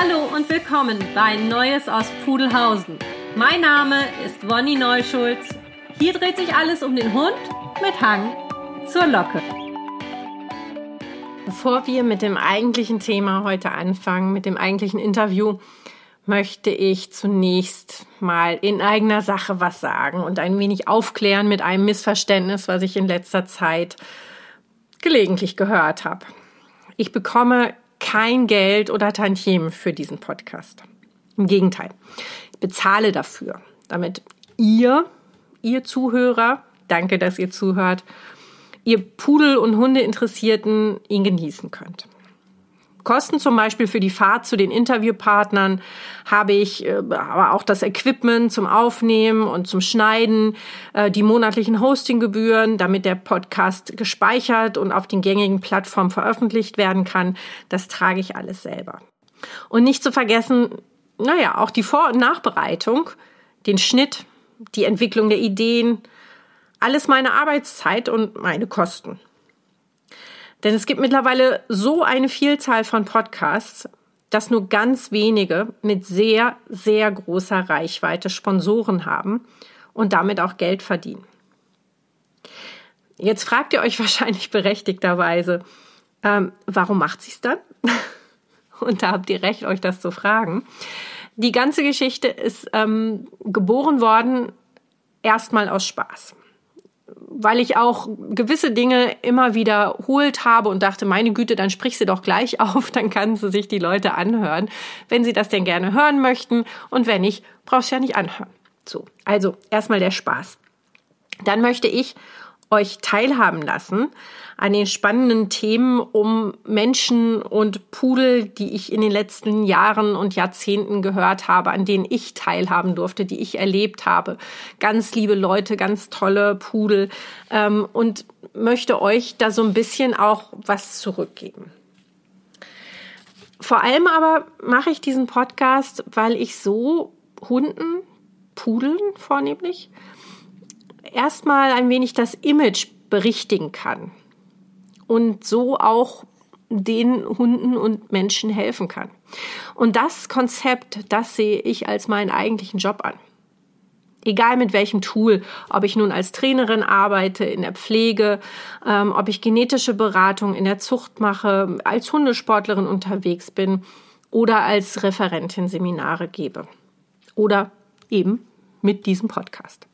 Hallo und willkommen bei Neues aus Pudelhausen. Mein Name ist Wonny Neuschulz. Hier dreht sich alles um den Hund mit Hang zur Locke. Bevor wir mit dem eigentlichen Thema heute anfangen, mit dem eigentlichen Interview, möchte ich zunächst mal in eigener Sache was sagen und ein wenig aufklären mit einem Missverständnis, was ich in letzter Zeit gelegentlich gehört habe. Ich bekomme kein Geld oder Tantiemen für diesen Podcast. Im Gegenteil, ich bezahle dafür, damit ihr, ihr Zuhörer, danke, dass ihr zuhört, ihr Pudel- und Hundeinteressierten ihn genießen könnt. Kosten zum Beispiel für die Fahrt zu den Interviewpartnern habe ich äh, aber auch das Equipment zum Aufnehmen und zum Schneiden, äh, die monatlichen Hostinggebühren, damit der Podcast gespeichert und auf den gängigen Plattformen veröffentlicht werden kann. Das trage ich alles selber. Und nicht zu vergessen, naja, auch die Vor- und Nachbereitung, den Schnitt, die Entwicklung der Ideen, alles meine Arbeitszeit und meine Kosten. Denn es gibt mittlerweile so eine Vielzahl von Podcasts, dass nur ganz wenige mit sehr, sehr großer Reichweite Sponsoren haben und damit auch Geld verdienen. Jetzt fragt ihr euch wahrscheinlich berechtigterweise, ähm, warum macht sie es dann? und da habt ihr recht, euch das zu fragen. Die ganze Geschichte ist ähm, geboren worden erstmal aus Spaß weil ich auch gewisse Dinge immer wiederholt habe und dachte, meine Güte, dann sprich sie doch gleich auf, dann kann sie sich die Leute anhören, wenn sie das denn gerne hören möchten und wenn nicht, brauchst du ja nicht anhören. So, also erstmal der Spaß. Dann möchte ich euch teilhaben lassen an den spannenden Themen um Menschen und Pudel, die ich in den letzten Jahren und Jahrzehnten gehört habe, an denen ich teilhaben durfte, die ich erlebt habe. Ganz liebe Leute, ganz tolle Pudel ähm, und möchte euch da so ein bisschen auch was zurückgeben. Vor allem aber mache ich diesen Podcast, weil ich so Hunden, Pudeln vornehmlich, erstmal ein wenig das Image berichtigen kann und so auch den Hunden und Menschen helfen kann. Und das Konzept, das sehe ich als meinen eigentlichen Job an. Egal mit welchem Tool, ob ich nun als Trainerin arbeite, in der Pflege, ähm, ob ich genetische Beratung in der Zucht mache, als Hundesportlerin unterwegs bin oder als Referentin Seminare gebe. Oder eben mit diesem Podcast.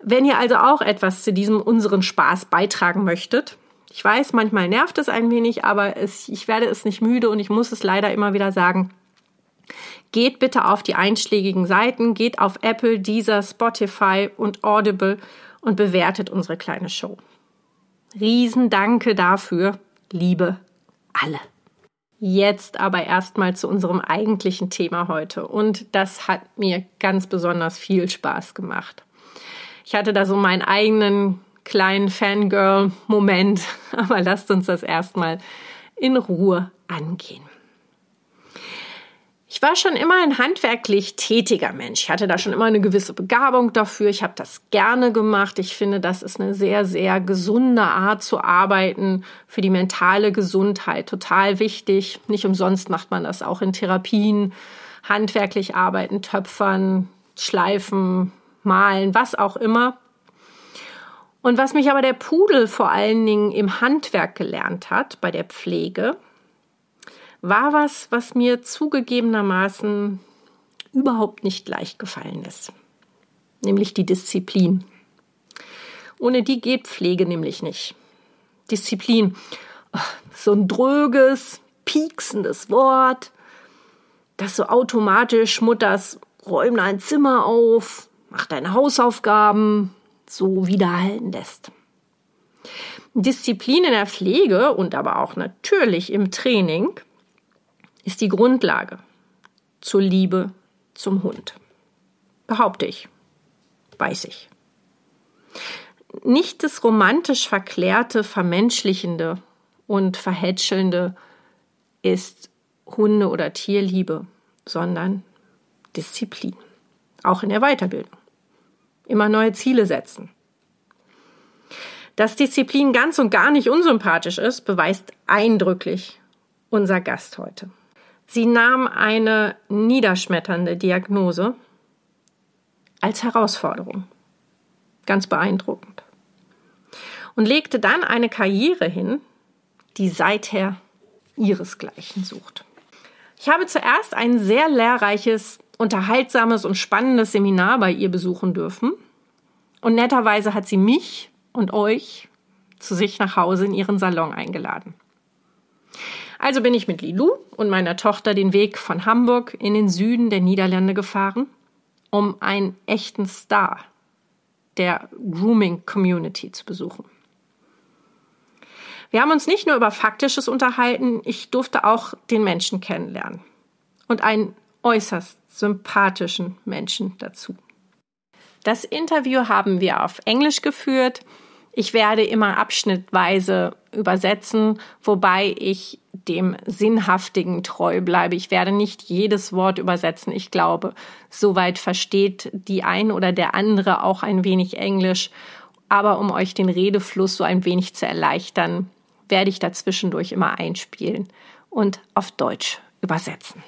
Wenn ihr also auch etwas zu diesem unseren Spaß beitragen möchtet, ich weiß, manchmal nervt es ein wenig, aber es, ich werde es nicht müde und ich muss es leider immer wieder sagen. Geht bitte auf die einschlägigen Seiten, geht auf Apple, Deezer, Spotify und Audible und bewertet unsere kleine Show. Riesendanke dafür, liebe alle. Jetzt aber erstmal zu unserem eigentlichen Thema heute und das hat mir ganz besonders viel Spaß gemacht. Ich hatte da so meinen eigenen kleinen Fangirl-Moment, aber lasst uns das erstmal in Ruhe angehen. Ich war schon immer ein handwerklich tätiger Mensch. Ich hatte da schon immer eine gewisse Begabung dafür. Ich habe das gerne gemacht. Ich finde, das ist eine sehr, sehr gesunde Art zu arbeiten für die mentale Gesundheit. Total wichtig. Nicht umsonst macht man das auch in Therapien. Handwerklich arbeiten, töpfern, schleifen, malen, was auch immer. Und was mich aber der Pudel vor allen Dingen im Handwerk gelernt hat, bei der Pflege, war was, was mir zugegebenermaßen überhaupt nicht leicht gefallen ist. Nämlich die Disziplin. Ohne die geht Pflege nämlich nicht. Disziplin, so ein dröges, pieksendes Wort, das so automatisch Mutters räum ein Zimmer auf, mach deine Hausaufgaben, so widerhalten lässt. Disziplin in der Pflege und aber auch natürlich im Training ist die Grundlage zur Liebe zum Hund. Behaupte ich. Weiß ich. Nicht das romantisch verklärte, vermenschlichende und verhätschelnde ist Hunde- oder Tierliebe, sondern Disziplin. Auch in der Weiterbildung immer neue Ziele setzen. Dass Disziplin ganz und gar nicht unsympathisch ist, beweist eindrücklich unser Gast heute. Sie nahm eine niederschmetternde Diagnose als Herausforderung. Ganz beeindruckend. Und legte dann eine Karriere hin, die seither ihresgleichen sucht. Ich habe zuerst ein sehr lehrreiches, unterhaltsames und spannendes Seminar bei ihr besuchen dürfen. Und netterweise hat sie mich und euch zu sich nach Hause in ihren Salon eingeladen. Also bin ich mit Lilou und meiner Tochter den Weg von Hamburg in den Süden der Niederlande gefahren, um einen echten Star der Grooming Community zu besuchen. Wir haben uns nicht nur über Faktisches unterhalten, ich durfte auch den Menschen kennenlernen. Und einen äußerst sympathischen Menschen dazu. Das Interview haben wir auf Englisch geführt. Ich werde immer abschnittweise übersetzen, wobei ich dem Sinnhaftigen treu bleibe. Ich werde nicht jedes Wort übersetzen. Ich glaube, soweit versteht die ein oder der andere auch ein wenig Englisch. Aber um euch den Redefluss so ein wenig zu erleichtern, werde ich dazwischendurch immer einspielen und auf Deutsch übersetzen.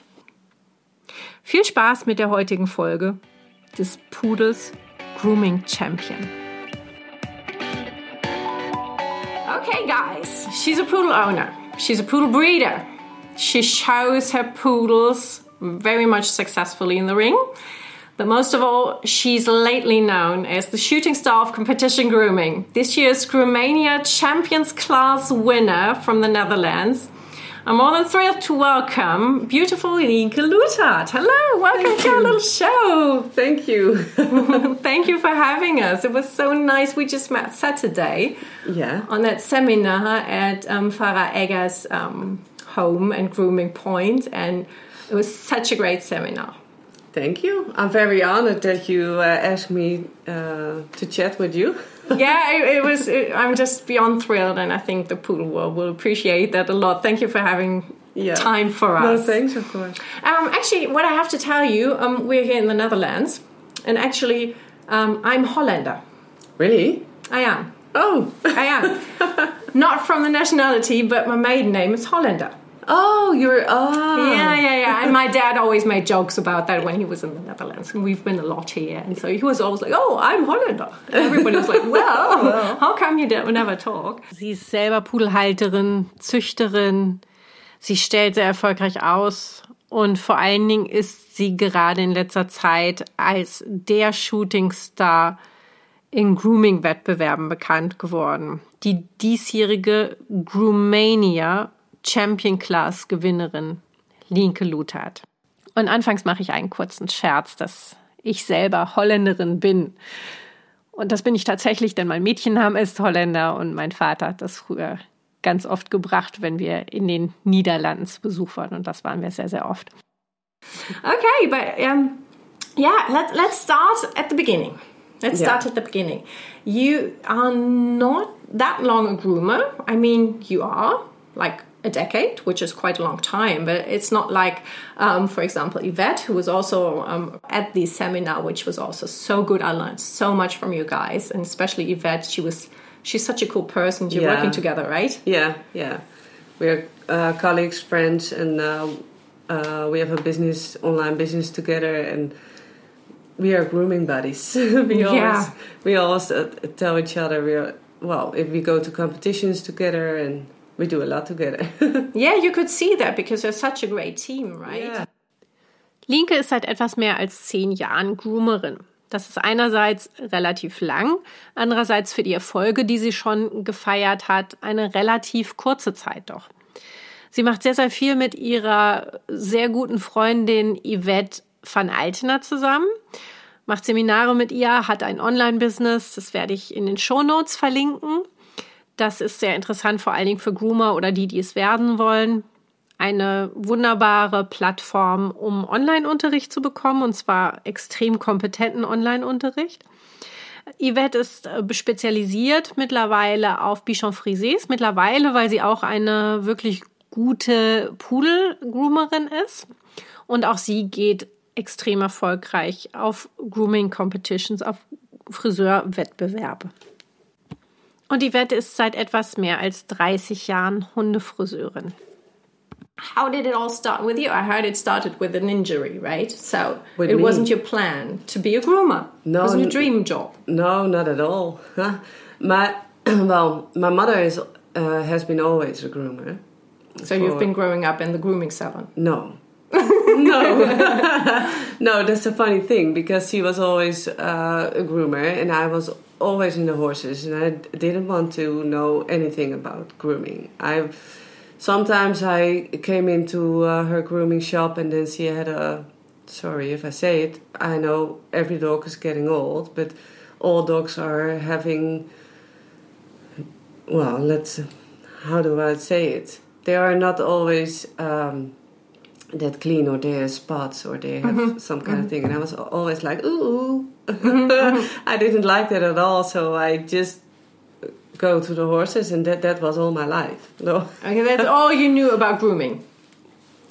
Viel Spaß mit der heutigen Folge des Pudels Grooming Champion. Okay, guys, she's a poodle owner. She's a poodle breeder. She shows her poodles very much successfully in the ring. But most of all, she's lately known as the shooting star of competition grooming. This year's Groomania Champions Class winner from the Netherlands. I'm more than thrilled to welcome beautiful Lienke Luthart. Hello, welcome Thank to you. our little show. Thank you. Thank you for having us. It was so nice. We just met Saturday. Yeah. On that seminar at um, Farah Eggers' um, home and grooming point, and it was such a great seminar. Thank you. I'm very honored that you uh, asked me uh, to chat with you. Yeah, it, it was. It, I'm just beyond thrilled, and I think the poodle world will appreciate that a lot. Thank you for having yeah. time for us. No, thanks, of course. Um, actually, what I have to tell you, um, we're here in the Netherlands, and actually, um, I'm Hollander. Really? I am. Oh, I am. Not from the nationality, but my maiden name is Hollander. Oh, you're oh yeah, yeah, yeah. And my dad always made jokes about that when he was in the Netherlands, and we've been a lot here. And so he was always like, "Oh, I'm Hollander." And everybody was like, "Well, well, how come you never talk?" Sie ist selber Pudelhalterin, Züchterin. Sie stellt sehr erfolgreich aus und vor allen Dingen ist sie gerade in letzter Zeit als der Shootingstar in Grooming-Wettbewerben bekannt geworden. Die diesjährige Groomania Champion Class Gewinnerin Linke Luthert. Und anfangs mache ich einen kurzen Scherz, dass ich selber Holländerin bin. Und das bin ich tatsächlich, denn mein Mädchenname ist Holländer und mein Vater hat das früher ganz oft gebracht, wenn wir in den Niederlanden zu Besuch waren. Und das waren wir sehr, sehr oft. Okay, but um, yeah, let, let's start at the beginning. Let's yeah. start at the beginning. You are not that long a groomer. I mean, you are like a decade, which is quite a long time. But it's not like, um, for example, Yvette, who was also um, at the seminar, which was also so good. I learned so much from you guys, and especially Yvette. She was she's such a cool person. You're yeah. working together, right? Yeah, yeah. We're uh, colleagues, friends, and uh, uh, we have a business, online business together, and we are grooming buddies. we yeah. always we always uh, tell each other we are well if we go to competitions together and we do a lot together. yeah, you could see that because you're such a great team, right? Yeah. Linke ist seit etwas mehr als zehn Jahren Groomerin. Das ist einerseits relativ lang, andererseits für die Erfolge, die sie schon gefeiert hat, eine relativ kurze Zeit doch. Sie macht sehr, sehr viel mit ihrer sehr guten Freundin Yvette van Altena zusammen, macht Seminare mit ihr, hat ein Online-Business, das werde ich in den Show Notes verlinken. Das ist sehr interessant, vor allen Dingen für Groomer oder die, die es werden wollen. Eine wunderbare Plattform, um Online-Unterricht zu bekommen, und zwar extrem kompetenten Online-Unterricht. Yvette ist äh, spezialisiert mittlerweile auf Bichon Frisés. Mittlerweile, weil sie auch eine wirklich gute Pudel-Groomerin ist. Und auch sie geht extrem erfolgreich auf Grooming Competitions, auf Friseurwettbewerbe. Und die Wette ist seit etwas mehr als 30 Jahren Hundefriseurin. how did it all start with you? I heard it started with an injury, right? So With it me? wasn't your plan to be a groomer. No, it wasn't your dream job. No, not at all. my well, my mother is uh, has been always a groomer. So you've For- been growing up in the grooming salon. No. no. no, that's a funny thing because she was always uh, a groomer and I was always in the horses and I didn't want to know anything about grooming. I sometimes I came into uh, her grooming shop and then she had a sorry if I say it, I know every dog is getting old, but all dogs are having well, let's how do I say it? They are not always um, that clean, or they have spots, or they have some kind of thing. And I was always like, ooh, I didn't like that at all. So I just go to the horses, and that that was all my life. No, Okay, that's all you knew about grooming.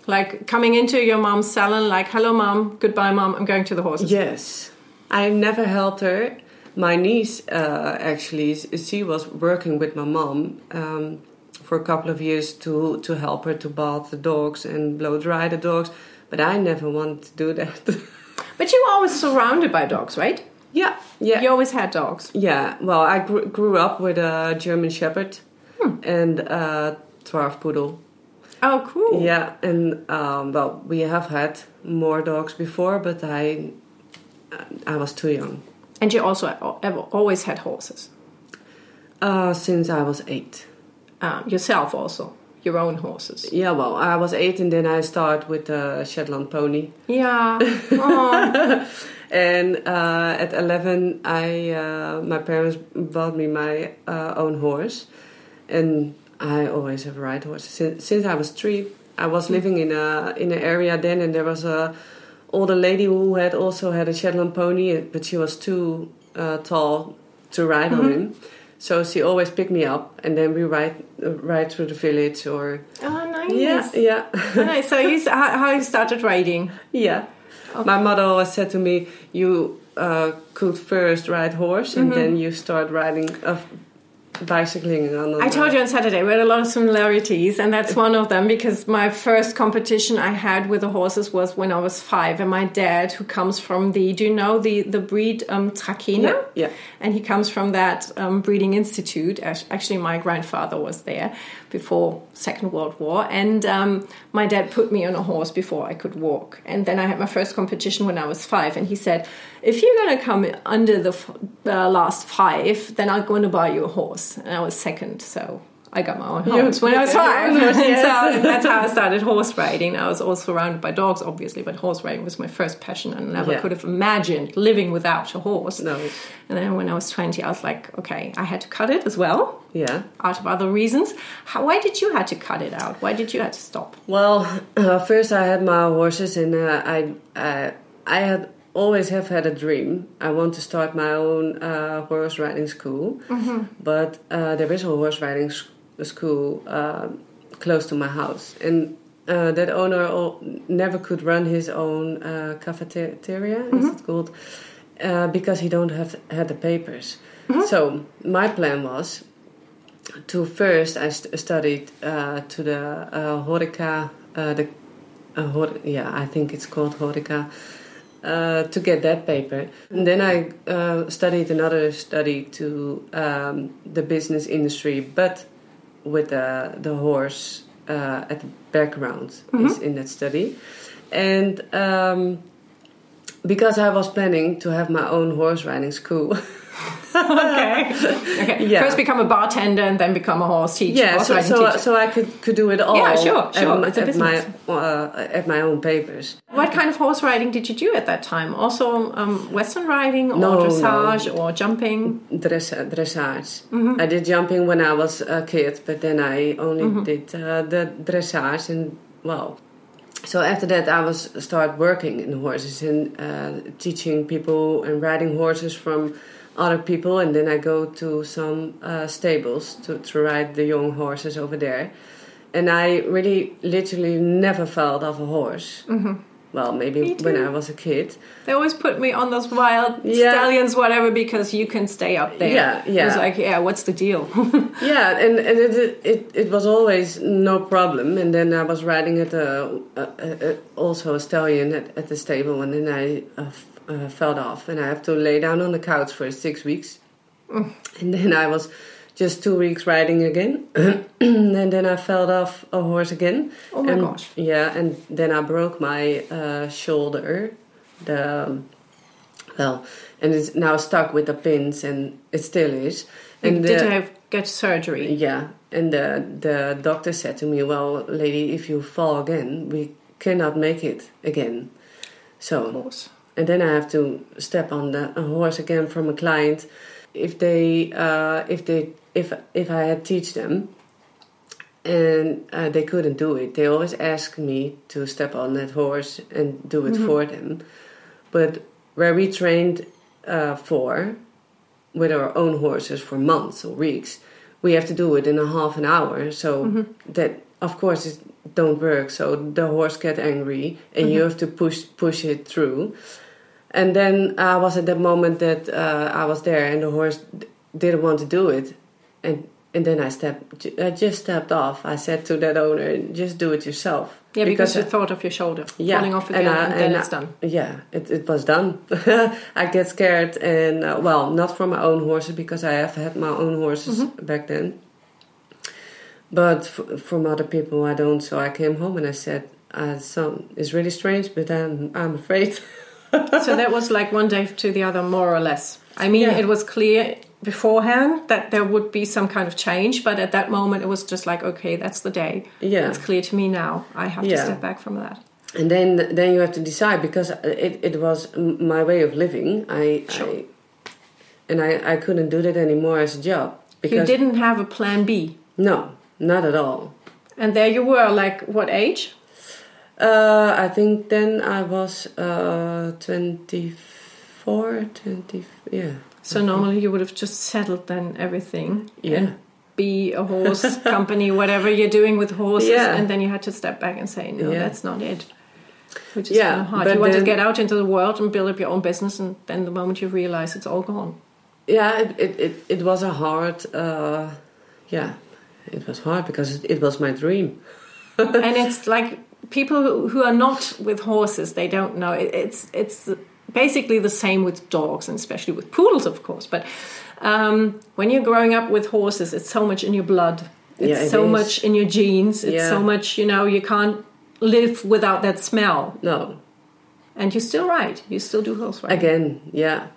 Like coming into your mom's salon, like, hello, mom, goodbye, mom, I'm going to the horses. yes, I never helped her. My niece, uh, actually, she was working with my mom. Um, for a couple of years to to help her to bath the dogs and blow dry the dogs, but I never wanted to do that. But you were always surrounded by dogs, right? yeah, yeah, You always had dogs. yeah. Well, I grew, grew up with a German Shepherd and a Dwarf Poodle. Oh, cool. Yeah, and um, well, we have had more dogs before, but I I was too young. And you also ever always had horses. Uh, since I was eight. Um, yourself also, your own horses. Yeah, well, I was eight, and then I started with a Shetland pony. Yeah. And uh, at 11, I uh, my parents bought me my uh, own horse, and I always have ride horses since, since I was three. I was living in a in an area then, and there was a older lady who had also had a Shetland pony, but she was too uh, tall to ride on him. So she always picked me up, and then we ride uh, ride through the village or oh, nice. yeah, yeah. Oh, nice. So you, how, how you started riding? Yeah. My mother always said to me, "You uh, could first ride horse, and then you start riding, uh, bicycling." On I told you on Saturday we had a lot of similarities, and that's one of them because my first competition I had with the horses was when I was five, and my dad, who comes from the, do you know the the breed um, Trakehner? Yeah, yeah. And he comes from that um, breeding institute. Actually, my grandfather was there before Second World War, and um, my dad put me on a horse before I could walk. And then I had my first competition when I was five, and he said, "If you're going to come under the f- uh, last five, then I'm going to buy you a horse." And I was second, so. I got my own horse when I was five. yes. so that's how I started horse riding. I was all surrounded by dogs, obviously, but horse riding was my first passion, and I never Yeah. could have imagined living without a horse. No. And then when I was 20, I was like, okay, I had to cut it as well, Yeah. out of other reasons. How, why did you had to cut it out? Why did you had to stop? Well, uh, first I had my horses, and uh, I, I, I had always have had a dream. I want to start my own uh, horse riding school, but uh, there is a horse riding s- school uh, close to my house, and. Uh, that owner al- never could run his own uh, cafeteria, is it called? Uh, because he don't have had the papers. So my plan was to first I st- studied uh, to the uh, Horeca, uh, the uh, hor- yeah, I think it's called Horeca, uh, to get that paper. And then I uh, studied another study to um, the business industry, but with the the horse uh, at the background is in that study, and. Um, because I was planning to have my own horse riding school, okay. okay. Yeah. First become a bartender and then become a horse teacher. Yeah, so so, so I could, could do it all. Yeah, sure, sure, At, my- it's a at my uh, at my own papers. what kind of horse riding did you do at that time? Also um, Western riding or No, dressage or jumping? Dress, dressage. Mm-hmm. I did jumping when I was a kid, but then I only Mm-hmm. did uh, the dressage and well. So after that, I was start working in horses and uh, teaching people and riding horses from other people, and then I go to some uh, stables to, to ride the young horses over there. And I really, literally, never felt of a horse. Mm-hmm. well, maybe when I was a kid. They always put me on those wild yeah. stallions, whatever, because you can stay up there. Yeah, yeah. It was like, yeah, what's the deal? yeah, and, and it, it it was always no problem. And then I was riding at a, a, a also a stallion at, at the stable, and then I uh, uh, fell off, and I have to lay down on the couch for six weeks. Mm. And then I was just two weeks riding again, and then I fell off a horse again. Oh my and, gosh! Yeah, and then I broke my uh, shoulder. The well, and it's now stuck with the pins, and it still is. And you did have get surgery? Yeah, and the the doctor said to me, "Well, lady, if you fall again, we cannot make it again." So, and then I have to step on the horse again from a client. If they uh, if they if if I had teach them, and uh, they couldn't do it. They always ask me to step on that horse and do it mm-hmm. for them. But where we trained uh, for, with our own horses for months or weeks, we have to do it in a half an hour. So mm-hmm. that of course it don't work. So the horse get angry, and mm-hmm. you have to push push it through. And then I was at that moment that uh, I was there, and the horse didn't want to do it and and then I stepped. I just stepped off. I said to that owner, "Just do it yourself." Yeah, because, because you I, thought of your shoulder yeah, falling off again, and, I, and then and it's I, done. Yeah, it, it was done. I get scared, and uh, well, not for my own horses because I have had my own horses mm-hmm. back then. But f- from other people, I don't. So I came home and I said, uh, "Some it's really strange, but I'm I'm afraid." so that was like one day to the other, more or less. I mean, yeah. it was clear beforehand that there would be some kind of change, but at that moment it was just like, okay, that's the day. Yeah, it's clear to me now. I have yeah. to step back from that. And then, then you have to decide because it, it was my way of living. I, sure. I and I, I couldn't do that anymore as a job. Because you didn't have a plan B. No, not at all. And there you were, like what age? Uh, I think then I was uh, 24, 20, yeah. So normally you would have just settled then everything. Yeah. be a horse company, whatever you're doing with horses, yeah. and then you had to step back and say, no, yeah. that's not it. Which is yeah, kind of hard. You want to get out into the world and build up your own business, and then the moment you realize it's all gone. Yeah, it it, it, it was a hard, uh, yeah, it was hard because it, it was my dream. and it's like people who are not with horses, they don't know. It's it's basically the same with dogs and especially with poodles, of course. But um, when you're growing up with horses, it's so much in your blood. It's yeah, it so is. much in your genes. It's yeah. so much, you know, you can't live without that smell. No. And you're still ride You still do horse riding. Again, yeah.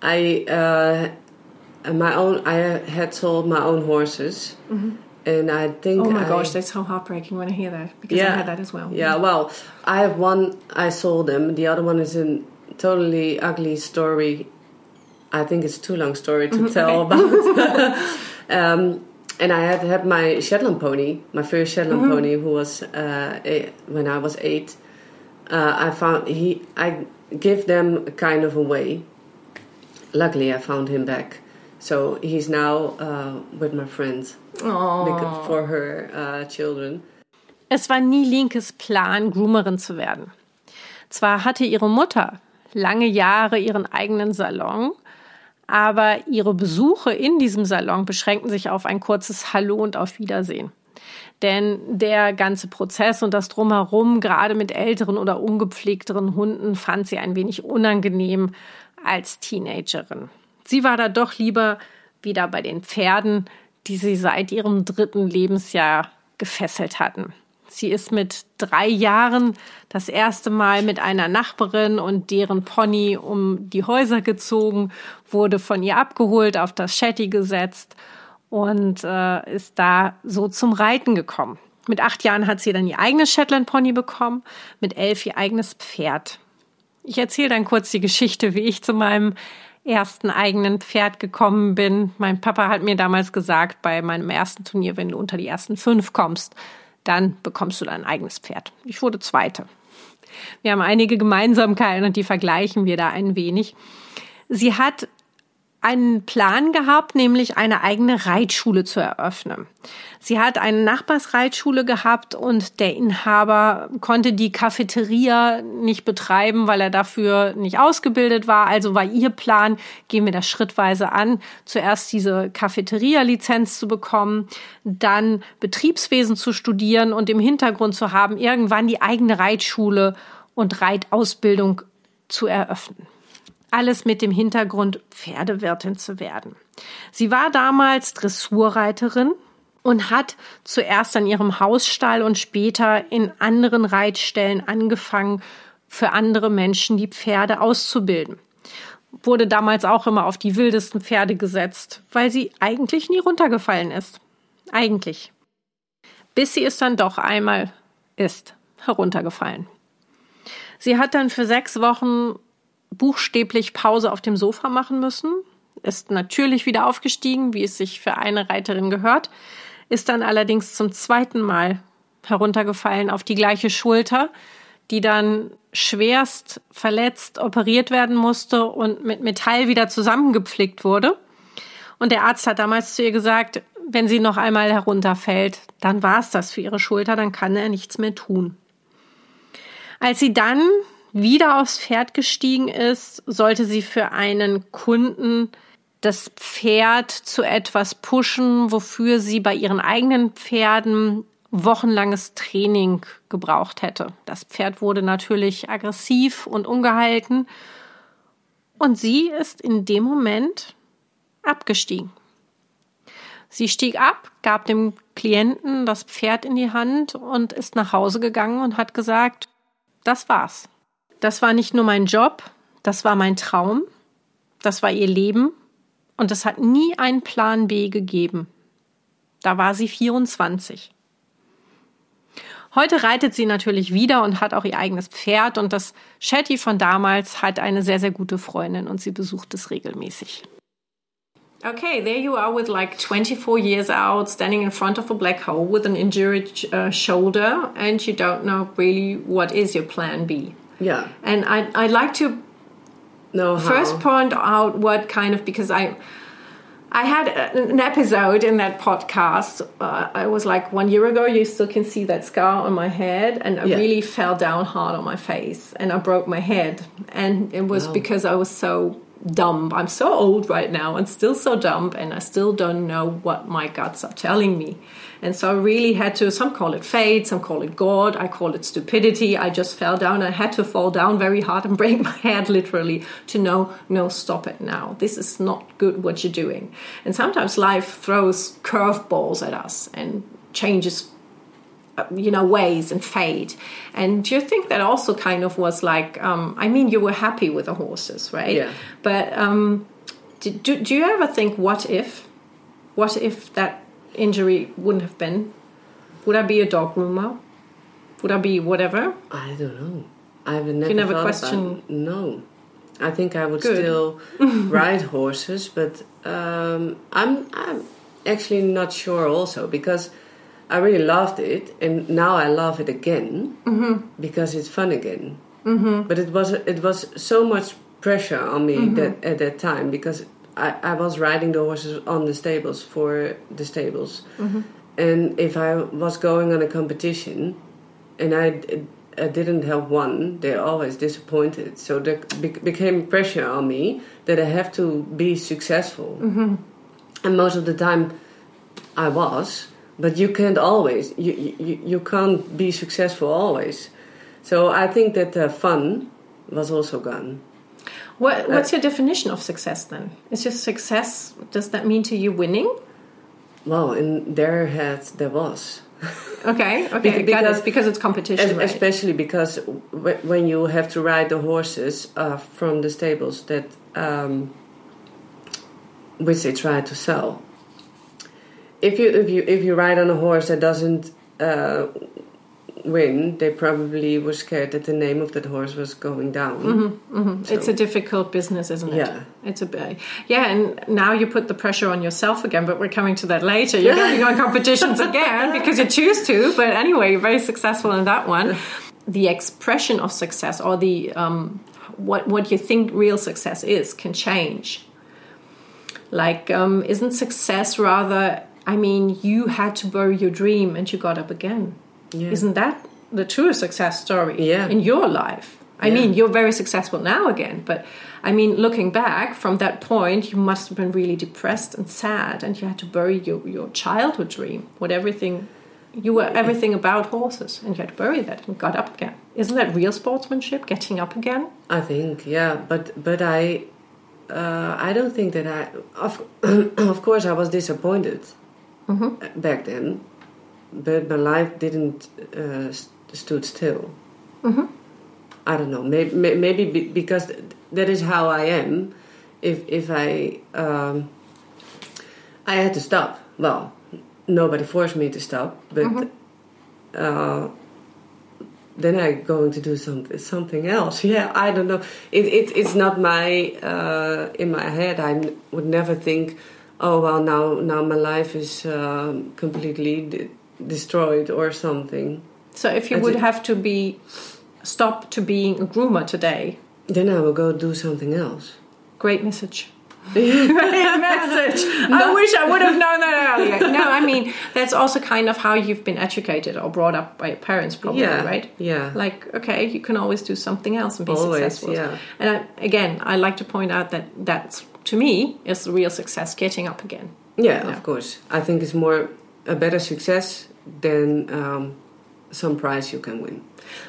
I uh, my own. I had sold my own horses, mm-hmm. And I think. Oh my I, gosh, that's so heartbreaking when I hear that because yeah, I had that as well. Yeah, well, I have one. I sold them. The other one is a totally ugly story. I think it's too long story to mm-hmm, tell about. um, and I had had my Shetland pony, my first Shetland mm-hmm. pony, who was uh, eight, when I was eight. Uh, I found he. I give them kind of away. Luckily, I found him back, so he's now uh, with my friends for her uh, children. Es war nie Linkes Plan, Groomerin zu werden. Zwar hatte ihre Mutter lange Jahre ihren eigenen Salon. Aber ihre Besuche in diesem Salon beschränken sich auf ein kurzes Hallo und auf Wiedersehen. Denn der ganze Prozess und das Drumherum, gerade mit älteren oder ungepflegteren Hunden, fand sie ein wenig unangenehm als Teenagerin. Sie war da doch lieber wieder bei den Pferden, die sie seit ihrem dritten Lebensjahr gefesselt hatten. Sie ist mit drei Jahren das erste Mal mit einer Nachbarin und deren Pony um die Häuser gezogen, wurde von ihr abgeholt, auf das Shetty gesetzt und äh, ist da so zum Reiten gekommen. Mit acht Jahren hat sie dann ihr eigenes Shetland Pony bekommen, mit elf ihr eigenes Pferd. Ich erzähle dann kurz die Geschichte, wie ich zu meinem ersten eigenen Pferd gekommen bin. Mein Papa hat mir damals gesagt, bei meinem ersten Turnier, wenn du unter die ersten fünf kommst, dann bekommst du dein eigenes Pferd. Ich wurde Zweite. Wir haben einige Gemeinsamkeiten und die vergleichen wir da ein wenig. Sie hat einen Plan gehabt, nämlich eine eigene Reitschule zu eröffnen. Sie hat eine Nachbarsreitschule gehabt und der Inhaber konnte die Cafeteria nicht betreiben, weil er dafür nicht ausgebildet war. Also war ihr Plan, gehen wir das schrittweise an, zuerst diese Cafeteria-Lizenz zu bekommen, dann Betriebswesen zu studieren und im Hintergrund zu haben, irgendwann die eigene Reitschule und Reitausbildung zu eröffnen. Alles mit dem Hintergrund, Pferdewirtin zu werden. Sie war damals Dressurreiterin und hat zuerst an ihrem Hausstall und später in anderen Reitstellen angefangen, für andere Menschen die Pferde auszubilden. Wurde damals auch immer auf die wildesten Pferde gesetzt, weil sie eigentlich nie runtergefallen ist. Eigentlich. Bis sie es dann doch einmal ist heruntergefallen. Sie hat dann für sechs Wochen buchstäblich Pause auf dem Sofa machen müssen, ist natürlich wieder aufgestiegen, wie es sich für eine Reiterin gehört, ist dann allerdings zum zweiten Mal heruntergefallen auf die gleiche Schulter, die dann schwerst verletzt operiert werden musste und mit Metall wieder zusammengepflickt wurde. Und der Arzt hat damals zu ihr gesagt, wenn sie noch einmal herunterfällt, dann war es das für ihre Schulter, dann kann er nichts mehr tun. Als sie dann wieder aufs Pferd gestiegen ist, sollte sie für einen Kunden das Pferd zu etwas pushen, wofür sie bei ihren eigenen Pferden wochenlanges Training gebraucht hätte. Das Pferd wurde natürlich aggressiv und ungehalten und sie ist in dem Moment abgestiegen. Sie stieg ab, gab dem Klienten das Pferd in die Hand und ist nach Hause gegangen und hat gesagt, das war's. Das war nicht nur mein Job, das war mein Traum, das war ihr Leben und es hat nie einen Plan B gegeben. Da war sie 24. Heute reitet sie natürlich wieder und hat auch ihr eigenes Pferd und das Shetty von damals hat eine sehr, sehr gute Freundin und sie besucht es regelmäßig. Okay, there you are with like 24 years out, standing in front of a black hole with an injured uh, shoulder, and you don't know really what is your plan B. Yeah. And I, I'd like to know first point out what kind of, because I, I had an episode in that podcast. Uh, I was like one year ago. You still can see that scar on my head, and I Yeah. really fell down hard on my face, and I broke my head. And it was Wow. because I was so dumb. I'm so old right now, and still so dumb, and I still don't know what my guts are telling me. And so I really had to. Some call it fate, some call it God. I call it stupidity. I just fell down. I had to fall down very hard and break my head literally to know, no, stop it now. This is not good what you're doing. And sometimes life throws curveballs at us and changes uh, you know ways and fade and do you think that also kind of was like um, i mean you were happy with the horses right Yeah. but um, did, do, do you ever think what if what if that injury wouldn't have been would i be a dog groomer would i be whatever I don't know. I've never, You never question- no, I think I would Good. still ride horses, but um, I'm I'm actually not sure also because I really loved it, and now I love it again because it's fun again. Mm-hmm. But it was it was so much pressure on me that at that time because I, I was riding the horses on the stables for the stables, and if I was going on a competition, and I, I didn't have one, they're always disappointed. So there be- became pressure on me that I have to be successful. Mm-hmm. And most of the time, I was, but you can't always. You you, you can't be successful always. So I think that the fun was also gone. What, what's your definition of success then is your success does that mean to you winning Well, in their head there was. okay okay because- because it's competition right? Especially because w- when you have to ride the horses uh, from the stables that um, which they try to sell. If you if you if you ride on a horse that doesn't uh, win, they probably were scared that the name of that horse was going down. It's a difficult business, isn't it? Yeah. It's a bit. Yeah, and now you put the pressure on yourself again, but we're coming to that later. You're going on competitions again because you choose to, but anyway, you're very successful in that one. The expression of success or the um, what what you think real success is can change. Like, um, isn't success rather, I mean, you had to bury your dream and you got up again? Yeah. Isn't that the true success story yeah. in your life? I yeah. mean, you're very successful now again, but I mean, looking back from that point, you must have been really depressed and sad, and you had to bury your, your childhood dream, what everything you were everything about horses, and you had to bury that and got up again. Isn't that real sportsmanship, getting up again? I think, yeah, but but I, uh, I don't think that I. Of, of course, I was disappointed mm-hmm. back then, but my life didn't uh, stood still. Mm-hmm. I don't know. Maybe, maybe because that is how I am. If if I um, I had to stop. Well, nobody forced me to stop, but mm-hmm. uh, then I'm going to do something something else. Yeah, I don't know. It, it it's not my uh, in my head. I would never think, oh well, now now my life is uh, completely destroyed or something. So if you I would have to be stop to being a groomer today, then I will go do something else. Great message. Great message. I wish I would have known that earlier. No, I mean that's also kind of how you've been educated or brought up by your parents, probably, yeah, right? Yeah. Like, okay, you can always do something else and be always, successful. Yeah. And I, again, I like to point out that that's to me is the real success, getting up again. Yeah, yeah. of course. I think it's more a better success than um, some prize you can win.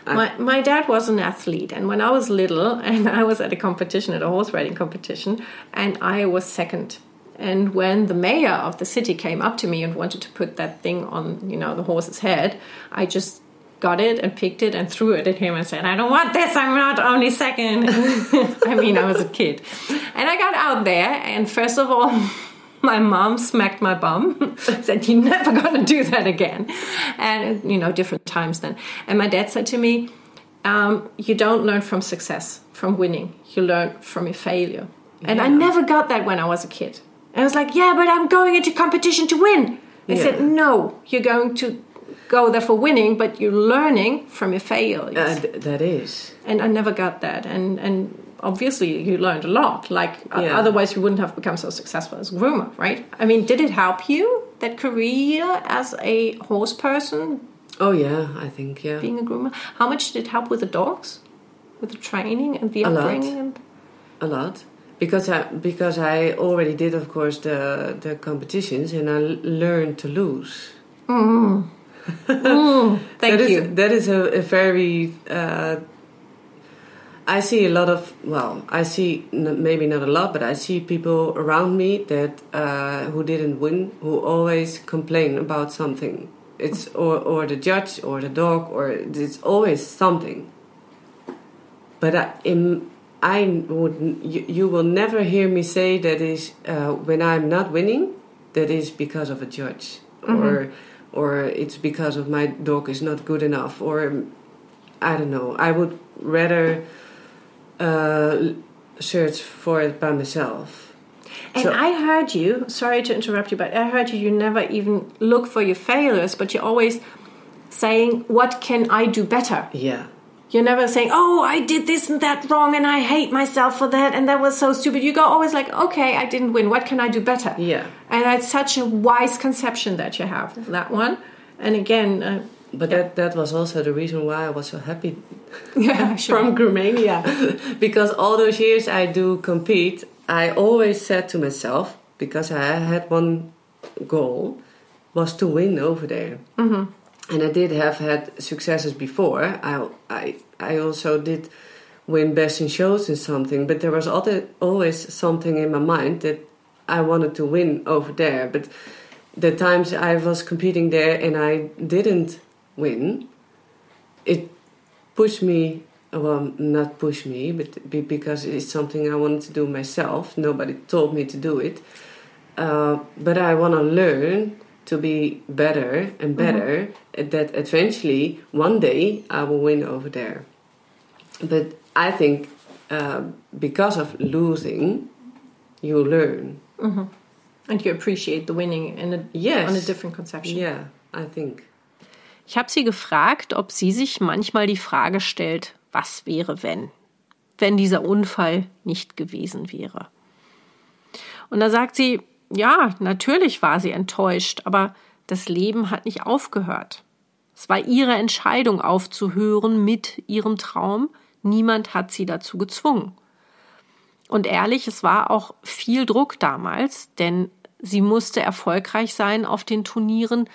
My, my dad was an athlete, and when I was little, and I was at a competition, at a horse riding competition, and I was second. And when the mayor of the city came up to me and wanted to put that thing on, you know, the horse's head, I just got it and picked it and threw it at him and said, I don't want this, I'm not only second. I mean, I was a kid. And I got out there, and first of all, my mom smacked my bum, said, You're never going to do that again. And, you know, different times then. And my dad said to me, um, You don't learn from success, from winning. You learn from your failure. And yeah. I never got that when I was a kid. And I was like, Yeah, but I'm going into competition to win. I yeah. said, No, you're going to go there for winning, but you're learning from your failures. Uh, th- that is. And I never got that. And, and obviously you learned a lot. Like yeah. otherwise you wouldn't have become so successful as a groomer, right? I mean, did it help you that career as a horse person? Oh yeah, I think yeah. Being a groomer, how much did it help with the dogs, with the training and the a upbringing? Lot. And... A lot, because I because I already did, of course, the the competitions, and I learned to lose. Mm. mm, thank that you. Is, that is a, a very uh, I see a lot of well, I see maybe not a lot, but I see people around me that uh, who didn't win, who always complain about something. It's or or the judge or the dog or it's always something. But I, in, I would you, you, will never hear me say that is uh, when I'm not winning, that is because of a judge mm-hmm. or or it's because of my dog is not good enough or I don't know. I would rather uh, search for it by myself. And so, I heard you, sorry to interrupt you, but I heard you, you never even look for your failures, but you're always saying, What can I do better? Yeah. You're never saying, Oh, I did this and that wrong and I hate myself for that and that was so stupid. You go always like, Okay, I didn't win. What can I do better? Yeah. And that's such a wise conception that you have, that one. And again, uh, but yeah. that that was also the reason why I was so happy yeah, sure. from Groomania. because all those years I do compete, I always said to myself, because I had one goal, was to win over there. Mm-hmm. And I did have had successes before. I, I, I also did win best in shows and something, but there was always something in my mind that I wanted to win over there. But the times I was competing there and I didn't win, it pushed me well not push me but because it's something i wanted to do myself nobody told me to do it uh, but i want to learn to be better and mm-hmm. better mm-hmm. that eventually one day i will win over there but i think uh, because of losing you learn mm-hmm. and you appreciate the winning in a, yes. on a different conception yeah i think Ich habe sie gefragt, ob sie sich manchmal die Frage stellt, was wäre, wenn? Wenn dieser Unfall nicht gewesen wäre. Und da sagt sie, ja, natürlich war sie enttäuscht, aber das Leben hat nicht aufgehört. Es war ihre Entscheidung aufzuhören mit ihrem Traum. Niemand hat sie dazu gezwungen. Und ehrlich, es war auch viel Druck damals, denn sie musste erfolgreich sein auf den Turnieren,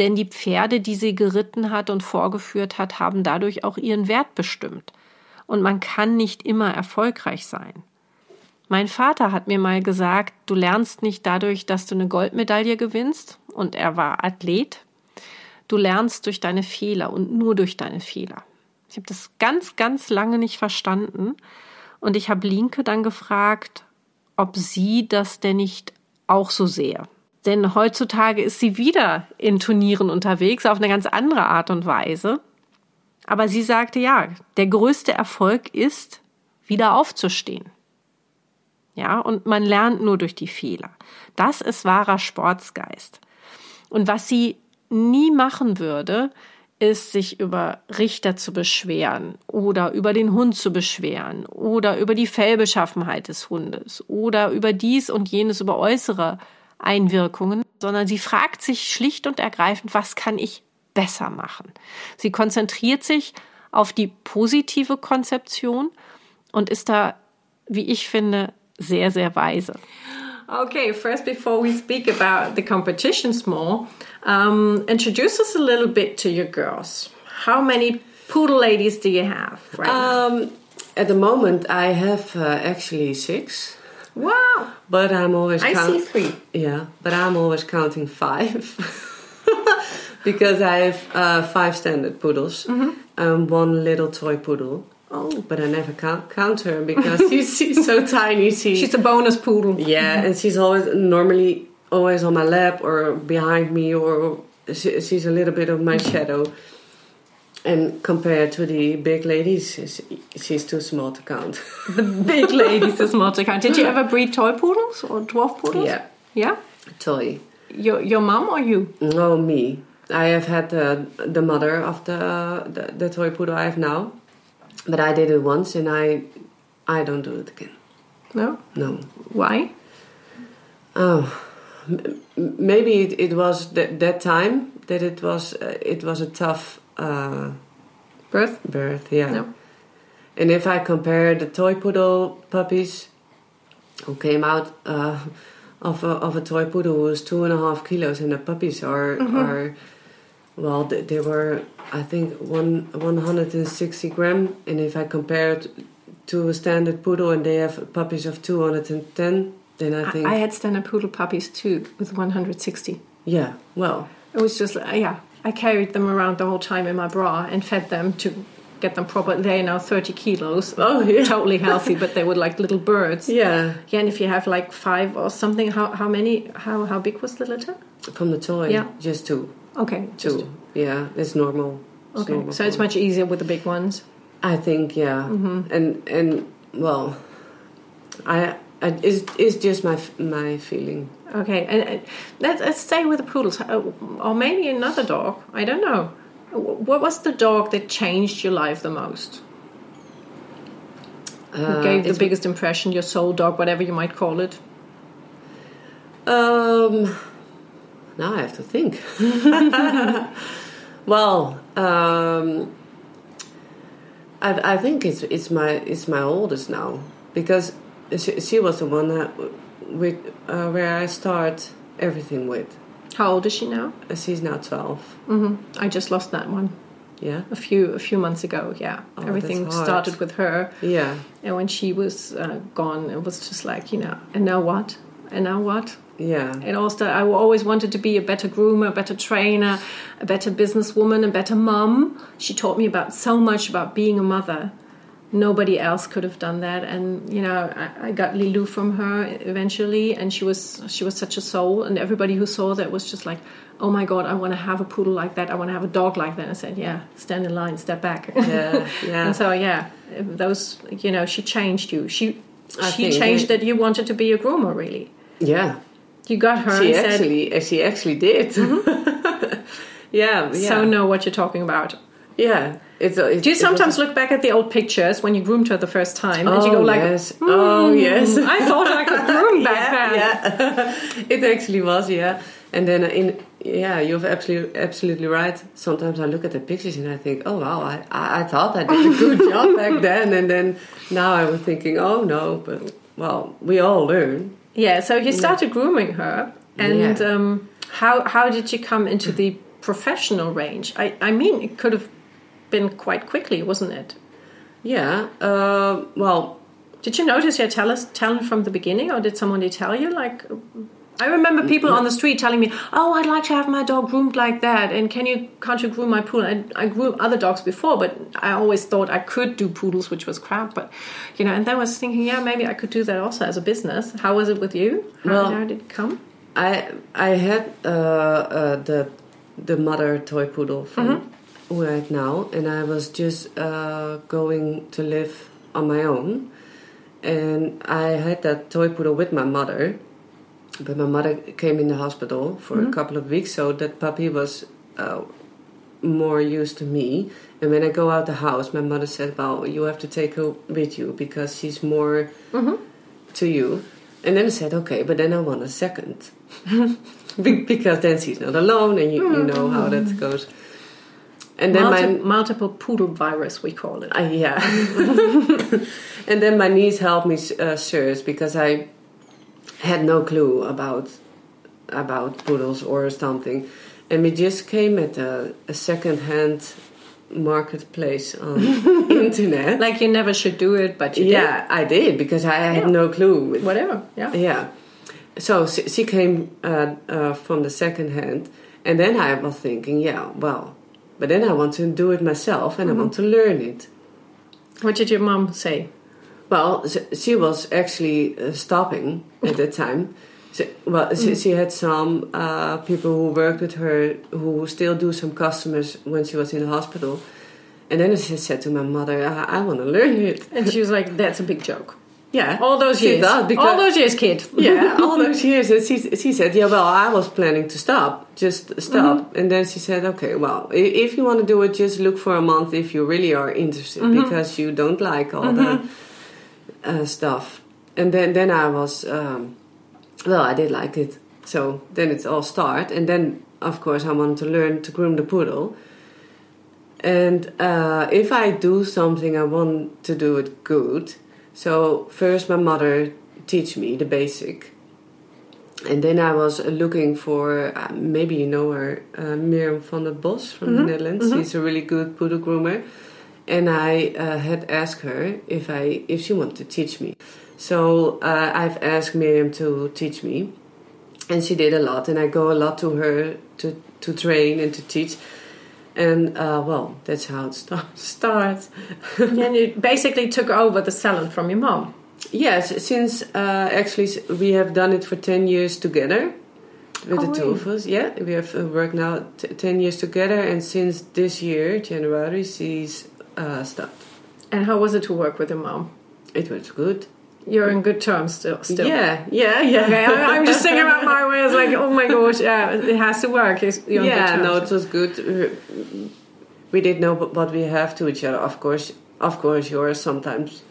denn die Pferde, die sie geritten hat und vorgeführt hat, haben dadurch auch ihren Wert bestimmt. Und man kann nicht immer erfolgreich sein. Mein Vater hat mir mal gesagt, du lernst nicht dadurch, dass du eine Goldmedaille gewinnst, und er war Athlet. Du lernst durch deine Fehler und nur durch deine Fehler. Ich habe das ganz, ganz lange nicht verstanden. Und ich habe Linke dann gefragt, ob sie das denn nicht auch so sehe. Denn heutzutage ist sie wieder in Turnieren unterwegs auf eine ganz andere Art und Weise. Aber sie sagte ja, der größte Erfolg ist, wieder aufzustehen. Ja, und man lernt nur durch die Fehler. Das ist wahrer Sportsgeist. Und was sie nie machen würde, ist, sich über Richter zu beschweren oder über den Hund zu beschweren oder über die Fellbeschaffenheit des Hundes oder über dies und jenes, über äußere Einwirkungen, sondern sie fragt sich schlicht und ergreifend, was kann ich besser machen? Sie konzentriert sich auf die positive Konzeption und ist da, wie ich finde, sehr, sehr weise. Okay, first, before we speak about the competitions more, um, introduce us a little bit to your girls. How many poodle ladies do you have right um, At the moment, I have uh, actually six. Wow! But I'm always. I see three. Yeah, but I'm always counting five. because I have uh, five standard poodles mm-hmm. and one little toy poodle. Oh, but I never count, count her because she's, she's so tiny. She, she's a bonus poodle. Yeah, and she's always normally always on my lap or behind me, or she, she's a little bit of my shadow. And compared to the big ladies, she's, she's too small to count. the big ladies are small to count. Did you ever breed toy poodles or dwarf poodles? Yeah. Yeah? Toy. Your, your mom or you? No, me. I have had the, the mother of the, the, the toy poodle I have now but I did it once, and I I don't do it again. No. No. Why? Oh, maybe it, it was that that time that it was uh, it was a tough uh, birth. Birth, yeah. No. And if I compare the toy poodle puppies who came out uh, of a, of a toy poodle who was two and a half kilos, and the puppies are mm-hmm. are well, they, they were I think one 160 gram, and if I compare it to a standard poodle and they have puppies of 210, then I think I, I had standard poodle puppies too with 160. Yeah, well, it was just yeah. I carried them around the whole time in my bra and fed them to get them proper. They're now 30 kilos. Oh, yeah. Totally healthy, but they were like little birds. Yeah. Yeah, and if you have like five or something, how, how many, how, how big was the litter? From the toy? Yeah. Just two. Okay. Two. Yeah, it's normal. It's okay, normal so it's much easier with the big ones. I think, yeah, mm-hmm. and and well, I, I it's, it's just my my feeling. Okay, and, and let's, let's stay with the poodles, uh, or maybe another dog. I don't know. What was the dog that changed your life the most? Who uh, gave the biggest impression? Your soul dog, whatever you might call it. Um now I have to think. well, um, I, I think it's it's my it's my oldest now because she, she was the one that with uh, where I start everything with. How old is she now? Uh, she's now 12 mm-hmm. I just lost that one. Yeah, a few a few months ago. Yeah, oh, everything started with her. Yeah, and when she was uh, gone, it was just like you know. And now what? And now what? Yeah. And also, I always wanted to be a better groomer, a better trainer, a better businesswoman, a better mom. She taught me about so much about being a mother. Nobody else could have done that, and you know, I, I got Lilou from her eventually, and she was she was such a soul, and everybody who saw that was just like, oh my god, I want to have a poodle like that. I want to have a dog like that. I said, yeah, stand in line, step back. Yeah, yeah. and so yeah, those you know, she changed you. She I she changed that you wanted to be a groomer, really. Yeah, you got her. She actually, said, she actually did. Mm-hmm. yeah, yeah. So know what you're talking about. Yeah. It's, it's, Do you sometimes look back at the old pictures when you groomed her the first time oh, and you go like, yes. Mm, "Oh yes, I thought I could groom back yeah, then." Yeah, it actually was. Yeah, and then in yeah, you're absolutely absolutely right. Sometimes I look at the pictures and I think, "Oh wow, I I, I thought I did a good job back then," and then now I was thinking, "Oh no," but well, we all learn. Yeah. So you started grooming her, and Yeah. um, how how did you come into the professional range? I I mean, it could have been quite quickly, wasn't it? Yeah. Uh, well, Did you notice your talent from the beginning, or did somebody tell you? Like, I remember people on the street telling me, "Oh, I'd like to have my dog groomed like that," and can you can't you groom my poodle? I, I grew other dogs before, but I always thought I could do poodles, which was crap. But you know, and then I was thinking, yeah, maybe I could do that also as a business. How was it with you? How, Well- how did it come? I I had uh, uh, the the mother toy poodle from right now, and I was just uh, going to live on my own, and I had that toy poodle with my mother, but my mother came in the hospital for a couple of weeks, so that puppy was uh, more used to me. And when I go out the house, my mother said, "Well, you have to take her with you because she's more to you." And then I said, "Okay, but then I want a second. Be- because then she's not alone, and you, you know how that goes." And then Multi- my multiple poodle virus, we call it. uh, yeah. and then my niece helped me uh, search because I had no clue about about poodles or something, and we just came at a, a second-hand marketplace on internet. Like you never should do it, but you yeah, I did because I had Yeah. no clue. Whatever. Yeah. Yeah. So she, she came uh, uh, from the second hand, and then I was thinking, yeah, well, but then I want to do it myself and I want to learn it. What did your mom say? Well, she was actually uh, stopping at that time. So, well, she, she had some uh, people who worked with her who still do some customers when she was in the hospital. And then she said to my mother, I, I want to learn it. And she was like, "That's a big joke." Yeah. All those years. because- All those years, kid. yeah, all those years. And she, she said, yeah, well, I was planning to stop, just stop. And then she said, okay, well, if you want to do it, just look for a month if you really are interested because you don't like all the uh, stuff. And then, then I was, um, well, I did like it. So then it's all start. And then, of course, I wanted to learn to groom the poodle. And uh, if I do something, I want to do it good. So first, my mother teach me the basic, and then I was looking for uh, maybe you know her, uh, Miriam van der Bos from the Netherlands. She's a really good poodle groomer, and I uh, had asked her if I if she wanted to teach me. So uh, I've asked Miriam to teach me, and she did a lot. And I go a lot to her to to train and to teach. And uh, well, that's how it start, starts. and you basically took over the salon from your mom. Yes, since uh, actually we have done it for 10 years together with Oh, the two really? of us. Yeah, we have uh, worked now t- 10 years together, and since this year, January, she's uh, stopped. And how was it to work with your mom? It was good. You're in good terms still. still. Yeah, yeah, yeah. Okay, I, I'm just thinking about my way. It's like, oh my gosh, yeah, it has to work. It's- You're in yeah, good no, it was good. We did know wh- what we have to each other. Of course, of course, you sometimes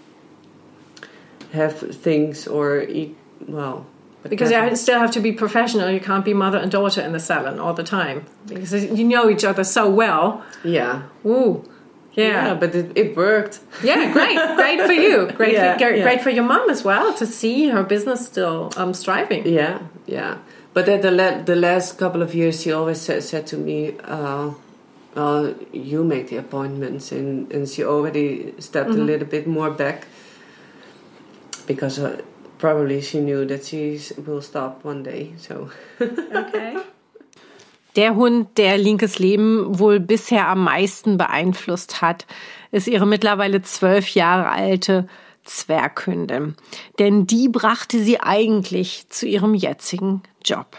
have things or eat well. Because you still have to be professional. You can't be mother and daughter in the salon all the time because you know each other so well. yeah, Ooh, yeah, yeah, but it, it worked. yeah, great, great for you. Great, Yeah, for, great, yeah. great for your mom as well to see her business still um, striving. Yeah, yeah. But at the la- the last couple of years, she always said, said to me, uh, uh, "You make the appointments," and and she already stepped a little bit more back because uh, probably she knew that she will stop one day. So Okay. Der Hund, der Linkes Leben wohl bisher am meisten beeinflusst hat, ist ihre mittlerweile zwölf Jahre alte Zwerghündin. Denn die brachte sie eigentlich zu ihrem jetzigen Job.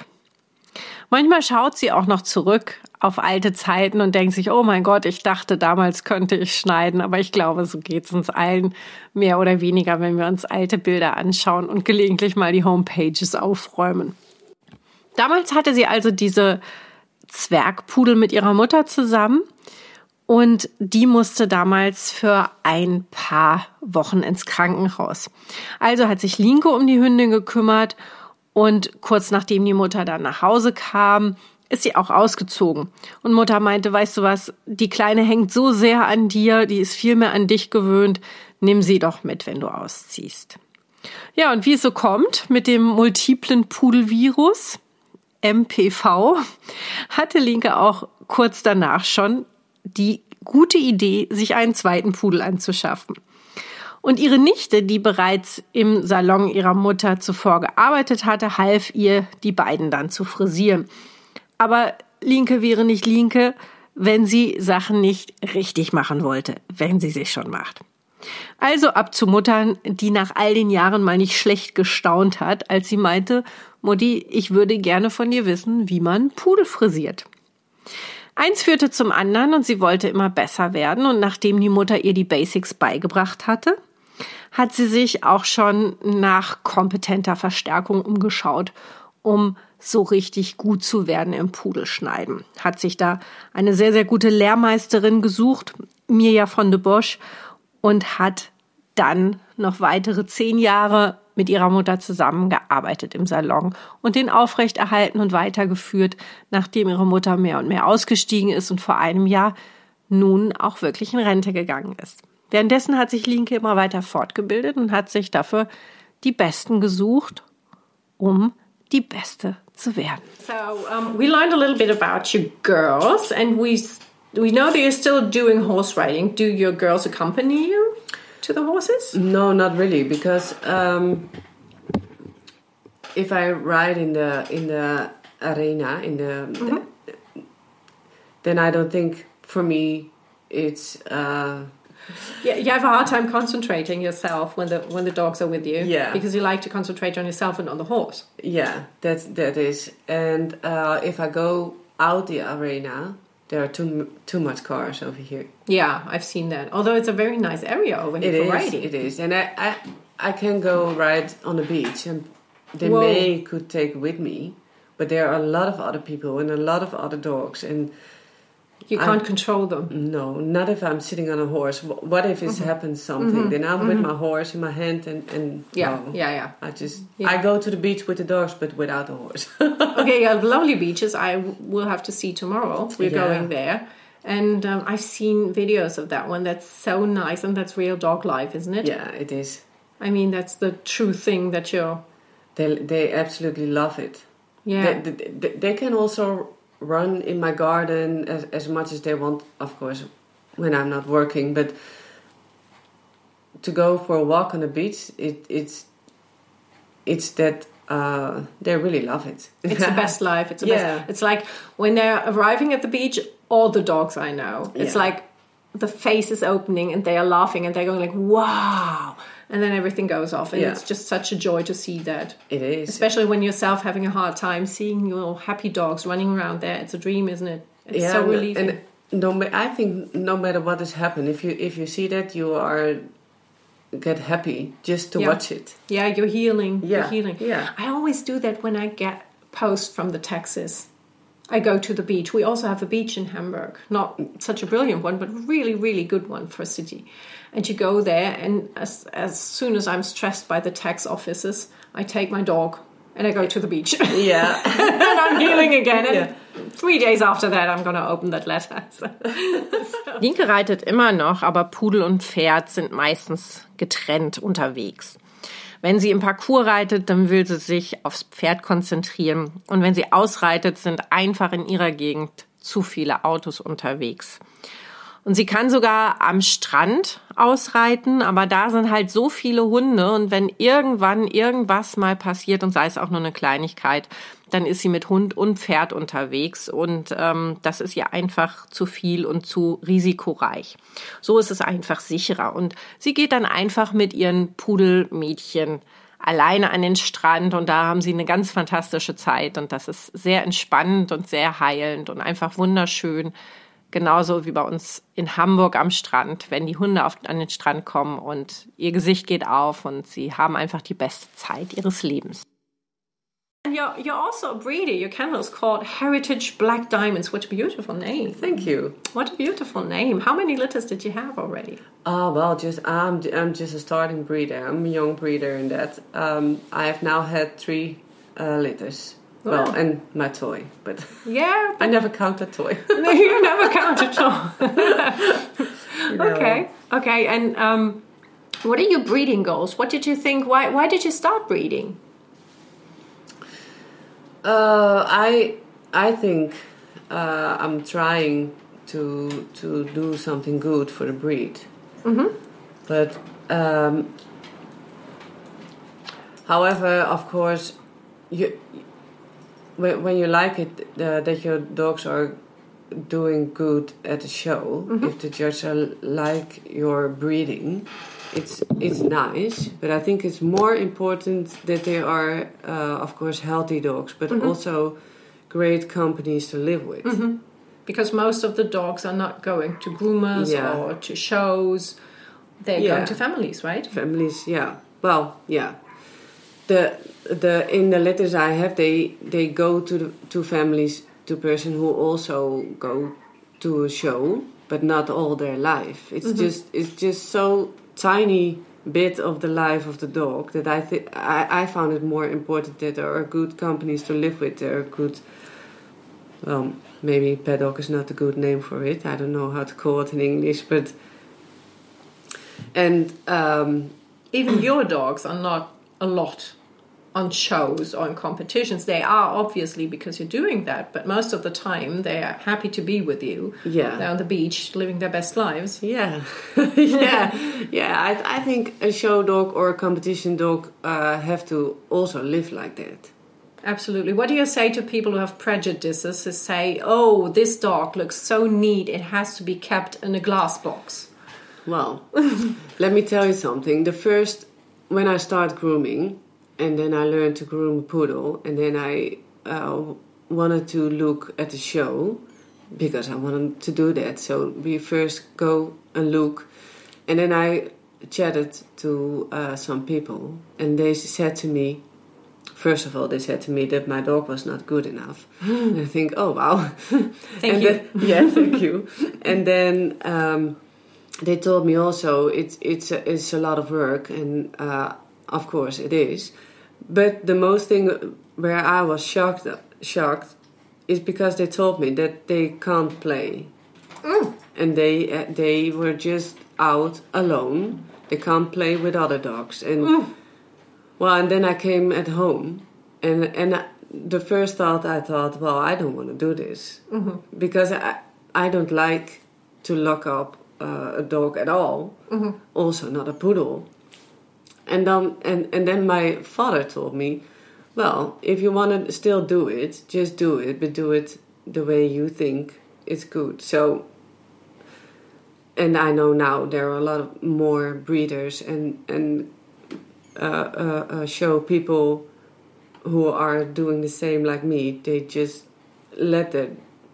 Manchmal schaut sie auch noch zurück auf alte Zeiten und denkt sich, oh mein Gott, ich dachte, damals könnte ich schneiden, aber ich glaube, so geht es uns allen mehr oder weniger, wenn wir uns alte Bilder anschauen und gelegentlich mal die Homepages aufräumen. Damals hatte sie also diese Zwergpudel mit ihrer Mutter zusammen Und die musste damals für ein paar Wochen ins Krankenhaus. Also hat sich Linke um die Hündin gekümmert und kurz nachdem die Mutter dann nach Hause kam, ist sie auch ausgezogen. Und Mutter meinte, weißt du was, die Kleine hängt so sehr an dir, die ist viel mehr an dich gewöhnt, nimm sie doch mit, wenn du ausziehst. Ja, und wie es so kommt mit dem multiplen Pudelvirus, MPV, hatte Linke auch kurz danach schon die gute Idee, sich einen zweiten Pudel anzuschaffen. Und ihre Nichte, die bereits im Salon ihrer Mutter zuvor gearbeitet hatte, half ihr, die beiden dann zu frisieren. Aber Linke wäre nicht Linke, wenn sie Sachen nicht richtig machen wollte, wenn sie sich schon macht. Also ab zu Muttern, die nach all den Jahren mal nicht schlecht gestaunt hat, als sie meinte, Mutti, ich würde gerne von dir wissen, wie man Pudel frisiert. Eins führte zum anderen und sie wollte immer besser werden. Und nachdem die Mutter ihr die Basics beigebracht hatte, hat sie sich auch schon nach kompetenter Verstärkung umgeschaut, um so richtig gut zu werden im Pudelschneiden. Hat sich da eine sehr, sehr gute Lehrmeisterin gesucht, Mirja von de Bosch, und hat dann noch weitere zehn Jahre mit ihrer Mutter zusammengearbeitet im Salon und den aufrechterhalten und weitergeführt, nachdem ihre Mutter mehr und mehr ausgestiegen ist und vor einem Jahr nun auch wirklich in Rente gegangen ist. Währenddessen hat sich Linke immer weiter fortgebildet und hat sich dafür die Besten gesucht, um die Beste zu werden. So um, we learned a little bit about your girls and we we know that you're still doing horse riding. Do your girls accompany you? To the horses? No, not really, because um, if I ride in the in the arena in the, mm-hmm. the then I don't think for me it's. Uh, yeah, you have a hard time concentrating yourself when the when the dogs are with you. Yeah, because you like to concentrate on yourself and on the horse. Yeah, that's that is. And uh, if I go out the arena, there are too too much cars over here. Yeah, I've seen that. Although it's a very nice area over here it for is, riding. It is, and I, I I can go ride on the beach, and they Whoa. may could take with me, but there are a lot of other people and a lot of other dogs, and you can't I, control them. No, not if I'm sitting on a horse. What if it mm-hmm. happens something? Mm-hmm. Then I'm mm-hmm. with my horse in my hand, and and yeah, no, yeah, yeah. I just yeah. I go to the beach with the dogs, but without the horse. okay, yeah, lovely beaches. I will have to see tomorrow. We're yeah. going there. And um, I've seen videos of that one. That's so nice, and that's real dog life, isn't it? Yeah, it is. I mean, that's the true thing that you're. They they absolutely love it. Yeah. They, they, they can also run in my garden as, as much as they want, of course, when I'm not working. But to go for a walk on the beach, it, it's it's that uh, they really love it. It's the best life. It's the yeah. best. It's like when they're arriving at the beach, all the dogs I know. It's yeah. like the face is opening and they are laughing and they're going like, "Wow!" And then everything goes off. And yeah. it's just such a joy to see that. It is. Especially when yourself having a hard time seeing your happy dogs running around there. It's a dream isn't it? It's yeah, so relieving. and no i think no matter what has happened if you if you see that you are get happy just to yeah. watch it. Yeah you're healing yeah you're healing. yeah. I always do that when i get posts from the taxis I go to the beach. We also have a beach in Hamburg, not such a brilliant one, but really, really good one for a city and you go there and as, as soon as i'm stressed by the tax offices i take my dog and i go to the beach yeah and i'm healing again and yeah. three days after that i'm gonna open that letter so. Linke reitet immer noch aber Pudel und Pferd sind meistens getrennt unterwegs wenn sie im Parcours reitet, dann will sie sich aufs Pferd konzentrieren. Und wenn sie ausreitet, sind einfach in ihrer Gegend zu viele Autos unterwegs. Und sie kann sogar am Strand ausreiten, aber da sind halt so viele Hunde und wenn irgendwann irgendwas mal passiert und sei es auch nur eine Kleinigkeit, dann ist sie mit Hund und Pferd unterwegs und ähm, das ist ihr einfach zu viel und zu risikoreich. So ist es einfach sicherer und sie geht dann einfach mit ihren Pudelmädchen alleine an den Strand und da haben sie eine ganz fantastische Zeit und das ist sehr entspannend und sehr heilend und einfach wunderschön Genauso wie bei uns in Hamburg am Strand, wenn die Hunde auf, an den Strand kommen und ihr Gesicht geht auf und sie haben einfach die beste Zeit ihres Lebens. And you're, you're also a breeder. Your kennel is called Heritage Black Diamonds. What a beautiful name. Thank you. What a beautiful name. How many litters did you have already? Oh, well, just I'm, I'm just a starting breeder. I'm a young breeder in that. Um, I have now had three uh, litters. Well, and my toy, but Yeah, I never count a toy. you never count all. know. Okay, okay. And um, what are your breeding goals? What did you think? Why, why did you start breeding? Uh, I I think uh, I'm trying to to do something good for the breed. Mm-hmm. But um, however, of course, you when, when you like it uh, that your dogs are doing good at the show, if the judges are like your breeding, it's it's nice. But I think it's more important that they are, uh, of course, healthy dogs, but also great companies to live with. Because most of the dogs are not going to groomers Yeah. or to shows. They're Yeah. going to families, right? families yeah well yeah the the in the letters i have they they go to the to families to person who also go to a show but not all their life. It's just it's just so tiny bit of the life of the dog that i think I, found it more important that there are good companies to live with. There are good well maybe paddock is not a good name for it. I don't know how to call it in english but and um Even your dogs are not a lot on shows or in competitions. They are obviously because you're doing that, but most of the time they are happy to be with you. Yeah. They're on the beach living their best lives. Yeah, yeah, yeah. I, I think a show dog or a competition dog uh, have to also live like that. Absolutely. What do you say to people who have prejudices who say, oh, this dog looks so neat, it has to be kept in a glass box? Well, let me tell you something. The first, when I start grooming, and then I learned to groom a poodle, and then I uh, wanted to look at the show because I wanted to do that. So we first go and look, and then I chatted to uh, some people, and they said to me, First of all, they said to me that my dog was not good enough. and I think, oh wow, Thank and you. then- yeah, thank you. And then um, they told me also it's it's a, it's a lot of work, and uh, of course it is. But the most thing where I was shocked shocked is because they told me that they can't play, and they uh, they were just out alone. They can't play with other dogs, and well, and then I came at home, and and I, the first thought I thought, well, I don't want to do this. Because I I don't like to lock up uh, a dog at all. Also, not a poodle. And then and and then my father told me, well, if you want to still do it, just do it, but do it the way you think it's good. So. And I know now there are a lot of more breeders and and uh, uh, uh, show people who are doing the same like me. They just let the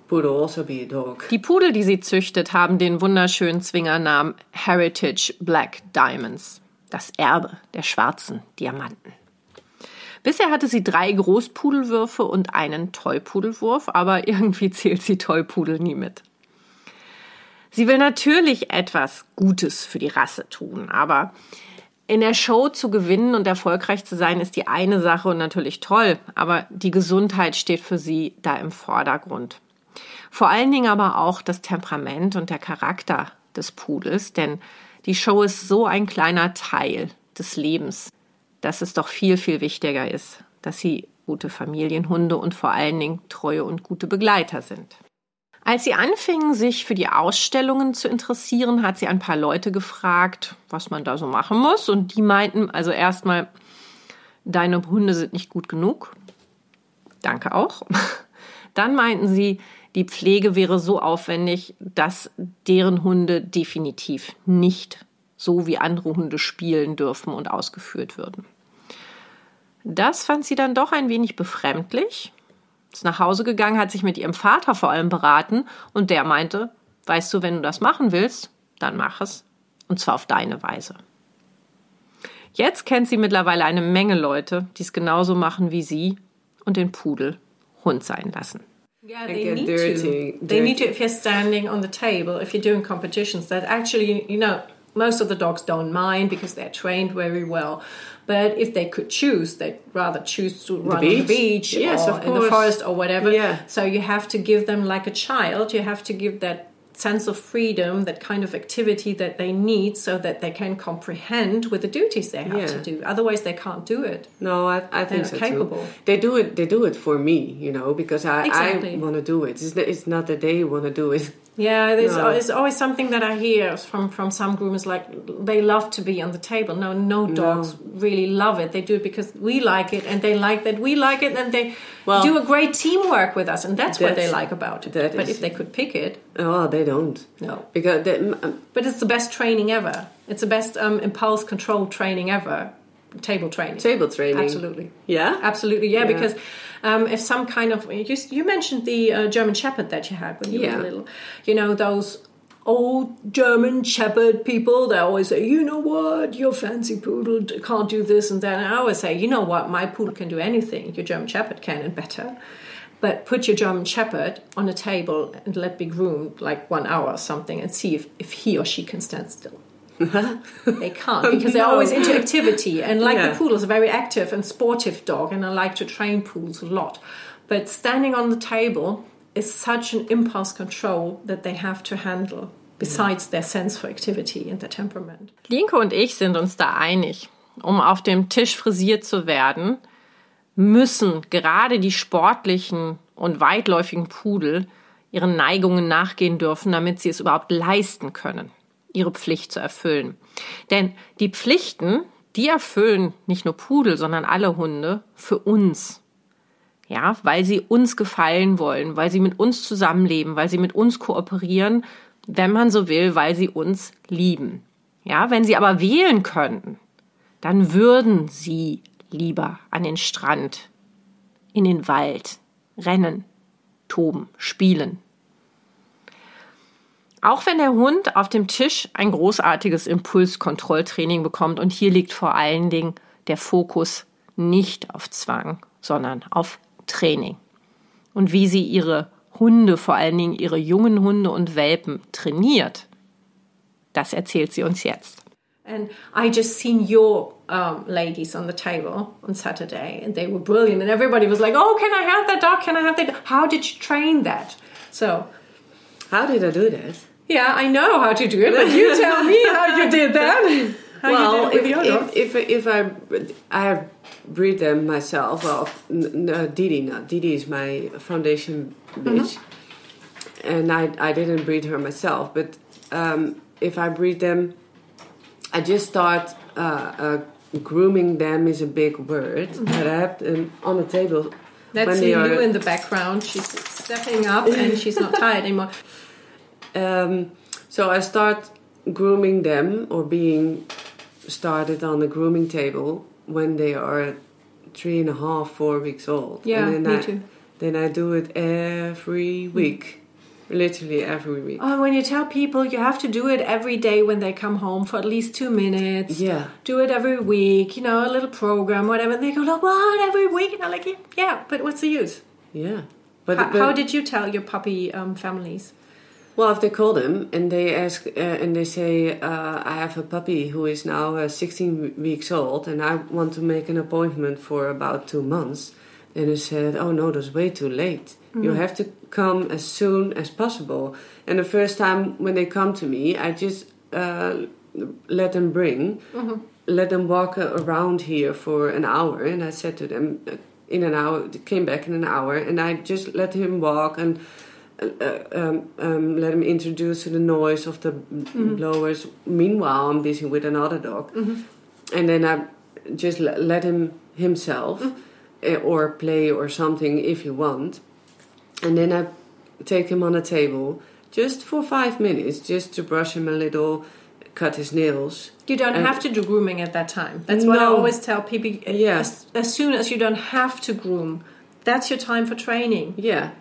poodle also be a dog. Die Pudel, die sie züchtet, haben den wunderschönen Zwingernamen Heritage Black Diamonds. Das Erbe der schwarzen Diamanten. Bisher hatte sie drei Großpudelwürfe und einen Tollpudelwurf, aber irgendwie zählt sie Tollpudel nie mit. Sie will natürlich etwas Gutes für die Rasse tun, aber in der Show zu gewinnen und erfolgreich zu sein, ist die eine Sache und natürlich toll, aber die Gesundheit steht für sie da im Vordergrund. Vor allen Dingen aber auch das Temperament und der Charakter des Pudels, denn die Show ist so ein kleiner Teil des Lebens, dass es doch viel, viel wichtiger ist, dass sie gute Familienhunde und vor allen Dingen treue und gute Begleiter sind. Als sie anfingen, sich für die Ausstellungen zu interessieren, hat sie ein paar Leute gefragt, was man da so machen muss. Und die meinten also erstmal, deine Hunde sind nicht gut genug. Danke auch. Dann meinten sie, die Pflege wäre so aufwendig, dass deren Hunde definitiv nicht so wie andere Hunde spielen dürfen und ausgeführt würden. Das fand sie dann doch ein wenig befremdlich ist nach Hause gegangen, hat sich mit ihrem Vater vor allem beraten und der meinte, weißt du, wenn du das machen willst, dann mach es. Und zwar auf deine Weise. Jetzt kennt sie mittlerweile eine Menge Leute, die es genauso machen wie sie und den Pudel Hund sein lassen. Yeah, they need dirty, to. They need to if you're standing on the table, if you're doing competitions, that actually, you know, most of the dogs don't mind because they're trained very well. But if they could choose, they'd rather choose to run the on the beach yes, or in the forest or whatever. Yeah. So you have to give them like a child. You have to give that sense of freedom, that kind of activity that they need so that they can comprehend with the duties they have yeah. to do. Otherwise, they can't do it. No, I, I think so capable. too. They do it. They do it for me, you know, because I, exactly. I want to do it. It's, it's not that they want to do it. Yeah, there's no. it's always something that I hear from from some groomers like they love to be on the table. No, no dogs no. really love it. They do it because we like it, and they like that we like it, and they well, do a great teamwork with us, and that's, that's what they like about it. But if they could pick it, oh, they don't. No, because they, um, but it's the best training ever. It's the best um, impulse control training ever. Table training. Table training. Absolutely. Yeah. Absolutely. Yeah, yeah. because um, if some kind of you, you mentioned the uh, German Shepherd that you had when you yeah. were little, you know those old German Shepherd people. They always say, you know what, your fancy poodle can't do this and that. And I always say, you know what, my poodle can do anything. Your German Shepherd can and better. But put your German Shepherd on a table and let be groomed like one hour or something and see if, if he or she can stand still. They can't because they're always into activity. And like yeah. the poodle is a very active and sportive dog, and I like to train poodles a lot. But standing on the table is such an impulse control that they have to handle. Besides their sense for activity and their temperament. Linke und ich sind uns da einig. Um auf dem Tisch frisiert zu werden, müssen gerade die sportlichen und weitläufigen Pudel ihren Neigungen nachgehen dürfen, damit sie es überhaupt leisten können ihre Pflicht zu erfüllen. Denn die Pflichten, die erfüllen nicht nur Pudel, sondern alle Hunde für uns. Ja, weil sie uns gefallen wollen, weil sie mit uns zusammenleben, weil sie mit uns kooperieren, wenn man so will, weil sie uns lieben. Ja, wenn sie aber wählen könnten, dann würden sie lieber an den Strand, in den Wald, rennen, toben, spielen, auch wenn der Hund auf dem Tisch ein großartiges Impulskontrolltraining bekommt und hier liegt vor allen Dingen der Fokus nicht auf Zwang, sondern auf Training. Und wie sie ihre Hunde, vor allen Dingen ihre jungen Hunde und Welpen trainiert, das erzählt sie uns jetzt. And I just seen your um, ladies on the table on Saturday, and they were brilliant. And everybody was like, "Oh, can I have that dog? Can I have that?" How did you train that? So, how did I do that? Yeah, I know how to do it, but you tell me how you did that. How well, if, if, if, if, I I breed them myself, well, uh, Didi not. Didi is my foundation bitch, mm-hmm. and I I didn't breed her myself. But um, if I breed them, I just start uh, uh, grooming them is a big word, mm-hmm. but I have them on the table. That's you are, in the background. She's stepping up and she's not tired anymore. Um, so I start grooming them or being started on the grooming table when they are three and a half, four weeks old. Yeah, and then me I, too. Then I do it every week. Literally every week. Oh, when you tell people you have to do it every day when they come home for at least two minutes. Yeah. Do it every week, you know, a little program, whatever. And they go, like, what, every week? And I'm like, yeah, but what's the use? Yeah. But, how, but, how did you tell your puppy um, families? Well, if they call them and they ask uh, and they say, uh, "I have a puppy who is now uh, 16 weeks old, and I want to make an appointment for about two months," then they said, "Oh no, that's way too late. Mm-hmm. You have to come as soon as possible." And the first time when they come to me, I just uh, let them bring, mm-hmm. let them walk around here for an hour, and I said to them, in an hour, came back in an hour, and I just let him walk and uh, um, um, let him introduce to the noise of the mm-hmm. blowers. Meanwhile, I'm busy with another dog, mm-hmm. and then I just let him himself mm-hmm. uh, or play or something if he want, and then I take him on a table just for five minutes, just to brush him a little, cut his nails. You don't have to do grooming at that time. That's no. what I always tell people. Yeah. As, as soon as you don't have to groom, that's your time for training. Yeah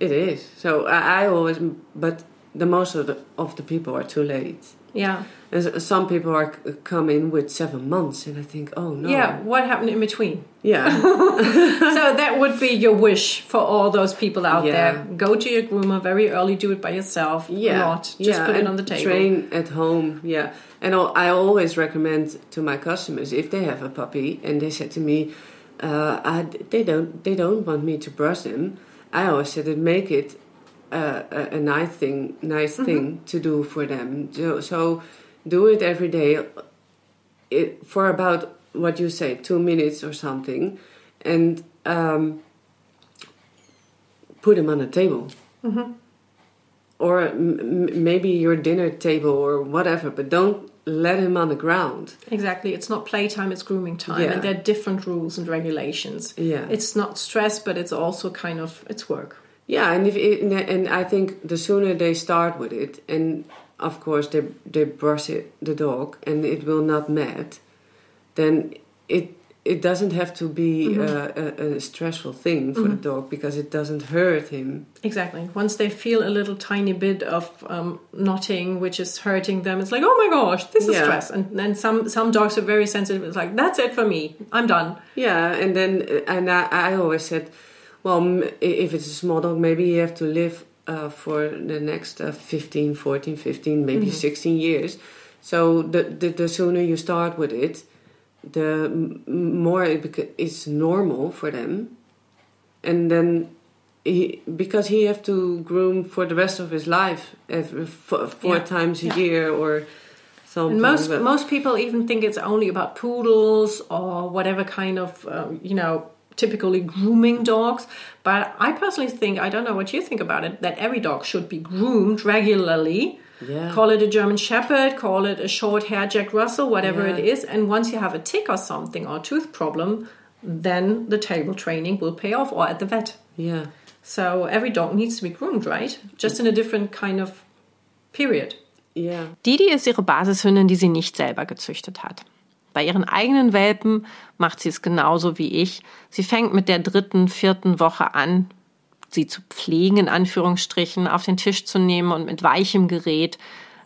it is. So I, I always, but the most of the of the people are too late. Yeah. And some people are come in with seven months, and I think, oh no. Yeah. What happened in between? Yeah. so that would be your wish for all those people out Yeah. there. Go to your groomer very early. Do it by yourself. yeah. Not just yeah. put it on the table. Train at home. Yeah. And I always recommend to my customers if they have a puppy and they said to me, uh, I, they don't they don't want me to brush them. I always said that make it uh, a, a nice thing, nice Mm-hmm. thing to do for them. So, so do it every day, it, for about what you say, two minutes or something, and um, put them on a table. Mm-hmm. Or m- m- maybe your dinner table or whatever, but don't let him on the ground. Exactly. It's not playtime, it's grooming time. Yeah. And there are different rules and regulations. Yeah. It's not stress, but it's also kind of it's work. Yeah, and if it, and I think the sooner they start with it, and of course they they brush it, the dog, and it will not mad, then it it doesn't have to be a, a, a stressful thing for the mm-hmm. dog because it doesn't hurt him. Exactly. Once they feel a little tiny bit of um, knotting, which is hurting them, it's like, oh my gosh, this is Yeah. stress. And then some some dogs are very sensitive. It's like, that's it for me. I'm done. Yeah, and then and I, I always said, well, if it's a small dog, maybe you have to live uh, for the next uh, 15, 14, 15, maybe 16 years. So the, the the sooner you start with it, the more it it's normal for them, and then. He, because he have to groom for the rest of his life, every, four, four Yeah. times a Yeah. year or something. And most but- most people even think it's only about poodles or whatever kind of um, you know typically grooming dogs. But I personally think I don't know what you think about it that every dog should be groomed regularly. Yeah. Call it a German Shepherd, call it a short hair Jack Russell, whatever Yeah. it is. And once you have a tick or something or tooth problem, then the table training will pay off or at the vet. yeah. So every dog needs to be groomed, right? Just in a different kind of period. Yeah. Didi ist ihre Basishündin, die sie nicht selber gezüchtet hat. Bei ihren eigenen Welpen macht sie es genauso wie ich. Sie fängt mit der dritten, vierten Woche an, sie zu pflegen, in Anführungsstrichen, auf den Tisch zu nehmen und mit weichem Gerät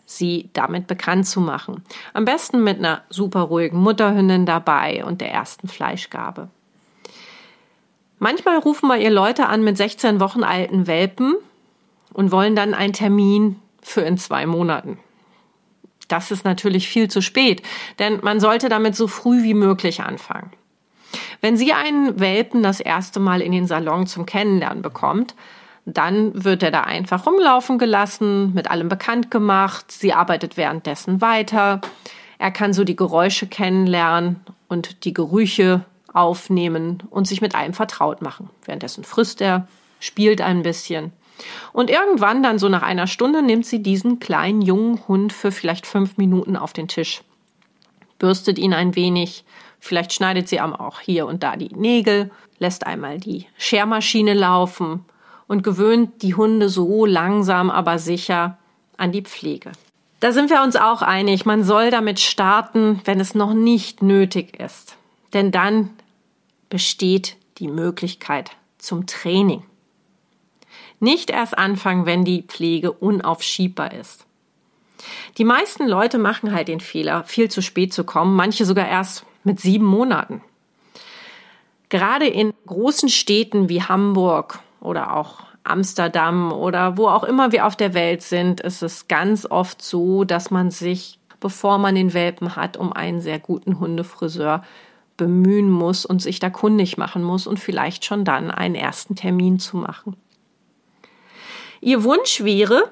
sie damit bekannt zu machen. Am besten mit einer super ruhigen Mutterhündin dabei und der ersten Fleischgabe. Manchmal rufen mal ihr Leute an mit 16 Wochen alten Welpen und wollen dann einen Termin für in zwei Monaten. Das ist natürlich viel zu spät, denn man sollte damit so früh wie möglich anfangen. Wenn sie einen Welpen das erste Mal in den Salon zum Kennenlernen bekommt, dann wird er da einfach rumlaufen gelassen, mit allem bekannt gemacht. Sie arbeitet währenddessen weiter. Er kann so die Geräusche kennenlernen und die Gerüche aufnehmen und sich mit allem vertraut machen. Währenddessen frisst er, spielt ein bisschen. Und irgendwann, dann so nach einer Stunde, nimmt sie diesen kleinen jungen Hund für vielleicht fünf Minuten auf den Tisch, bürstet ihn ein wenig, vielleicht schneidet sie auch hier und da die Nägel, lässt einmal die Schermaschine laufen und gewöhnt die Hunde so langsam aber sicher an die Pflege. Da sind wir uns auch einig, man soll damit starten, wenn es noch nicht nötig ist. Denn dann besteht die Möglichkeit zum Training. Nicht erst anfangen, wenn die Pflege unaufschiebbar ist. Die meisten Leute machen halt den Fehler, viel zu spät zu kommen, manche sogar erst mit sieben Monaten. Gerade in großen Städten wie Hamburg oder auch Amsterdam oder wo auch immer wir auf der Welt sind, ist es ganz oft so, dass man sich, bevor man den Welpen hat, um einen sehr guten Hundefriseur bemühen muss und sich da kundig machen muss und vielleicht schon dann einen ersten Termin zu machen. Ihr Wunsch wäre,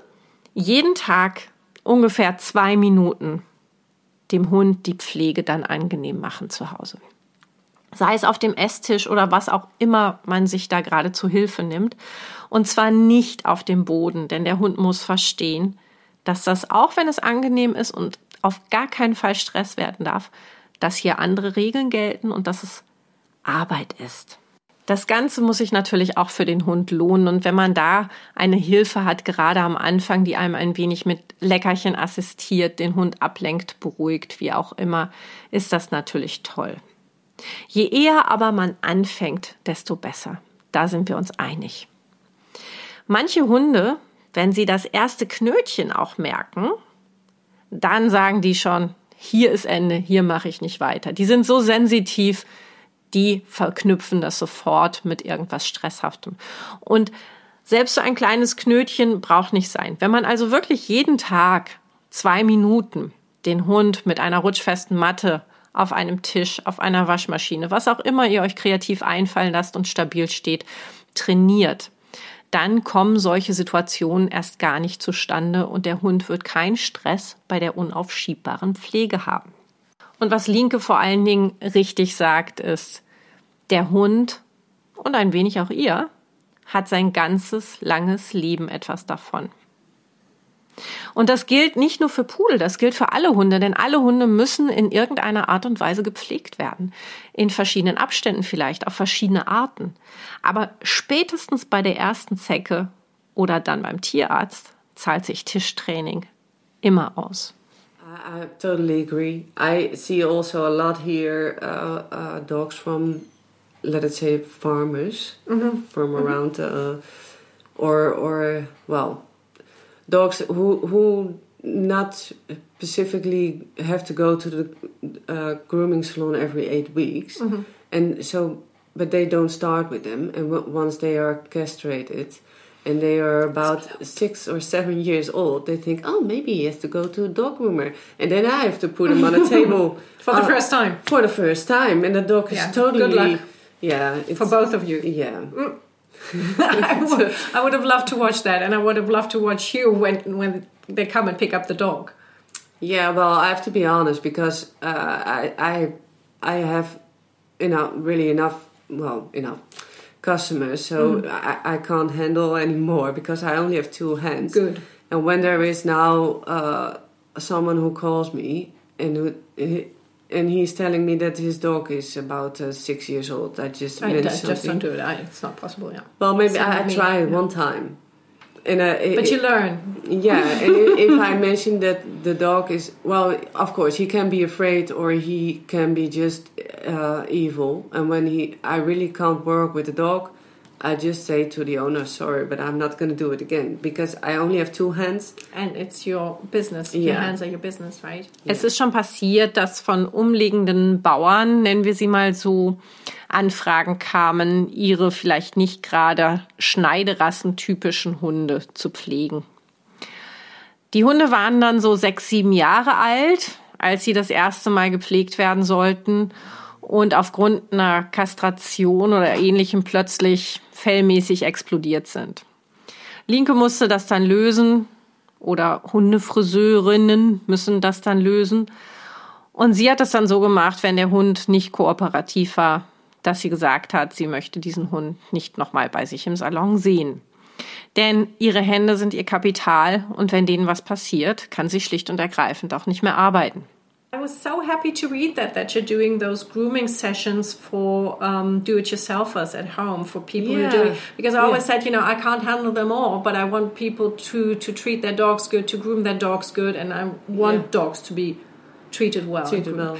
jeden Tag ungefähr zwei Minuten dem Hund die Pflege dann angenehm machen zu Hause. Sei es auf dem Esstisch oder was auch immer man sich da gerade zu Hilfe nimmt. Und zwar nicht auf dem Boden, denn der Hund muss verstehen, dass das, auch wenn es angenehm ist und auf gar keinen Fall Stress werden darf, dass hier andere Regeln gelten und dass es Arbeit ist. Das Ganze muss sich natürlich auch für den Hund lohnen. Und wenn man da eine Hilfe hat, gerade am Anfang, die einem ein wenig mit Leckerchen assistiert, den Hund ablenkt, beruhigt, wie auch immer, ist das natürlich toll. Je eher aber man anfängt, desto besser. Da sind wir uns einig. Manche Hunde, wenn sie das erste Knötchen auch merken, dann sagen die schon, hier ist Ende, hier mache ich nicht weiter. Die sind so sensitiv, die verknüpfen das sofort mit irgendwas Stresshaftem. Und selbst so ein kleines Knötchen braucht nicht sein. Wenn man also wirklich jeden Tag zwei Minuten den Hund mit einer rutschfesten Matte auf einem Tisch, auf einer Waschmaschine, was auch immer ihr euch kreativ einfallen lasst und stabil steht, trainiert, dann kommen solche Situationen erst gar nicht zustande und der Hund wird keinen Stress bei der unaufschiebbaren Pflege haben. Und was Linke vor allen Dingen richtig sagt, ist, der Hund und ein wenig auch ihr hat sein ganzes langes Leben etwas davon. Und das gilt nicht nur für Pudel, das gilt für alle Hunde, denn alle Hunde müssen in irgendeiner Art und Weise gepflegt werden. In verschiedenen Abständen vielleicht, auf verschiedene Arten. Aber spätestens bei der ersten Zecke oder dann beim Tierarzt zahlt sich Tischtraining immer aus. I, totally agree. I see also a lot here uh, uh, dogs from, let us say, farmers mm -hmm. from mm-hmm. around, uh, or or well, dogs who who not specifically have to go to the uh, grooming salon every eight weeks, mm -hmm. and so but they don't start with them, and once they are castrated. And they are about six or seven years old. They think, oh, maybe he has to go to a dog groomer, and then I have to put him on a table for the uh, first time. For the first time, and the dog is yeah. totally Good luck. yeah for both of you. Yeah. Mm. I, would, I would have loved to watch that, and I would have loved to watch you when when they come and pick up the dog. Yeah, well, I have to be honest because uh, I I I have you know really enough well enough customers, so mm. I, I can't handle anymore because I only have two hands. Good. And when there is now uh, someone who calls me and who and he's telling me that his dog is about uh, six years old. I just I, I just don't do it. I, it's not possible. Yeah. Well, maybe I, I try it one time. And, uh, it, but you learn. Yeah, and if I mention that the dog is well, of course he can be afraid or he can be just uh, evil. And when he, I really can't work with the dog, I just say to the owner, sorry, but I'm not going to do it again because I only have two hands. And it's your business. Yeah. Your hands are your business, right? Es ist schon passiert, dass von umliegenden Bauern, nennen wir sie mal so, Anfragen kamen, ihre vielleicht nicht gerade Schneiderassentypischen Hunde zu pflegen. Die Hunde waren dann so sechs, sieben Jahre alt, als sie das erste Mal gepflegt werden sollten und aufgrund einer Kastration oder ähnlichem plötzlich fellmäßig explodiert sind. Linke musste das dann lösen oder Hundefriseurinnen müssen das dann lösen. Und sie hat es dann so gemacht, wenn der Hund nicht kooperativ war, dass sie gesagt hat, sie möchte diesen Hund nicht nochmal bei sich im Salon sehen. Denn ihre Hände sind ihr Kapital und wenn denen was passiert, kann sie schlicht und ergreifend auch nicht mehr arbeiten. I was so happy to read that that you're doing those grooming sessions for um, do-it-yourselfers at home for people yeah. who are doing because I always yeah. said you know I can't handle them all but I want people to to treat their dogs good to groom their dogs good and I want yeah. dogs to be treated well treated well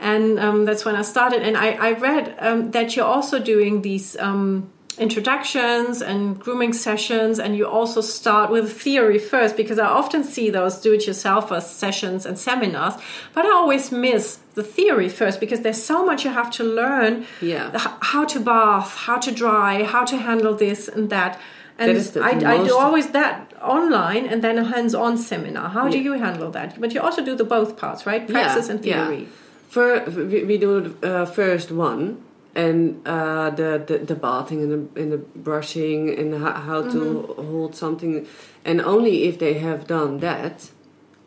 and um, that's when I started. And I, I read um, that you're also doing these um, introductions and grooming sessions. And you also start with theory first because i often see those do-it-yourself sessions and seminars but i always miss the theory first because there's so much you have to learn. Yeah. How to bath how to dry how to handle this and that. And I, I, do always that online and then a hands-on seminar. How yeah. do you handle that? But you also do the both parts right? Praxis yeah, and theory. yeah. For, we, we do uh, first one and uh, the, the, the bathing and the, and the brushing and how, how to hold something. And only if they have done that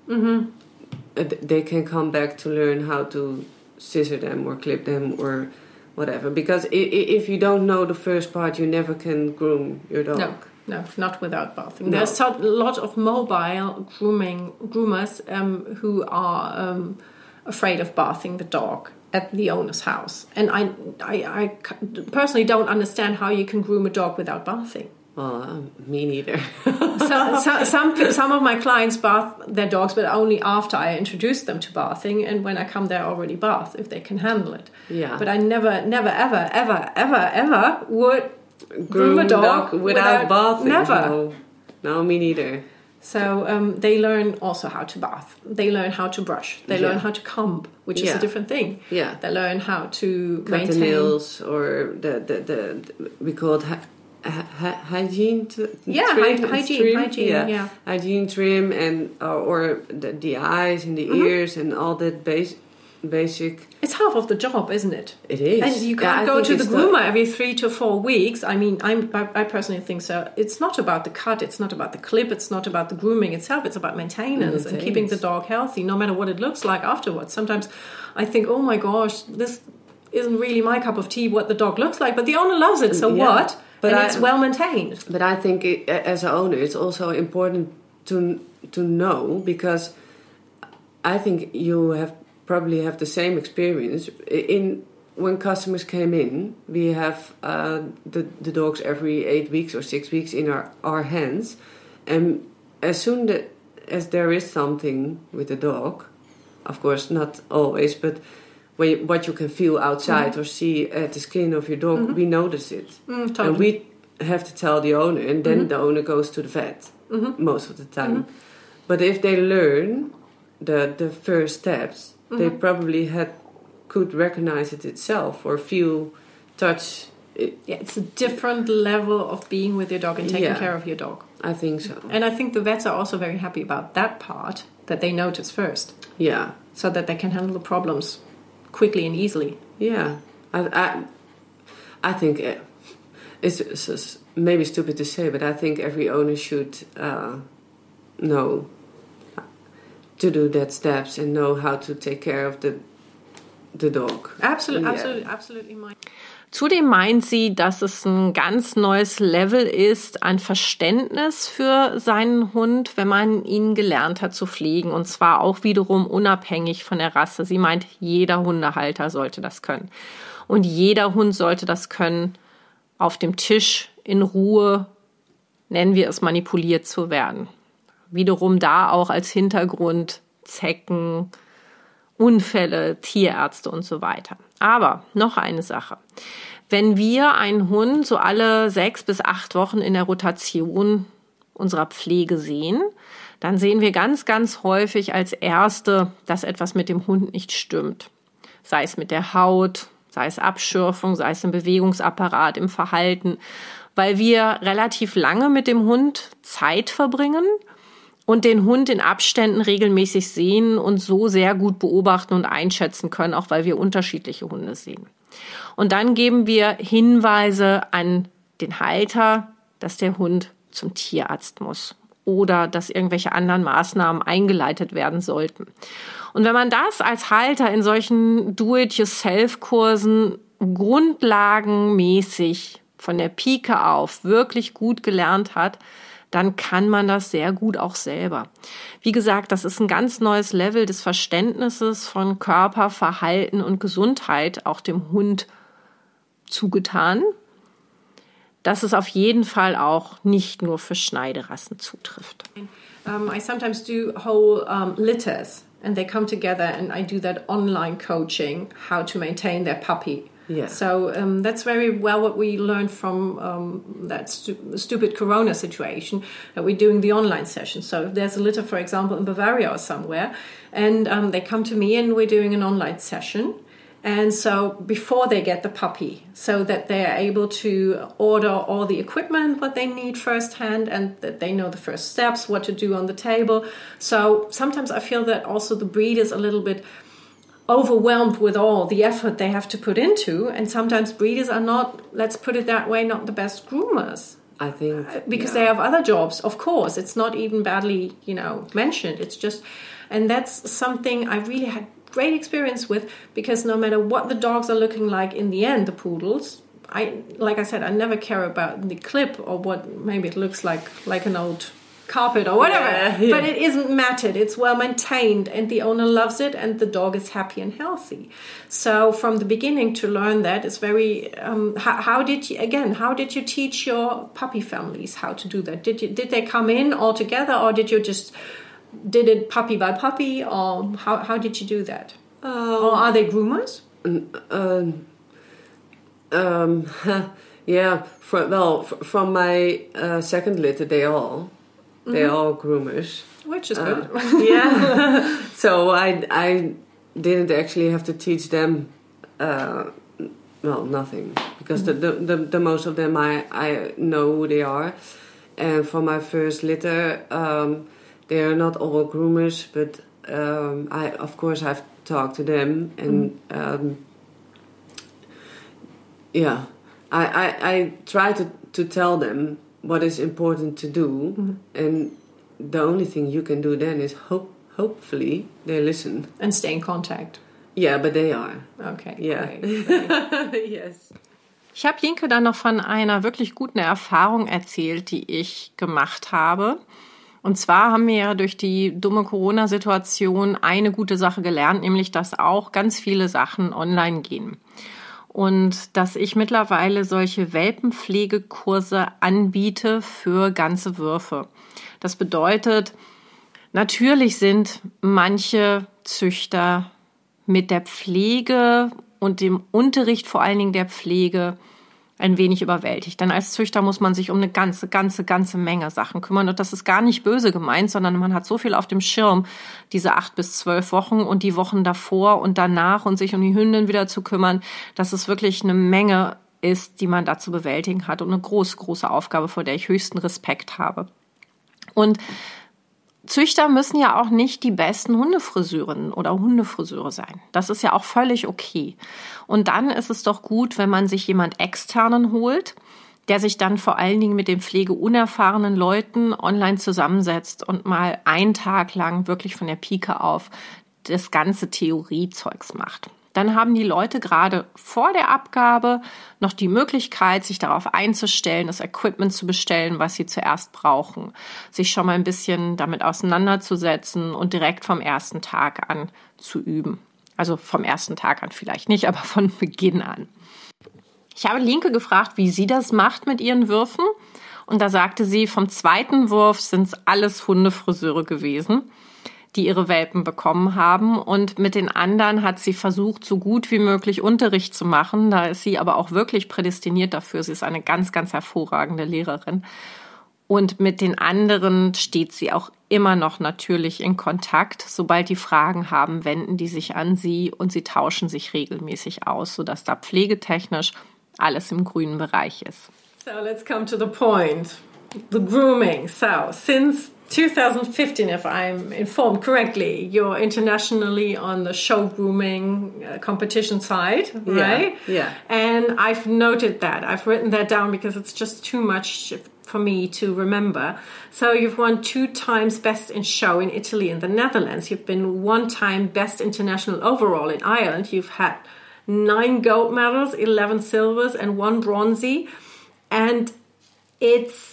mm-hmm. uh, they can come back to learn how to scissor them or clip them or whatever. Because if you don't know the first part you never can groom your dog. No no not without bathing. No. there's a lot of mobile grooming groomers um, who are um, afraid of bathing the dog at the owner's house. And I, I, I personally don't understand how you can groom a dog without bathing. Well, uh, me neither. so, so, some some of my clients bath their dogs, but only after I introduce them to bathing, and when I come there already bath if they can handle it. Yeah. But I never, never, ever, ever, ever, ever would groom, groom a dog, dog without, without bathing. Never. No. no, me neither. So um, they learn also how to bath. They learn how to brush. They Yeah. learn how to comb, which is a different thing. Yeah. They learn how to cut maintain. the nails or the the, the, we call it hy- hy- hygiene t- Yeah, trim, hy- hygiene, trim, hygiene, yeah. hygiene trim and uh, or the, the eyes and the Mm-hmm. ears and all that base, basic It's half of the job, isn't it? it is And you can't I go to the groomer every three to four weeks. I mean, I'm, I, I personally think so. It's not about the cut, it's not about the clip, it's not about the grooming itself. It's about maintenance mm, and keeping the dog healthy, no matter what it looks like afterwards. Sometimes I think, oh my gosh, this isn't really my cup of tea. What the dog looks like, but the owner loves it, so Yeah. what? But and I- it's well maintained. But I think it, as an owner, it's also important to to know because I think you have probably have the same experience in when customers came in. We have uh, the the dogs every eight weeks or six weeks in our our hands, and as soon that as there is something with the dog, of course not always, but. When you, what you can feel outside mm-hmm. or see at the skin of your dog, mm-hmm. we notice it. Mm, And we have to tell the owner, and then mm-hmm. the owner goes to the vet most of the time. But if they learn the the first steps, they probably had could recognize it itself or feel, touch. It. yeah, it's a different level of being with your dog and taking Yeah. care of your dog. I think so. And I think the vets are also very happy about that part that they notice first. Yeah, so that they can handle the problems quickly and easily. yeah. I I, I think it's, it's- it's maybe stupid to say, but I think every owner should uh, know to do that steps and know how to take care of the the dog. Absolutely, Yeah. absolutely, absolutely. My Zudem meint sie, dass es ein ganz neues Level ist an Verständnis für seinen Hund, wenn man ihn gelernt hat zu pflegen. Und zwar auch wiederum unabhängig von der Rasse. Sie meint, jeder Hundehalter sollte das können. Und jeder Hund sollte das können, auf dem Tisch in Ruhe, nennen wir es, manipuliert zu werden. Wiederum da auch als Hintergrund Zecken, Unfälle, Tierärzte und so weiter. Aber noch eine Sache. Wenn wir einen Hund so alle sechs bis acht Wochen in der Rotation unserer Pflege sehen, dann sehen wir ganz, ganz häufig als Erste, dass etwas mit dem Hund nicht stimmt. Sei es mit der Haut, sei es Abschürfung, sei es im Bewegungsapparat, im Verhalten, weil wir relativ lange mit dem Hund Zeit verbringen und den Hund in Abständen regelmäßig sehen und so sehr gut beobachten und einschätzen können, auch weil wir unterschiedliche Hunde sehen. Und dann geben wir Hinweise an den Halter, dass der Hund zum Tierarzt muss oder dass irgendwelche anderen Maßnahmen eingeleitet werden sollten. Und wenn man das als Halter in solchen Do-it-yourself-Kursen grundlagenmäßig von der Pike auf wirklich gut gelernt hat, dann kann man das sehr gut auch selber. Wie gesagt, das ist ein ganz neues Level des Verständnisses von Körper, Verhalten und Gesundheit auch dem Hund zugetan, dass es auf jeden Fall auch nicht nur für Schneiderassen zutrifft. Um, I sometimes do whole um, litters, and they come together, and I do that online coaching how to maintain their puppy. Yeah. So um, that's very well what we learned from um, that stu- stupid Corona situation that we're doing the online session. So if there's a litter, for example, in Bavaria or somewhere, and um, they come to me and we're doing an online session. And so before they get the puppy, so that they are able to order all the equipment what they need firsthand, and that they know the first steps, what to do on the table. So sometimes I feel that also the breed is a little bit overwhelmed with all the effort they have to put into, and sometimes breeders are not, let's put it that way, not the best groomers. I think uh, because yeah. they have other jobs of course. It's not even badly you know mentioned. It's just and that's something i really had great experience with because no matter what the dogs are looking like in the end the poodles i like i said i never care about the clip or what maybe it looks like like an old carpet or whatever. Yeah, yeah. but it isn't matted. It's well maintained and the owner loves it and the dog is happy and healthy. So from the beginning to learn that is very um, how, how did you again how did you teach your puppy families how to do that? Did you did they come in all together or did you just did it puppy by puppy or how, how did you do that? Um, or are they groomers? Um, um, yeah, from, well, from my uh, second litter, they all They're all groomers. Which is Uh, good. yeah. so I I didn't actually have to teach them. Uh, well, nothing because the, the, the the most of them I I know who they are, and for my first litter, um, they are not all groomers, but um, I of course I've talked to them and. Um, yeah, I, I, I try to, to tell them what is important to do, and the only thing you can do then is hope hopefully they listen. And stay in contact. Yeah, but they are. Okay. Yeah. great. yes. Ich habe Linke dann noch von einer wirklich guten Erfahrung erzählt, die ich gemacht habe. Und zwar haben wir ja durch die dumme Corona-Situation eine gute Sache gelernt, nämlich dass auch ganz viele Sachen online gehen. Und dass ich mittlerweile solche Welpenpflegekurse anbiete für ganze Würfe. Das bedeutet, natürlich sind manche Züchter mit der Pflege und dem Unterricht vor allen Dingen der Pflege ein wenig überwältigt. Denn als Züchter muss man sich um eine ganze, ganze, ganze Menge Sachen kümmern. Und das ist gar nicht böse gemeint, sondern man hat so viel auf dem Schirm, diese acht bis zwölf Wochen und die Wochen davor und danach und sich um die Hündin wieder zu kümmern, dass es wirklich eine Menge ist, die man da zu bewältigen hat und eine große, große Aufgabe, vor der ich höchsten Respekt habe. Und Züchter müssen ja auch nicht die besten Hundefriseurinnen oder Hundefriseure sein. Das ist ja auch völlig okay. Und dann ist es doch gut, wenn man sich jemand externen holt, der sich dann vor allen Dingen mit den pflegeunerfahrenen Leuten online zusammensetzt und mal einen Tag lang wirklich von der Pike auf das ganze Theoriezeugs macht. Dann haben die Leute gerade vor der Abgabe noch die Möglichkeit, sich darauf einzustellen, das Equipment zu bestellen, was sie zuerst brauchen, sich schon mal ein bisschen damit auseinanderzusetzen und direkt vom ersten Tag an zu üben. Also vom ersten Tag an vielleicht nicht, aber von Beginn an. Ich habe Linke gefragt, wie sie das macht mit ihren Würfen. Und da sagte sie, vom zweiten Wurf sind es alles Hundefriseure gewesen die ihre Welpen bekommen haben. Und mit den anderen hat sie versucht, so gut wie möglich Unterricht zu machen. Da ist sie aber auch wirklich prädestiniert dafür. Sie ist eine ganz, ganz hervorragende Lehrerin. Und mit den anderen steht sie auch immer noch natürlich in Kontakt. Sobald die Fragen haben, wenden die sich an sie und sie tauschen sich regelmäßig aus, sodass da pflegetechnisch alles im grünen Bereich ist. So let's come to the point. The grooming. So since 2015, if I'm informed correctly, you're internationally on the show grooming uh, competition side, right? Yeah. And I've noted that. I've written that down because it's just too much for me to remember. So you've won two times best in show in Italy and the Netherlands. You've been one time best international overall in Ireland. You've had nine gold medals, 11 silvers, and one bronzy. And it's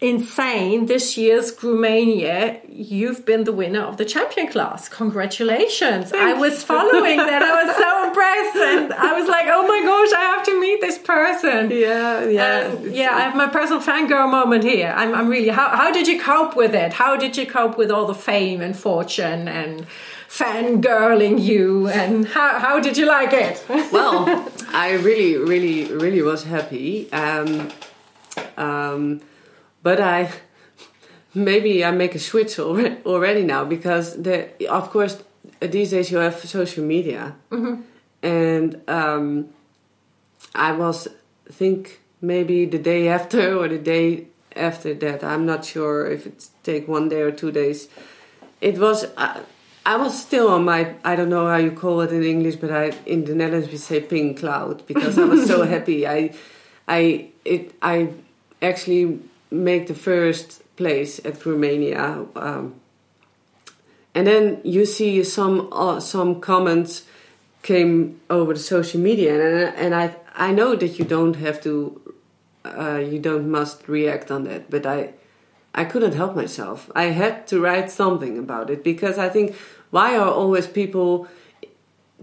insane this year's Groomania you've been the winner of the champion class. Congratulations. I was following that. I was so impressed and i was like oh my gosh i have to meet this person. Yeah, yeah. Um, yeah i have my personal fangirl moment here. I'm, I'm really how, how did you cope with it? How did you cope with all the fame and fortune and fangirling you? And how, how did you like it? Well, I really, really, really was happy. Um, um, but I maybe I make a switch already, already now because the of course these days you have social media, and um, I was think maybe the day after or the day after that. I'm not sure if it take one day or two days. It was. Uh, I was still on my I don't know how you call it in English, but I in the Netherlands we say pink cloud because I was so happy. I I it I actually make the first place at Groomania. Um, and then you see some uh, some comments came over the social media, and and I I know that you don't have to, uh, you don't must react on that, but I I couldn't help myself. I had to write something about it because I think why are always people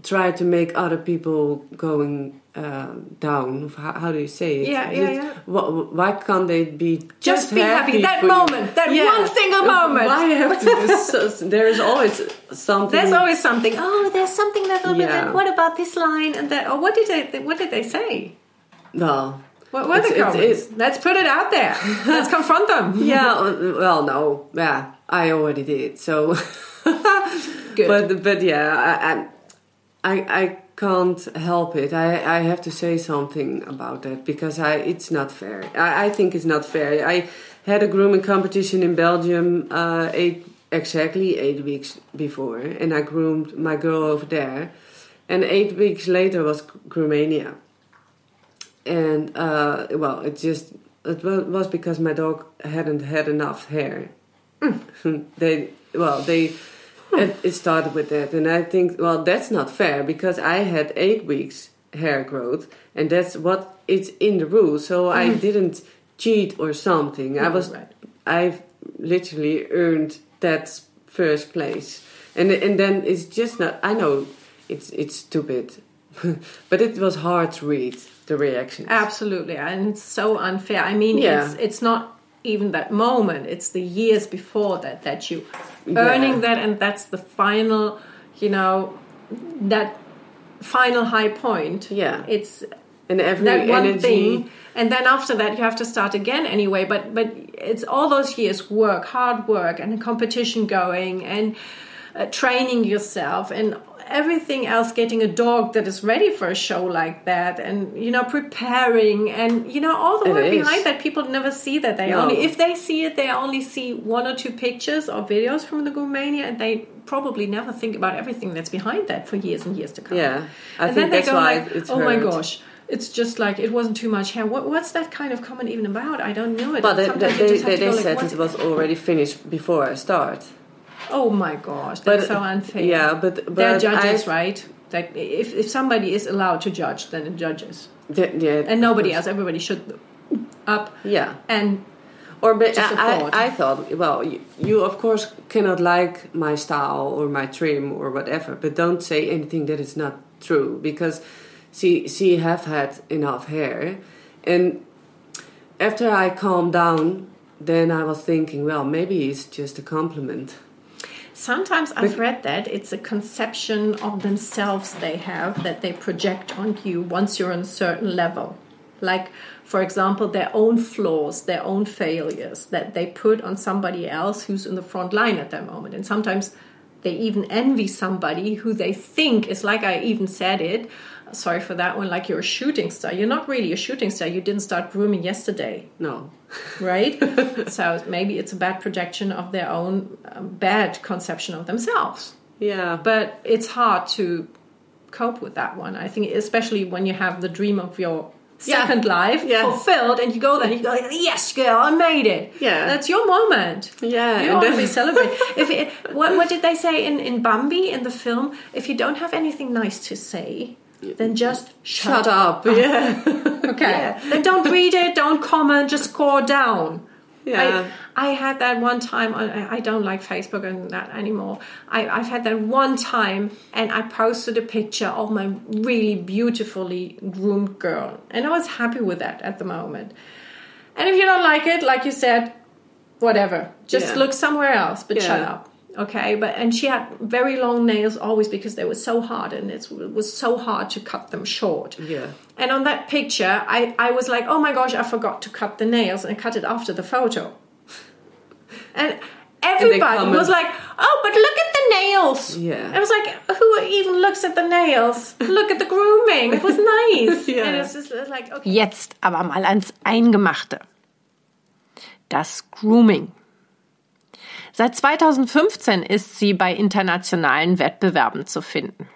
try to make other people going uh, down? How, how do you say it? Yeah, yeah, yeah. Wh- Why can't they be just, Just be happy. That for you? moment, that one single moment. Why have to so, there is always something. There's always something. Oh, there's something that little bit. Yeah. and What about this line and that? Or what did they? What did they say? well. What were the comments? Let's put it out there. Let's confront them. yeah. uh, Well, no. Yeah, I already did. So. Good. But but yeah, I, I I can't help it. I I have to say something about that because I it's not fair. I, I think it's not fair. I had a grooming competition in Belgium uh, eight exactly eight weeks before, and I groomed my girl over there. And eight weeks later was Groomania. And uh, well, it just it wa- was because my dog hadn't had enough hair. they well they it, it started with that, and I think well that's not fair because I had eight weeks hair growth, and that's what it's in the rules. So I mm. didn't cheat or something. I was right. I've literally earned that first place, and and then it's just not. I know it's it's stupid, but it was hard to read the reactions. Absolutely, and it's so unfair. I mean, Yeah. it's it's not even that moment; it's the years before that that you Yeah. earning that, and that's the final, you know, that final high point. Yeah. it's and every that one energy. thing, and then after that you have to start again anyway. But but it's all those years work, hard work, and competition going, and uh, training yourself, and everything else. Getting a dog that is ready for a show like that, and you know preparing, and you know all the work behind that. People never see that. They No. only if they see it, they only see one or two pictures or videos from the Groomania, and they probably never think about everything that's behind that for years and years to come. Yeah, I and think then they that's go why like, it's "Oh my gosh, it's just like it wasn't too much hair." What, what's that kind of comment even about? I don't know it. But they, Sometimes they, just to go like, said it was already finished before I start. Oh my gosh, But- that's so unfair. yeah, but- but they're judges, I've- right? Like if if somebody is allowed to judge, then it judges, The- yeah, and nobody else. Everybody should up Yeah, and or but. I, I thought, well, you, you of course cannot like my style or my trim or whatever, but don't say anything that is not true because she she have had enough hair, and after I calmed down, then I was thinking, well, maybe it's just a compliment. Sometimes I've read that it's a conception of themselves they have that they project on you once you're on a certain level. Like, for example, their own flaws, their own failures that they put on somebody else who's in the front line at that moment. And sometimes they even envy somebody who they think is like I even said it. Sorry for that one, like you're a shooting star. You're not really a shooting star. You didn't start grooming yesterday No, right? so maybe it's a bad projection of their own um, bad conception of themselves. yeah, But it's hard to cope with that one. I think, especially when you have the dream of your Yeah. second life Yeah. fulfilled, and you go there and you go, "Yes, girl, I made it." Yeah. that's your moment. Yeah, you ought to be celebrated. if it, what, what did they say in in Bambi in the film? If you don't have anything nice to say. Then just shut, shut up. Yeah, Okay. Then don't read it, don't comment, just score down. Yeah. I, I had that one time, I, I don't like Facebook and that anymore. I, I've had that one time and I posted a picture of my really beautifully groomed girl. And I was happy with that at the moment. And if you don't like it, like you said, whatever. Just Yeah. look somewhere else, but shut up. Okay, but and she had very long nails always because they were so hard and it was so hard to cut them short. Yeah. And on that picture, I, I was like, oh my gosh, I forgot to cut the nails and I cut it after the photo. And everybody comment- was like, oh, but look at the nails. Yeah. I was like, who even looks at the nails? Look at the grooming. It was nice. Yeah. And it's just it's like, okay. Jetzt aber mal ans Eingemachte. Das Grooming. Seit 2015 ist sie bei internationalen Wettbewerben zu finden.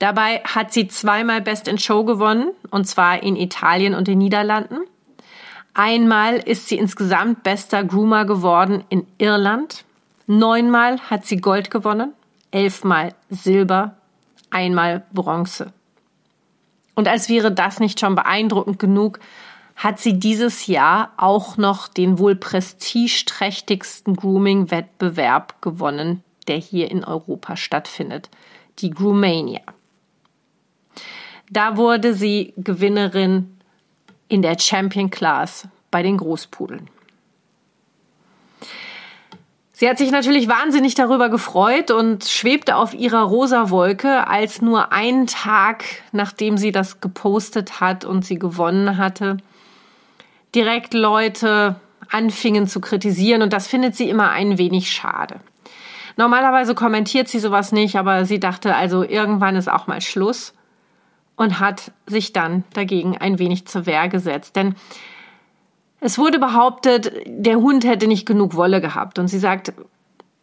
Dabei hat sie zweimal Best in Show gewonnen, und zwar in Italien und den Niederlanden. Einmal ist sie insgesamt bester Groomer geworden in Irland. Neunmal hat sie Gold gewonnen, elfmal Silber, einmal Bronze. Und als wäre das nicht schon beeindruckend genug, hat sie dieses Jahr auch noch den wohl prestigeträchtigsten Grooming-Wettbewerb gewonnen, der hier in Europa stattfindet, die Groomania. Da wurde sie Gewinnerin in der Champion Class bei den Großpudeln. Sie hat sich natürlich wahnsinnig darüber gefreut und schwebte auf ihrer rosa Wolke, als nur einen Tag, nachdem sie das gepostet hat und sie gewonnen hatte, direkt Leute anfingen zu kritisieren und das findet sie immer ein wenig schade. Normalerweise kommentiert sie sowas nicht, aber sie dachte also, irgendwann ist auch mal Schluss und hat sich dann dagegen ein wenig zur Wehr gesetzt. Denn es wurde behauptet, der Hund hätte nicht genug Wolle gehabt. Und sie sagt,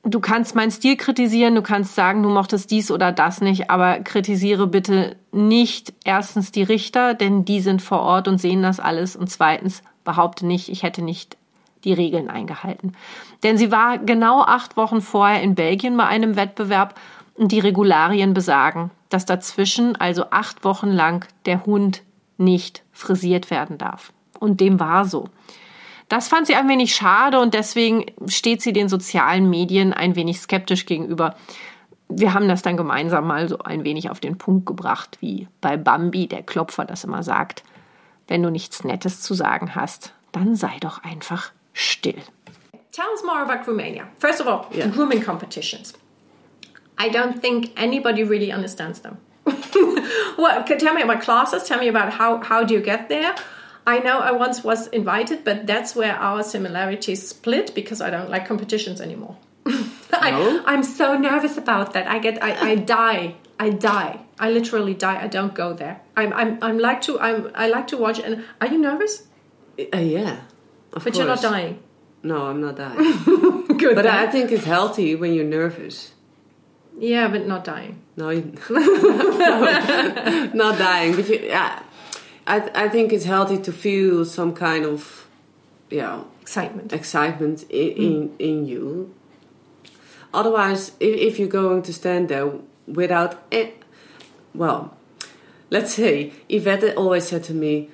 du kannst meinen Stil kritisieren, du kannst sagen, du mochtest dies oder das nicht, aber kritisiere bitte nicht erstens die Richter, denn die sind vor Ort und sehen das alles. Und zweitens behaupte nicht, ich hätte nicht die Regeln eingehalten. Denn sie war genau acht Wochen vorher in Belgien bei einem Wettbewerb und die Regularien besagen, dass dazwischen, also acht Wochen lang, der Hund nicht frisiert werden darf. Und dem war so. Das fand sie ein wenig schade und deswegen steht sie den sozialen Medien ein wenig skeptisch gegenüber. Wir haben das dann gemeinsam mal so ein wenig auf den Punkt gebracht, wie bei Bambi, der Klopfer das immer sagt. Wenn du nichts Nettes zu sagen hast, dann sei doch einfach still. Tell us more about Romania. First of all, yeah. grooming competitions. I don't think anybody really understands them. well, tell me about classes. Tell me about how, how do you get there? I know I once was invited, but that's where our similarities split because I don't like competitions anymore. I, I'm so nervous about that. I get, I, I die. I die. I literally die. I don't go there. I'm, I'm, I'm like to, I'm, I like to watch. And are you nervous? Uh, yeah, but course. you're not dying. No, I'm not dying. Good. But. I think it's healthy when you're nervous. Yeah, but not dying. No, no not dying. But you, yeah, I I think it's healthy to feel some kind of, yeah, excitement, excitement in mm. in, in you. Otherwise, if, if you're going to stand there without it, well, let's say Yvette always said to me,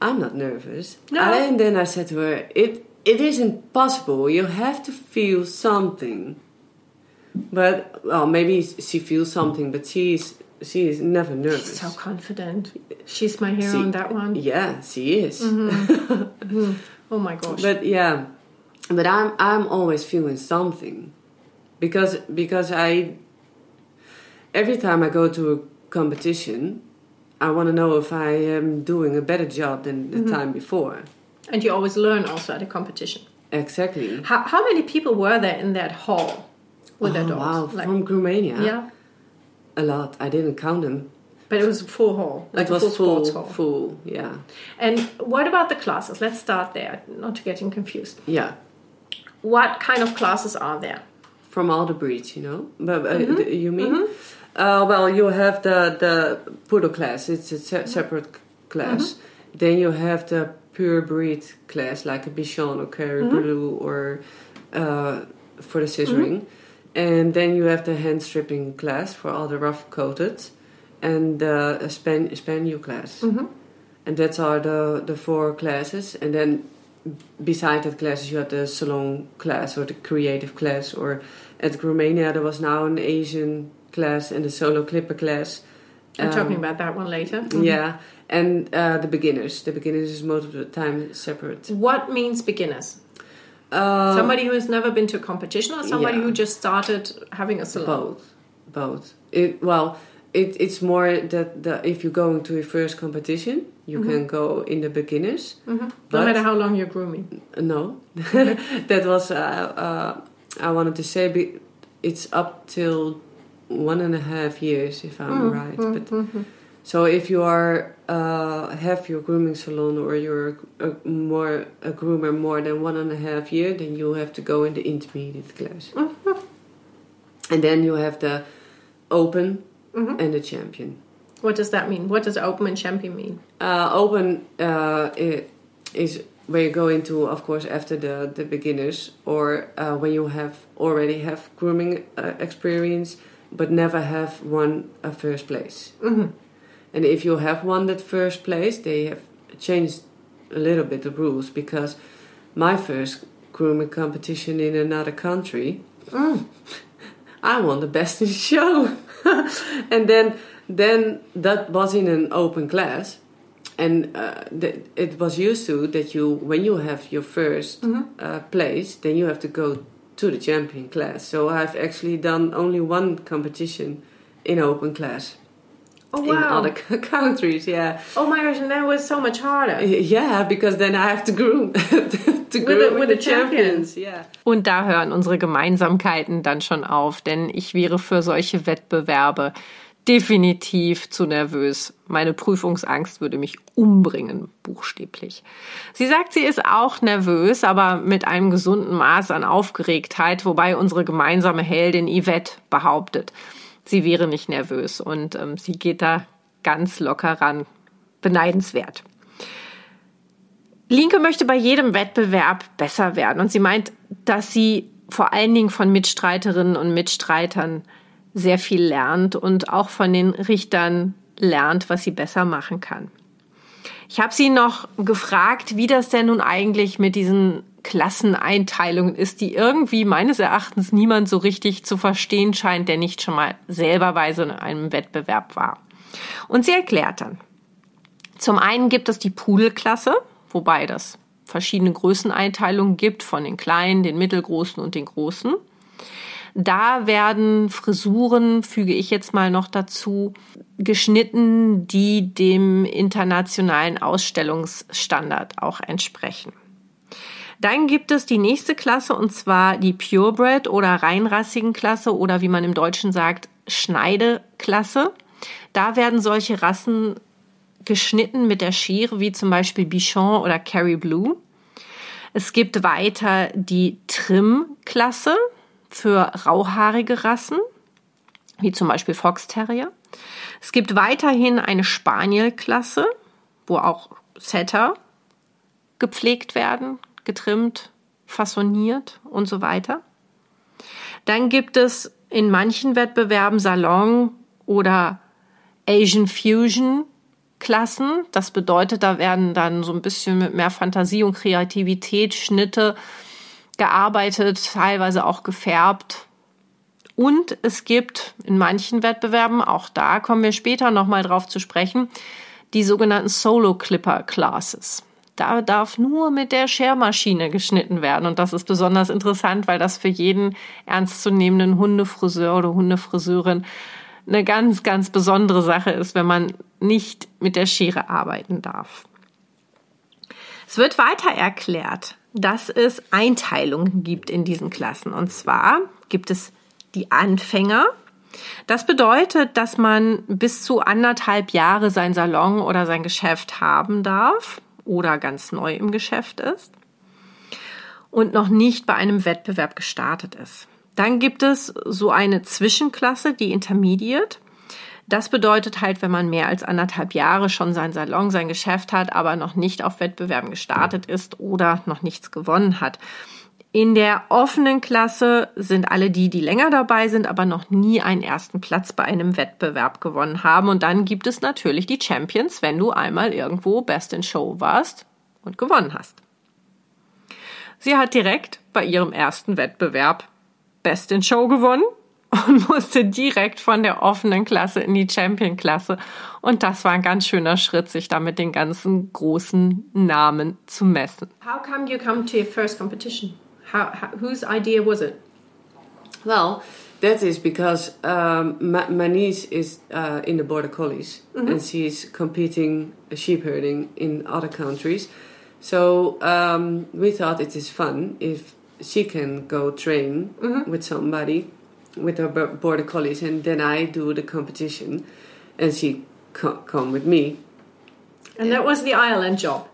I'm not nervous. No. And then I said to her, it it isn't possible. You have to feel something. But well, maybe she feels something, but she's she is never nervous. She's so confident. She's my hero she, on that one. Yeah, she is. Mm-hmm. mm-hmm. Oh my gosh. But yeah, but I'm I'm always feeling something, because because I every time I go to a competition, I want to know if I am doing a better job than the mm-hmm. time before. And you always learn also at a competition. Exactly. How, how many people were there in that hall with oh, their dogs? Wow, like, from Groomania. Yeah. A lot. I didn't count them. But it was a full hall. It was full, full, full, yeah. And what about the classes? Let's start there, not to getting confused. Yeah. What kind of classes are there? From all the breeds, you know. But uh, mm-hmm. you mean? Mm-hmm. Uh, well, you have the the poodle class. It's a se- separate class. Mm-hmm. Then you have the pure breed class, like a Bichon or Kerry Blue mm-hmm. or uh, for the scissoring. Mm-hmm. And then you have the hand stripping class for all the rough coated, and uh, a span spaniel class. Mm-hmm. And that's are the the four classes. And then beside that classes, you have the salon class or the creative class. Or at Groomania, there was now an Asian class and the solo clipper class. I'm um, talking about that one later. Mm-hmm. Yeah, and uh, the beginners. The beginners is most of the time separate. What means beginners? Uh, somebody who has never been to a competition, or somebody yeah. who just started having a salon. Both, both. It well, it, it's more that the, if you're going to your first competition, you mm-hmm. can go in the beginners. Mm-hmm. No matter how long you're grooming. No, that was uh, uh, I wanted to say. It's up till one and a half years, if I'm mm, right. Mm, but mm-hmm. so if you are uh, have your grooming salon or you're a, a, more a groomer more than one and a half year, then you have to go in the intermediate class, mm-hmm. and then you have the open mm-hmm. and the champion. What does that mean? What does open and champion mean? Uh, open uh, is where you go into, of course, after the the beginners or uh, when you have already have grooming uh, experience but never have won a first place. Mm-hmm. And if you have won that first place, they have changed a little bit the rules because my first grooming competition in another country, mm. I won the best in show. and then then that was in an open class and uh, th- it was used to that you when you have your 1st mm-hmm. uh, place then you have to go to the champion class. So I've actually done only one competition in open class. Oh in wow! other c- countries, yeah. oh my gosh, and that was so much harder. Yeah, because then I have to groom to groom the- with, with the, the champions. champions. Yeah. Und da hören unsere Gemeinsamkeiten dann schon auf, denn ich wäre für solche Wettbewerbe definitiv zu nervös. Meine Prüfungsangst würde mich umbringen, buchstäblich. Sie sagt, sie ist auch nervös, aber mit einem gesunden Maß an Aufgeregtheit, wobei unsere gemeinsame Heldin Yvette behauptet, sie wäre nicht nervös und ähm, sie geht da ganz locker ran. Beneidenswert. Linke möchte bei jedem Wettbewerb besser werden und sie meint, dass sie vor allen Dingen von Mitstreiterinnen und Mitstreitern sehr viel lernt und auch von den Richtern lernt, was sie besser machen kann. Ich habe sie noch gefragt, wie das denn nun eigentlich mit diesen Klasseneinteilungen ist, die irgendwie meines Erachtens niemand so richtig zu verstehen scheint, der nicht schon mal selberweise in einem Wettbewerb war. Und sie erklärt dann. Zum einen gibt es die Pudelklasse, wobei das verschiedene Größeneinteilungen gibt von den kleinen, den mittelgroßen und den großen. Da werden Frisuren, füge ich jetzt mal noch dazu, geschnitten, die dem internationalen Ausstellungsstandard auch entsprechen. Dann gibt es die nächste Klasse und zwar die Purebred oder reinrassigen Klasse oder wie man im Deutschen sagt, Schneideklasse. Da werden solche Rassen geschnitten mit der Schere, wie zum Beispiel Bichon oder Carry Blue. Es gibt weiter die Trim-Klasse für rauhaarige Rassen, wie zum Beispiel Fox Terrier. Es gibt weiterhin eine Spaniel-Klasse, wo auch Setter gepflegt werden, getrimmt, fassoniert und so weiter. Dann gibt es in manchen Wettbewerben Salon oder Asian Fusion Klassen. Das bedeutet, da werden dann so ein bisschen mit mehr Fantasie und Kreativität Schnitte gearbeitet, teilweise auch gefärbt. Und es gibt in manchen Wettbewerben, auch da kommen wir später nochmal drauf zu sprechen, die sogenannten Solo Clipper Classes. Da darf nur mit der Schermaschine geschnitten werden. Und das ist besonders interessant, weil das für jeden ernstzunehmenden Hundefriseur oder Hundefriseurin eine ganz, ganz besondere Sache ist, wenn man nicht mit der Schere arbeiten darf. Es wird weiter erklärt, dass es Einteilungen gibt in diesen Klassen. Und zwar gibt es die Anfänger. Das bedeutet, dass man bis zu anderthalb Jahre sein Salon oder sein Geschäft haben darf oder ganz neu im Geschäft ist und noch nicht bei einem Wettbewerb gestartet ist. Dann gibt es so eine Zwischenklasse, die Intermediate. Das bedeutet halt, wenn man mehr als anderthalb Jahre schon sein Salon, sein Geschäft hat, aber noch nicht auf Wettbewerben gestartet ist oder noch nichts gewonnen hat. In der offenen Klasse sind alle die, die länger dabei sind, aber noch nie einen ersten Platz bei einem Wettbewerb gewonnen haben. Und dann gibt es natürlich die Champions, wenn du einmal irgendwo Best in Show warst und gewonnen hast. Sie hat direkt bei ihrem ersten Wettbewerb Best in Show gewonnen und musste direkt von der offenen Klasse in die Champion-Klasse. Und das war ein ganz schöner Schritt, sich da mit den ganzen großen Namen zu messen. How come you come to your first competition? How, how whose idea was it? Well, that is because um, my, my niece is uh, in the border collies and she's competing sheep herding in other countries. So um, we thought it is fun if she can go train with somebody with her bo- border collies, and then I do the competition, and she co- come with me. And that was the Ireland job.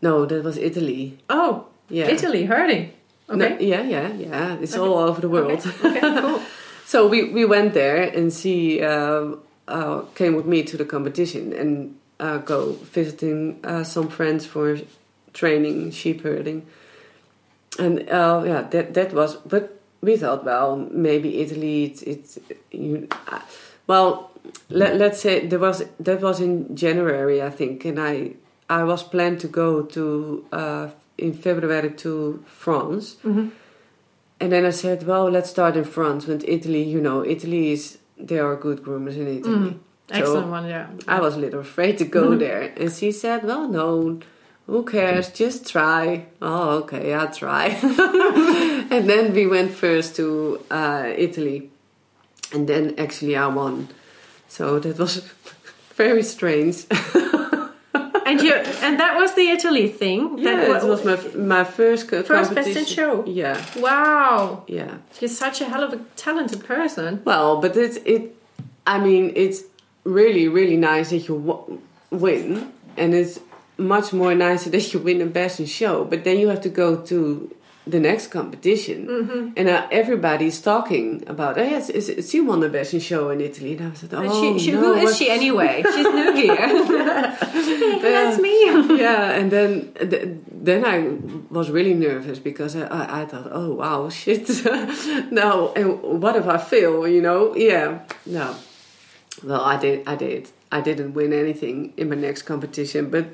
No, that was Italy. Oh, Yeah. Italy herding. No, Okay. yeah, yeah, yeah. It's all over the world. Okay, cool. So we, we went there and she uh, uh, came with me to the competition and uh, go visiting uh, some friends for training sheep herding. And uh, yeah, that that was. But we thought, well, maybe Italy. It's, it's you. Uh, well, let, let's say there was that was in January, I think, and I I was planned to go to uh, in February to France. And then I said, well, let's start in France. But Italy, you know, Italy is, there are good groomers in Italy. Excellent one, yeah. I was a little afraid to go there. And she said, well, no, who cares? Just try. Oh, okay, I'll try. and then we went first to uh, Italy, and then actually I won. So that was very strange. and you and that was the Italy thing. Yeah, that it was my my first first best in show. Yeah, Wow, yeah. you're such a hell of a talented person. Well, but it's it. I mean, it's really really nice that you w- win, and it's much more nicer that you win a best in show. But then you have to go to the next competition, Mm-hmm. and uh, everybody's talking about. Oh yes, is, is she won the best in show in Italy? And I was like, oh she, she, no, who is what- she anyway? She's new here. Hey, that's me. yeah, and then th- then I was really nervous because I, I, I thought, oh wow, shit, no, and what if I fail? You know? Yeah, no. Well, I did, I did, I didn't win anything in my next competition, but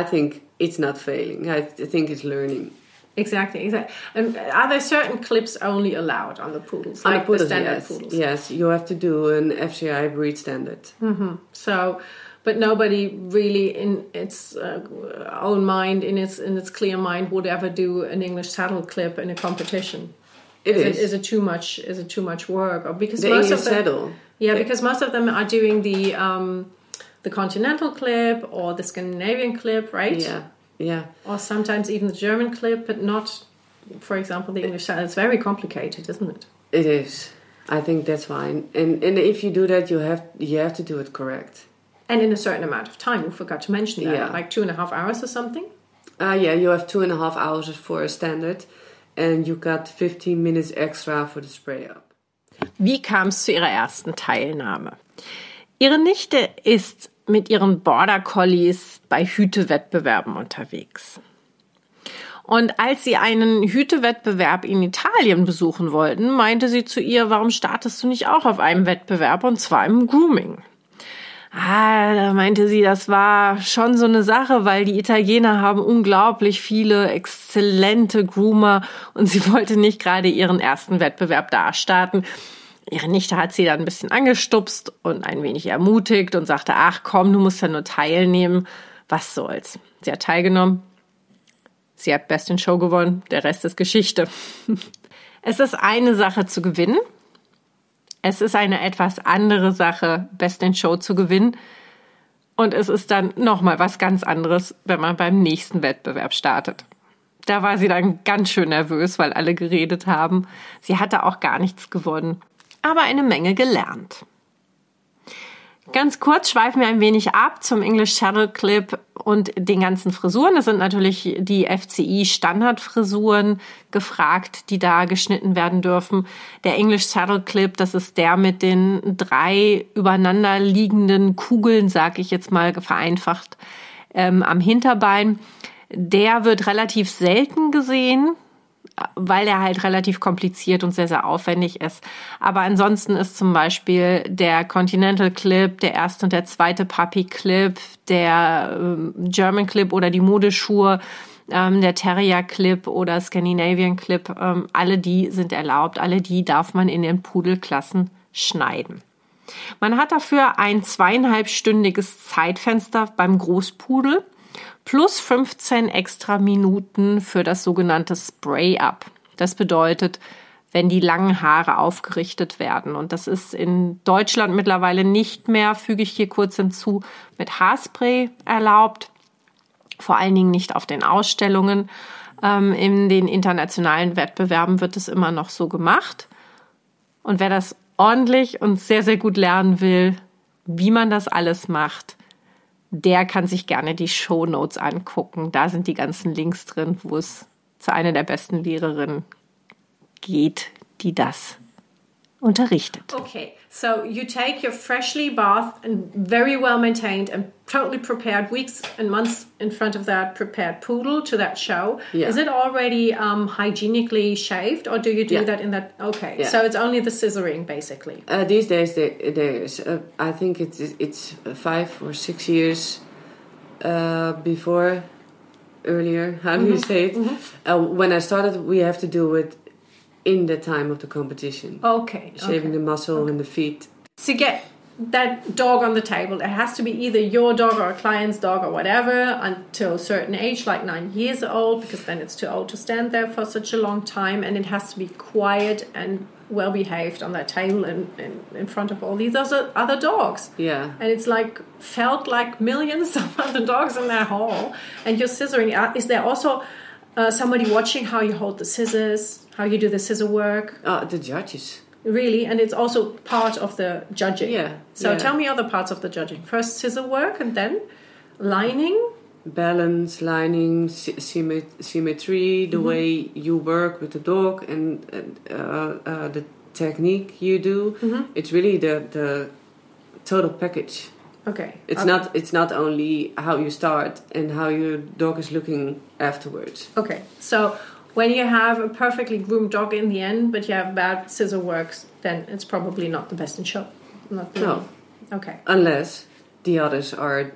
I think it's not failing. I think it's learning. Exactly, exactly. And are there certain clips only allowed on the poodles, On like the poodles, standard yes, poodles? yes, you have to do an FCI breed standard. So, but nobody really in its uh, own mind, in its in its clear mind, would ever do an English saddle clip in a competition. It Is is. it, is it too much? Is it too much work? Or because the most English of them, saddle. yeah, because most of them are doing the um, the continental clip or the Scandinavian clip, right? Yeah, yeah. Or sometimes even the German clip, but not, for example, the English style. It's very complicated, isn't it? It is. I think that's fine. And and if you do that, you have you have to do it correct. And in a certain amount of time. We forgot to mention that, Yeah. like two and a half hours or something. Uh, yeah, you have two and a half hours for a standard, and you got 15 minutes extra for the spray up. Wie kam es zu ihrer ersten Teilnahme? Ihre Nichte ist mit ihren Border Collies bei Hütewettbewerben unterwegs. Und als sie einen Hütewettbewerb in Italien besuchen wollten, meinte sie zu ihr, warum startest du nicht auch auf einem Wettbewerb und zwar im Grooming? Ah, da meinte sie, das war schon so eine Sache, weil die Italiener haben unglaublich viele exzellente Groomer und sie wollte nicht gerade ihren ersten Wettbewerb da starten. Ihre Nichte hat sie dann ein bisschen angestupst und ein wenig ermutigt und sagte, ach komm, du musst ja nur teilnehmen. Was soll's? Sie hat teilgenommen. Sie hat Best in Show gewonnen. Der Rest ist Geschichte. Es ist eine Sache zu gewinnen. Es ist eine etwas andere Sache, Best in Show zu gewinnen. Und es ist dann nochmal was ganz anderes, wenn man beim nächsten Wettbewerb startet. Da war sie dann ganz schön nervös, weil alle geredet haben. Sie hatte auch gar nichts gewonnen, aber eine Menge gelernt. Ganz kurz schweifen wir ein wenig ab zum English Shuttle Clip und den ganzen Frisuren. Es sind natürlich die FCI Standardfrisuren gefragt, die da geschnitten werden dürfen. Der English Saddle Clip, das ist der mit den drei übereinander liegenden Kugeln, sag ich jetzt mal vereinfacht, ähm, am Hinterbein. Der wird relativ selten gesehen weil er halt relativ kompliziert und sehr, sehr aufwendig ist. Aber ansonsten ist zum Beispiel der Continental Clip, der erste und der zweite Puppy Clip, der ähm, German Clip oder die Modeschuhe, ähm, der Terrier Clip oder Scandinavian Clip, ähm, alle die sind erlaubt, alle die darf man in den Pudelklassen schneiden. Man hat dafür ein zweieinhalbstündiges Zeitfenster beim Großpudel plus 15 extra Minuten für das sogenannte Spray-Up. Das bedeutet, wenn die langen Haare aufgerichtet werden. Und das ist in Deutschland mittlerweile nicht mehr, füge ich hier kurz hinzu, mit Haarspray erlaubt. Vor allen Dingen nicht auf den Ausstellungen. Ähm, in den internationalen Wettbewerben wird es immer noch so gemacht. Und wer das ordentlich und sehr, sehr gut lernen will, wie man das alles macht, der kann sich gerne die Show Notes angucken. Da sind die ganzen Links drin, wo es zu einer der besten Lehrerinnen geht, die das unterrichtet. Okay, so you take your freshly bathed and very well maintained and totally prepared weeks and months in front of that prepared poodle to that show. Yeah. Is it already um, hygienically shaved or do you do Yeah. that in that? Okay, Yeah. so it's only the scissoring basically. Uh, these days, there, there's uh, I think it's it's five or six years uh, before earlier. How do you say it? Uh, when I started, we have to do it in the time of the competition, Okay, shaving okay. the muscle and the feet. to get that dog on the table. It has to be either your dog or a client's dog or whatever until a certain age, like nine years old, because then it's too old to stand there for such a long time. And it has to be quiet and well behaved on that table in, in, in front of all these other, other dogs. Yeah. And it's like felt like millions of other dogs in that hall. And you're scissoring. Is there also uh, somebody watching how you hold the scissors, how you do the scissor work? Uh, the judges. Really, and it's also part of the judging. Yeah, So yeah. tell me other parts of the judging. First scissor work, and then lining. balance, lining, sy- symmet- symmetry, the way you work with the dog, and, uh, uh, the technique you do. It's really the the total package. Okay. It's okay. not it's not only how you start and how your dog is looking afterwards. Okay. So when you have a perfectly groomed dog in the end, but you have bad scissor works, then it's probably not the best in show. Not the No. Okay. Unless the others are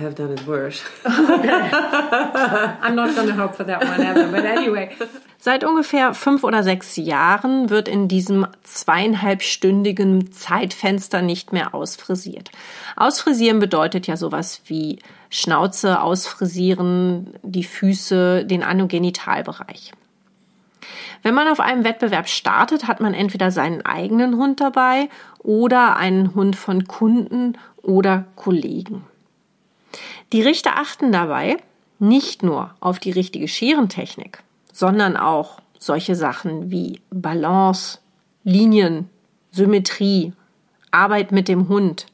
have done it worse. I'm not going to hope for that one ever. But anyway. Seit ungefähr fünf oder sechs Jahren wird in diesem zweieinhalbstündigen Zeitfenster nicht mehr ausfrisiert. Ausfrisieren bedeutet ja sowas wie Schnauze ausfrisieren, die Füße, den Anogenitalbereich. Wenn man auf einem Wettbewerb startet, hat man entweder seinen eigenen Hund dabei oder einen Hund von Kunden oder Kollegen. Die Richter achten dabei nicht nur auf die richtige Schierentechnik, sondern auch solche Sachen wie Balance, Linien, Symmetrie, Arbeit mit dem Hund,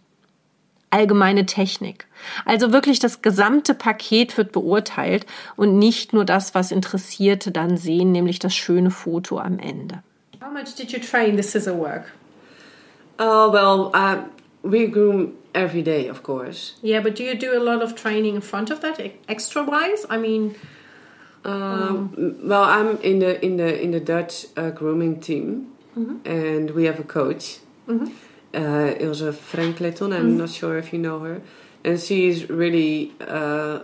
allgemeine Technik. Also wirklich das gesamte Paket wird beurteilt und nicht nur das, was Interessierte dann sehen, nämlich das schöne Foto am Ende. How much did you train the scissor work? Oh well, uh, we groom every day, of course. Yeah, but do you do a lot of training in front of that, extra wise? I mean, Um, well, I'm in the in the in the Dutch uh, grooming team, and we have a coach, uh, Ilse Frankleton. I'm not sure if you know her, and she's really. Uh,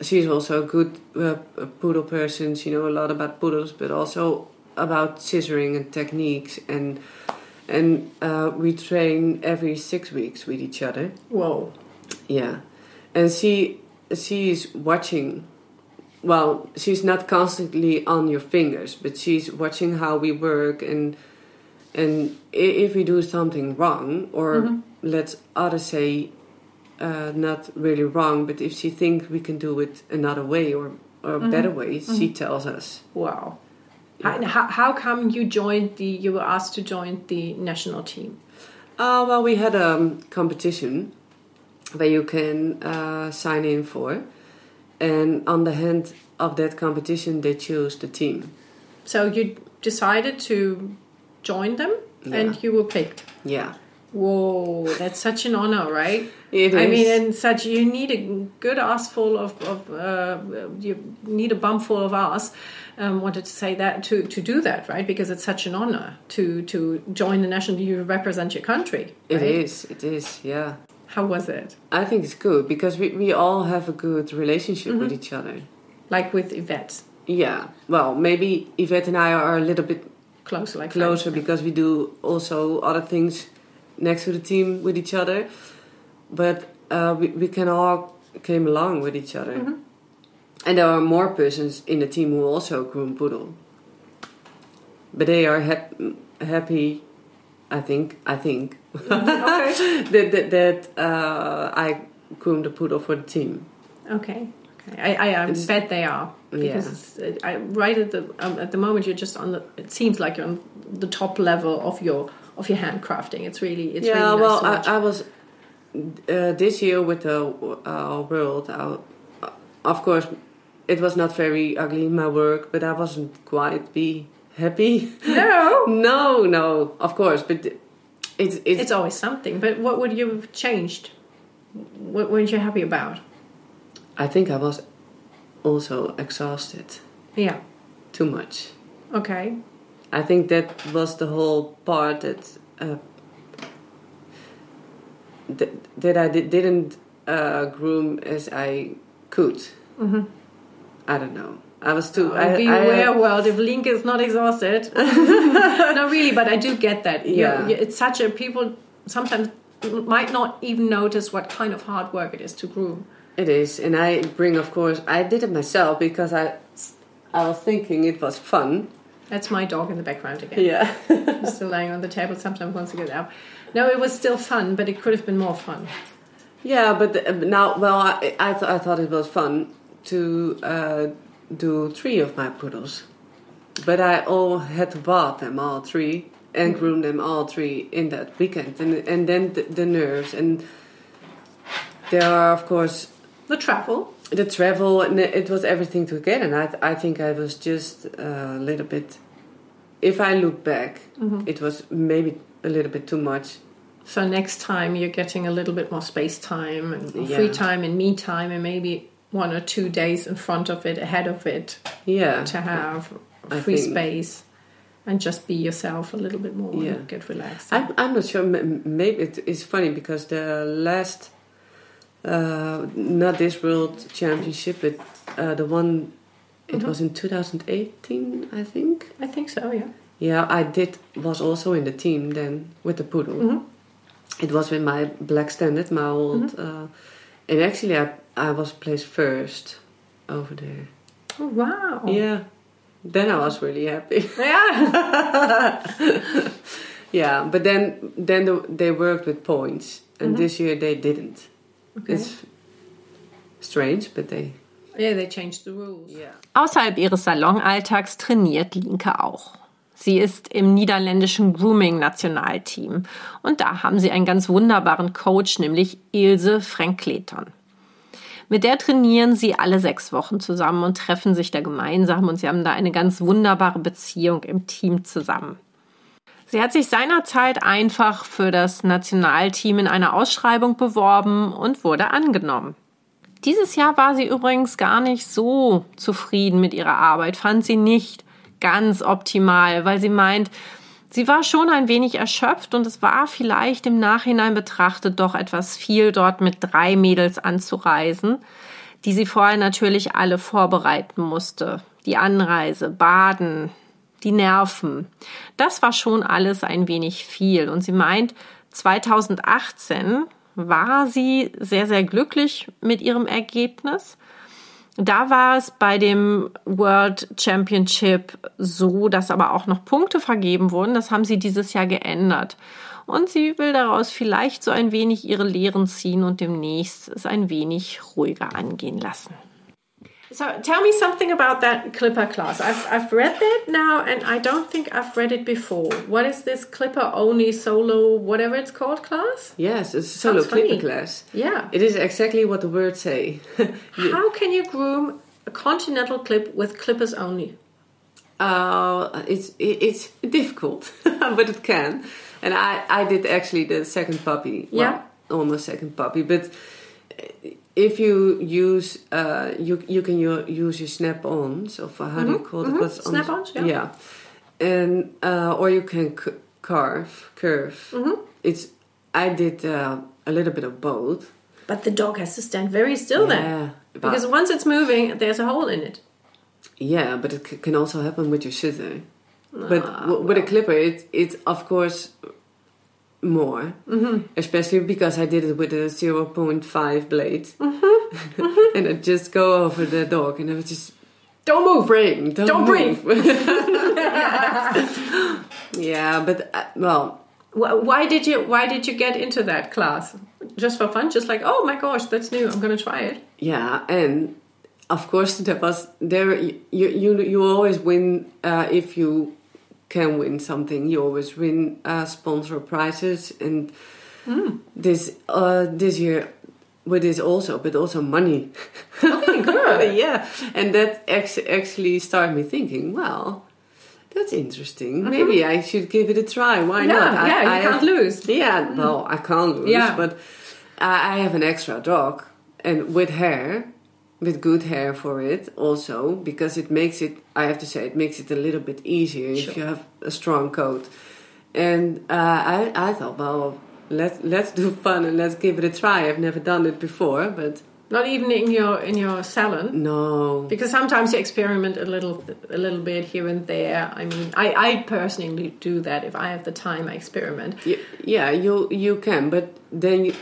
she's also a good uh, poodle person. She knows a lot about poodles, but also about scissoring and techniques, and and uh, we train every six weeks with each other. whoa. Yeah, and she she's watching. Well, she's not constantly on your fingers, but she's watching how we work and and if we do something wrong, or let's others say uh, not really wrong, but if she thinks we can do it another way or or a better way, she tells us. Wow. How, how, how come you joined the, you were asked to join the national team? Uh, well, we had a um, competition where you can uh, sign in for, and on the hand of that competition, they choose the team. So you decided to join them Yeah. and you were picked. Yeah, Whoa, that's such an honor, right? it I is. mean, and such you need a good ass full of, of uh, you need a bum full of ass. Um, wanted to say that to to do that, right? Because it's such an honor to to join the national. You represent your country. It right? is. It is. Yeah, How was it? I think it's good because we we all have a good relationship with each other. Like with Yvette, Yeah. Well, maybe Yvette and I are a little bit closer, like closer friends. because we do also other things next to the team with each other, but uh, we we can all came along with each other. And there are more persons in the team who also groom poodle, but they are hap- happy. I think. I think okay. that that, that uh, I groom the poodle for the team. Okay. Okay. I, I, I bet they are because it's, I, right at the um, at the moment you're just on the. It seems like you're on the top level of your of your handcrafting. It's really it's yeah, really nice well. I, I was uh, this year with the uh, world. I, of course, it was not very ugly my work, but I wasn't quite be happy. no, no, no, of course, but it's it's, it's always something. But what would you have changed? What weren't you happy about? I think I was also exhausted Yeah. too much. Okay. I think that was the whole part that uh, that, that I di- didn't uh, groom as I could. Mm-hmm. I don't know. I was too. Oh, I, be I- aware, world, if Lienke is not exhausted. no, really, but I do get that. Yeah. you- it's such a people sometimes might not even notice what kind of hard work it is to groom. It is, and I bring, of course, I did it myself because I, I was thinking it was fun. That's my dog in the background again. Yeah, still laying on the table. Sometimes wants to get out. No, it was still fun, but it could have been more fun. yeah, but the, now, well, I, I, th- I thought it was fun to uh, do three of my poodles, but I all had to bath them all three and mm. groom them all three in that weekend, and and then the, the nerves. And there are of course The travel. the travel and it was everything together and i, I think i was just uh, a little bit if i look back mm-hmm. it was maybe a little bit too much. So next time you're getting a little bit more space time and Yeah. free time and me time and maybe one or two days in front of it, ahead of it, yeah to have I free space and just be yourself a little bit more Yeah. and get relaxed. I'm, I'm not sure maybe it is funny because the last uh, not this world championship but uh, the one it was in 2018 i think I think so, yeah. Yeah, I did. Was also in the team then with the poodle. Mhm. It was with my black standard, my old, uh, and actually I I was placed first over there. Oh, wow. Yeah, then I was really happy. Yeah. yeah, but then then the, they worked with points, and this year they didn't. Okay. It's strange, but they yeah, they changed the rules. yeah. Außerhalb ihres Salonalltags trainiert Linke auch. Sie ist im niederländischen Grooming-Nationalteam und da haben sie einen ganz wunderbaren Coach, nämlich Ilse Frankleton. Mit der trainieren sie alle sechs Wochen zusammen und treffen sich da gemeinsam und sie haben da eine ganz wunderbare Beziehung im Team zusammen. Sie hat sich seinerzeit einfach für das Nationalteam in einer Ausschreibung beworben und wurde angenommen. Dieses Jahr war sie übrigens gar nicht so zufrieden mit ihrer Arbeit, fand sie nicht ganz optimal, weil sie meint, sie war schon ein wenig erschöpft und es war vielleicht im Nachhinein betrachtet doch etwas viel, dort mit drei Mädels anzureisen, die sie vorher natürlich alle vorbereiten musste. Die Anreise, Baden, die Nerven. Das war schon alles ein wenig viel. Und sie meint, 2018 war sie sehr, sehr glücklich mit ihrem Ergebnis. Da war es bei dem World Championship so, dass aber auch noch Punkte vergeben wurden. Das haben sie dieses Jahr geändert. Und sie will daraus vielleicht so ein wenig ihre Lehren ziehen und demnächst es ein wenig ruhiger angehen lassen. So tell me something about that Clipper class. I've, I've read that now and I don't think I've read it before. What is this Clipper only solo, whatever it's called, class? Yes, it's a solo Sounds funny. clipper class. Yeah. It is exactly what the words say. You- How can you groom a continental clip with clippers only? Uh, it's it, it's difficult, but it can. And I I did actually the second puppy. Well, Yeah. almost second puppy. But if you use uh you you can use your snap-ons of how do you call it? mhm. What's on- Snap-ons, yeah. Yeah. And uh, or you can c- carve curve. Mm-hmm. It's I did uh, a little bit of both. But the dog has to stand very still then. Yeah, but- Because once it's moving, there's a hole in it. Yeah, but it c- can also happen with your sitter. But Ah, w- with a clipper, it's it's of course more, Mm-hmm. especially because I did it with a zero point five blade, Mm-hmm. and I just go over the dog, and I was just Don't move. brain, don't, Don't move. yeah, but uh, well, Why did you Why did you get into that class? Just for fun? Just like, oh my gosh, that's new. I'm gonna try it. yeah, and of course there was there you you you always win uh, if you can win something. You always win uh, sponsor prizes, and this uh, this year with this also, but also money. Okay, good. yeah, and that actually started me thinking. Well, that's interesting. Maybe I should give it a try. Why Yeah, not? I, yeah, you I can't have- lose. Yeah, no, I can't lose, Yeah. but I, I have an extra dog, and with hair, with good hair for it also, because it makes it. I have to say, it makes it a little bit easier Sure. if you have a strong coat. And uh, I, I thought, well, let's let's do fun and let's give it a try. I've never done it before, but Not even in your in your salon. No, because sometimes you experiment a little a little bit here and there. I mean, I, I personally do that if I have the time. I experiment. Yeah, yeah, you you can, but then you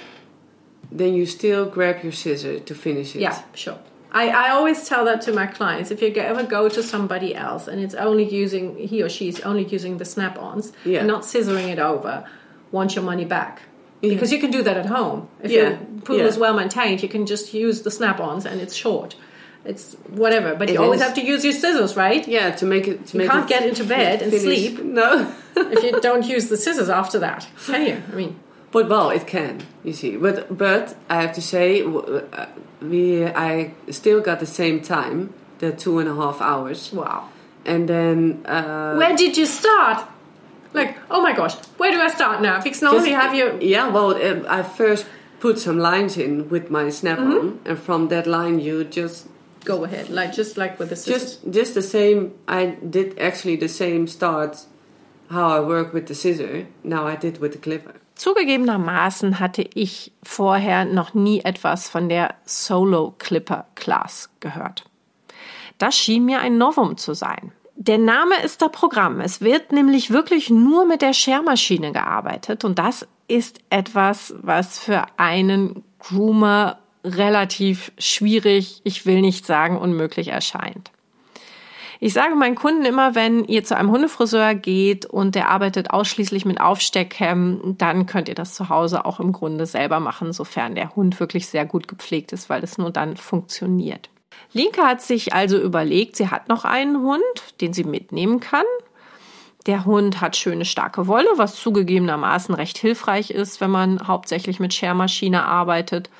then you still grab your scissor to finish it. Yeah, sure. I, I always tell that to my clients. If you ever go to somebody else and it's only using he or she is only using the snap-ons Yeah. and not scissoring it over, want your money back. Because you can do that at home. If Yeah, your pool yeah. is well maintained, you can just use the snap-ons and it's short. It's whatever, but It you always is. have to use your scissors, right? Yeah, to make it. To You make can't it get into bed and finish. sleep. No. if you don't use the scissors after that, can you? I mean, But well, it can. You see, but but I have to say, uh, we I still got the same time, the two and a half hours, wow. and then uh, Where did you start? Like, oh my gosh, where do I start now? Because normally you have you. yeah. Well, um, I first put some lines in with my snap-on, Mm-hmm. and from that line you just go ahead, like just like with the scissors. just just the same. I did actually the same start how I work with the scissor. Now I did with the clipper. Zugegebenermaßen hatte ich vorher noch nie etwas von der Solo Clipper Class gehört. Das schien mir ein Novum zu sein. Der Name ist da Programm. Es wird nämlich wirklich nur mit der Schermaschine gearbeitet und das ist etwas, was für einen Groomer relativ schwierig, ich will nicht sagen unmöglich erscheint. Ich sage meinen Kunden immer, wenn ihr zu einem Hundefriseur geht und der arbeitet ausschließlich mit Aufsteckhemmen, dann könnt ihr das zu Hause auch im Grunde selber machen, sofern der Hund wirklich sehr gut gepflegt ist, weil es nur dann funktioniert. Linke hat sich also überlegt, sie hat noch einen Hund, den sie mitnehmen kann. Der Hund hat schöne starke Wolle, was zugegebenermaßen recht hilfreich ist, wenn man hauptsächlich mit Schermaschine arbeitet.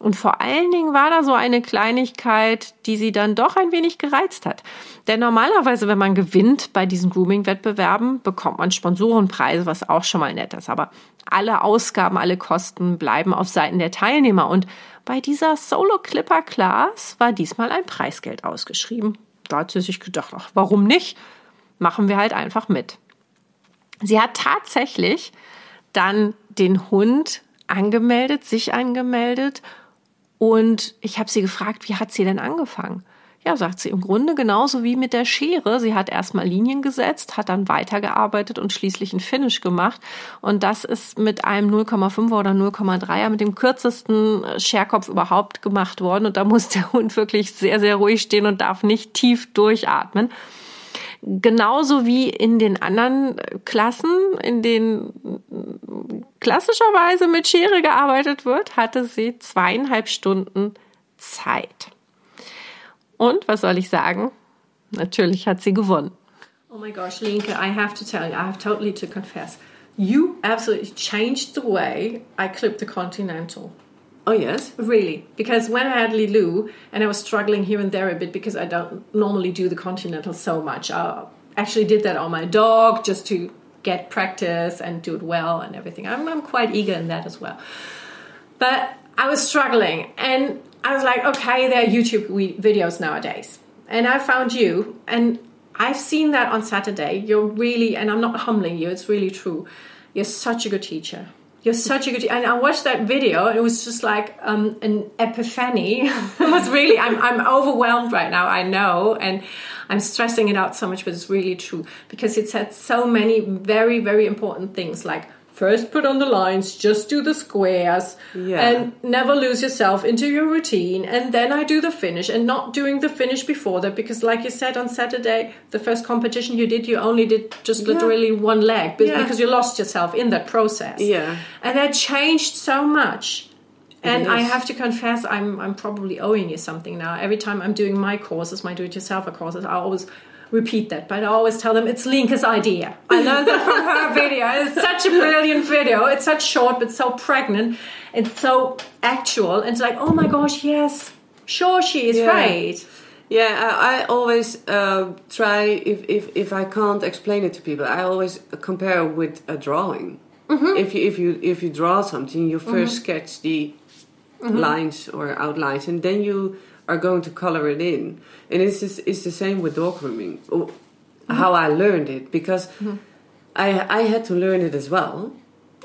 Und vor allen Dingen war da so eine Kleinigkeit, die sie dann doch ein wenig gereizt hat. Denn normalerweise, wenn man gewinnt bei diesen Grooming-Wettbewerben, bekommt man Sponsorenpreise, was auch schon mal nett ist. Aber alle Ausgaben, alle Kosten bleiben auf Seiten der Teilnehmer. Und bei dieser Solo Clipper Class war diesmal ein Preisgeld ausgeschrieben. Da hat sie sich gedacht, ach, warum nicht? Machen wir halt einfach mit. Sie hat tatsächlich dann den Hund angemeldet, sich angemeldet und ich habe sie gefragt, wie hat sie denn angefangen? Ja, sagt sie, im Grunde genauso wie mit der Schere. Sie hat erstmal Linien gesetzt, hat dann weitergearbeitet und schließlich einen Finish gemacht. Und das ist mit einem 0,5er oder 0,3er, mit dem kürzesten Scherkopf überhaupt gemacht worden. Und da muss der Hund wirklich sehr, sehr ruhig stehen und darf nicht tief durchatmen. Genauso wie in den anderen Klassen, in denen klassischerweise mit Schere gearbeitet wird, hatte sie zweieinhalb Stunden Zeit. Und was soll ich sagen? Natürlich hat sie gewonnen. Oh my gosh, Linka, I have to tell you, I have totally to confess. You absolutely changed the way I clip the Continental. Oh yes. Really, because when I had Lilou and I was struggling here and there a bit because I don't normally do the Continental so much, I actually did that on my dog just to get practice and do it well and everything. I'm, I'm quite eager in that as well. But I was struggling and I was like, okay, there are YouTube videos nowadays. And I found you and I've seen that on Saturday. You're really, and I'm not humbling you, it's really true. You're such a good teacher. You're such a good. And I watched that video, it was just like um, an epiphany. it was really, I'm, I'm overwhelmed right now, I know. And I'm stressing it out so much, but it's really true because it said so many very, very important things like first put on the lines, just do the squares, Yeah. and never lose yourself into your routine. And then I do the finish and not doing the finish before that because, like you said on Saturday, the first competition you did, you only did just literally one leg be- Yeah. because you lost yourself in that process. Yeah. And that changed so much. And I have to confess, I'm, I'm probably owing you something now. Every time I'm doing my courses, my do it yourself courses, I always repeat that. But I always tell them it's Lienke's idea. I learned that from her video. It's such a brilliant video. It's such short, but so pregnant. It's so actual. And it's like, oh my gosh, yes, sure, she is Yeah. right. Yeah, I, I always uh, try if, if if I can't explain it to people, I always compare with a drawing. Mm-hmm. If you if you if you draw something, you 1st sketch the Mm-hmm. lines or outlines, and then you are going to color it in. And it's just, it's the same with dog grooming. Oh, Mm-hmm. How I learned it because I I had to learn it as well.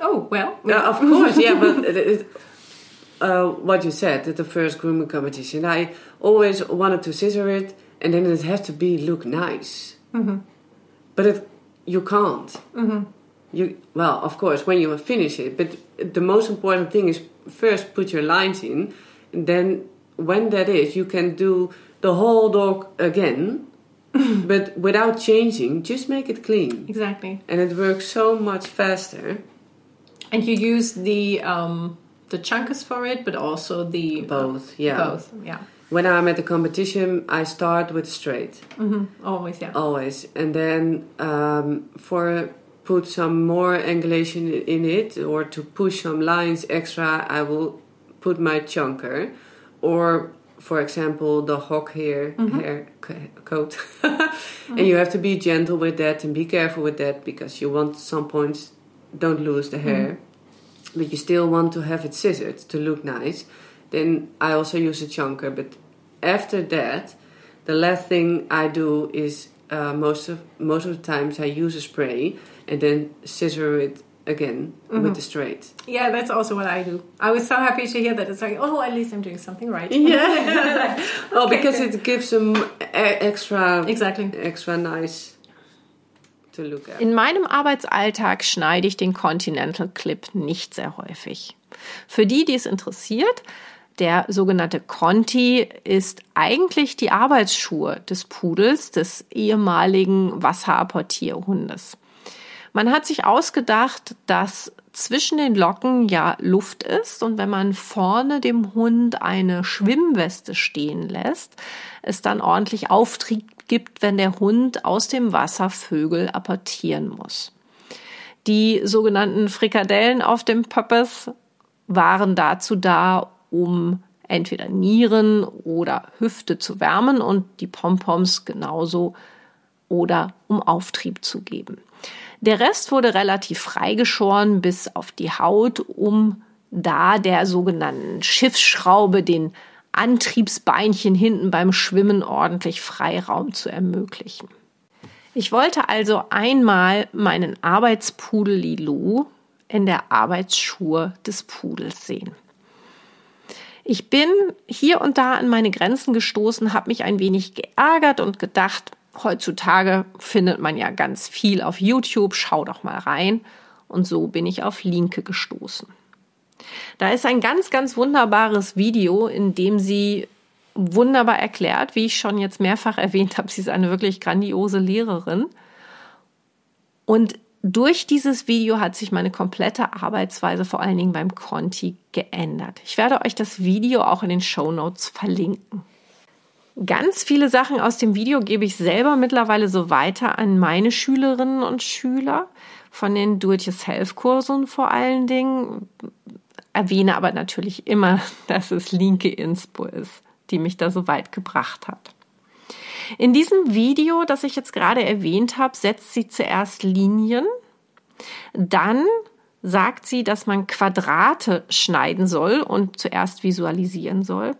Oh, well. Yeah, of course, yeah, but it, it, uh, what you said at the first grooming competition. I always wanted to scissor it, and then it has to be look nice. Mm-hmm. But it, you can't. Mm-hmm. You well, of course, when you finish it. But the most important thing is first put your lines in, and then when that is, you can do the whole dog again. but without changing, just make it clean. Exactly. And it works so much faster. And you use the um, the chunkers for it, but also the both. Yeah, both. Yeah. When I'm at the competition, I start with straight. Mm-hmm. Always, yeah. Always, and then um, for put some more angulation in it or to push some lines extra, I will put my chunker, or for example the hawk hair Mm-hmm. hair c- coat, and you have to be gentle with that and be careful with that because you want some points don't lose the hair, but you still want to have it scissored to look nice. Then I also use a chunker, but after that, the last thing I do is uh, most of most of the times I use a spray and then scissor it again with the straight. Yeah, that's also what I do. I was so happy to hear that. It's like, oh, at least I'm doing something right. Yeah. well, Okay, because good. it gives them e- extra Exactly. extra nice to look at. In meinem Arbeitsalltag schneide ich den Continental Clip nicht sehr häufig. Für die, die es interessiert, der sogenannte Conti ist eigentlich die Arbeitsschuhe des Pudels, des ehemaligen Wasserapportierhundes. Man hat sich ausgedacht, dass zwischen den Locken ja Luft ist und wenn man vorne dem Hund eine Schwimmweste stehen lässt, es dann ordentlich Auftrieb gibt, wenn der Hund aus dem Wasser Vögel apportieren muss. Die sogenannten Frikadellen auf dem Pöppes waren dazu da, um entweder Nieren oder Hüfte zu wärmen und die Pompoms genauso oder um Auftrieb zu geben. Der Rest wurde relativ freigeschoren bis auf die Haut, um da der sogenannten Schiffsschraube den Antriebsbeinchen hinten beim Schwimmen ordentlich Freiraum zu ermöglichen. Ich wollte also einmal meinen Arbeitspudel Lilou in der Arbeitsschuhe des Pudels sehen. Ich bin hier und da an meine Grenzen gestoßen, habe mich ein wenig geärgert und gedacht, heutzutage findet man ja ganz viel auf YouTube, schau doch mal rein. Und so bin ich auf Linke gestoßen. Da ist ein ganz, ganz wunderbares Video, in dem sie wunderbar erklärt, wie ich schon jetzt mehrfach erwähnt habe, sie ist eine wirklich grandiose Lehrerin. Und durch dieses Video hat sich meine komplette Arbeitsweise vor allen Dingen beim Conti geändert. Ich werde euch das Video auch in den Show Notes verlinken. Ganz viele Sachen aus dem Video gebe ich selber mittlerweile so weiter an meine Schülerinnen und Schüler von den Do-it-yourself-Kursen vor allen Dingen. Erwähne aber natürlich immer, dass es Linke Inspo ist, die mich da so weit gebracht hat. In diesem Video, das ich jetzt gerade erwähnt habe, setzt sie zuerst Linien, dann sagt sie, dass man Quadrate schneiden soll und zuerst visualisieren soll.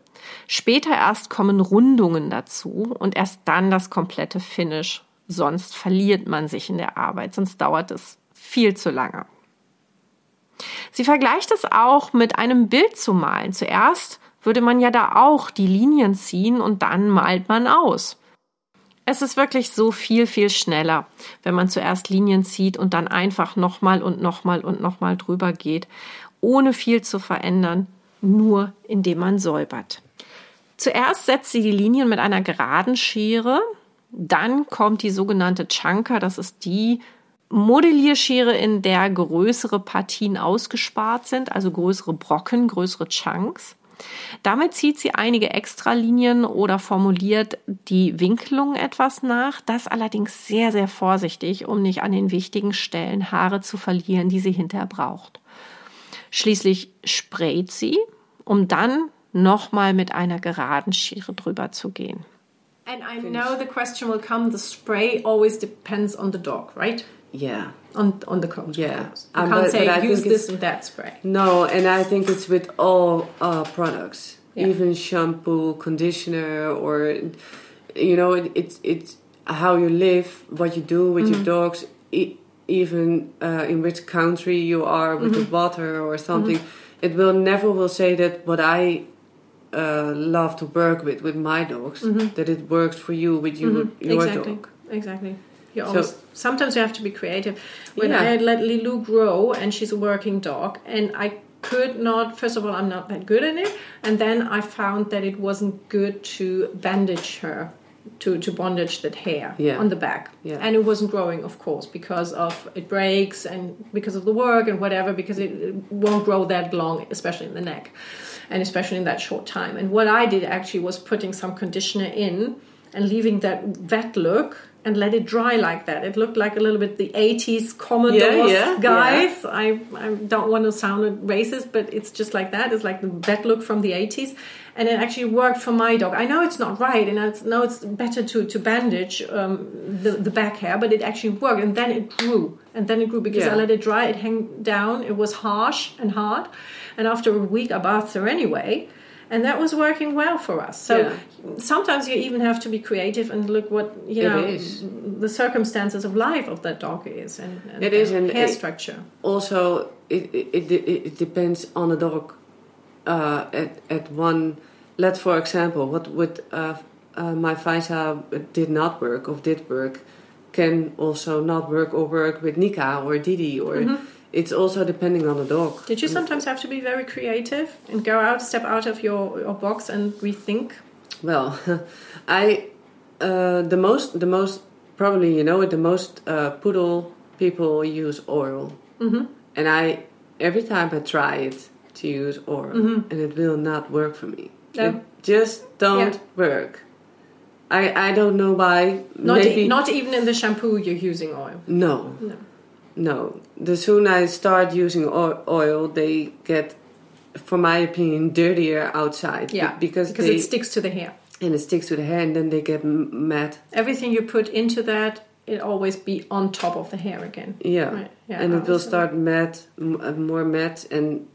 Später erst kommen Rundungen dazu und erst dann das komplette Finish. Sonst verliert man sich in der Arbeit, sonst dauert es viel zu lange. Sie vergleicht es auch mit einem Bild zu malen. Zuerst würde man ja da auch die Linien ziehen und dann malt man aus. Es ist wirklich so viel, viel schneller, wenn man zuerst Linien zieht und dann einfach nochmal und nochmal und nochmal drüber geht, ohne viel zu verändern, nur indem man säubert. Zuerst setzt sie die Linien mit einer geraden Schere, dann kommt die sogenannte Chunker, das ist die Modellierschere, in der größere Partien ausgespart sind, also größere Brocken, größere Chunks. Damit zieht sie einige Extralinien oder formuliert die Winkelung etwas nach, das allerdings sehr, sehr vorsichtig, um nicht an den wichtigen Stellen Haare zu verlieren, die sie hinterher braucht. Schließlich sprayt sie, um dann nochmal mit einer geraden Schere drüber zu gehen. And I know the question will come. The spray always depends on the dog, right? Yeah. On on the coat. Yeah. You Um, can't but- say but use this and that spray. No, and I think it's with all uh, products, Yeah. even shampoo, conditioner, or you know, it, it's it's how you live, what you do with your dogs, e- even uh, in which country you are with the water or something. it will never will say that what I uh, love to work with with my dogs that it works for you with you your Mm-hmm. exactly. dog. Exactly. You So- always, sometimes you have to be creative. When Yeah. I let Lilou grow, and she's a working dog, and I could not. First of all, I'm not that good at it, and then I found that it wasn't good to bandage her. To, to bondage that hair Yeah. on the back Yeah. and it wasn't growing of course because of it breaks and because of the work and whatever because it, it won't grow that long especially in the neck and especially in that short time and what i did actually was putting some conditioner in and leaving that wet look and let it dry like that. It looked like a little bit the 80s Commodores yeah, guys. I, I don't want to sound racist, but it's just like that. It's like the wet look from the 80s. And it actually worked for my dog. I know it's not right, and I know it's better to, to bandage um, the, the back hair, but it actually worked. And then it grew. And then it grew because Yeah. I let it dry, it hang down. It was harsh and hard. And after a week, I bathed her anyway and that was working well for us. So Yeah. sometimes you even have to be creative and look what you It know is. the circumstances of life of that dog is and, and It is, and hair it- structure. also it, it, it, depends on the dog uh, at, at one let for example what with uh, uh, my Faisa did not work or did work can also not work or work with Nika or Didi or it's also depending on the dog Did you sometimes have to be very creative and go out, step out of your, your box and rethink? Well, I uh, the most the most probably you know it the most uh, poodle people use oil, mm-hmm. and I every time I try it to use oil, and it will not work for me. No. It just don't Yeah. work. I I don't know why. Not, Maybe e- not even in the shampoo you're using oil. no No. No. The soon I start using oil, they get. For my opinion, dirtier outside. Yeah, because because they, it sticks to the hair. and it sticks to the hair, and then they get m- mad. Everything you put into that, it always be on top of the hair again. Yeah, Right, yeah, and it will start matte, m- uh, more matte, and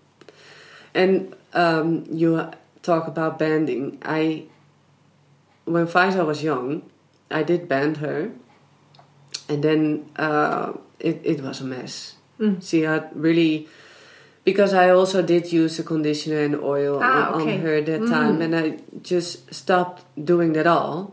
and um, you talk about banding. I when Faisa was young, I did band her, and then uh, it it was a mess. Mm. She had really. Because I also did use a conditioner and oil Ah, on, okay. on her that time, and I just stopped doing that all,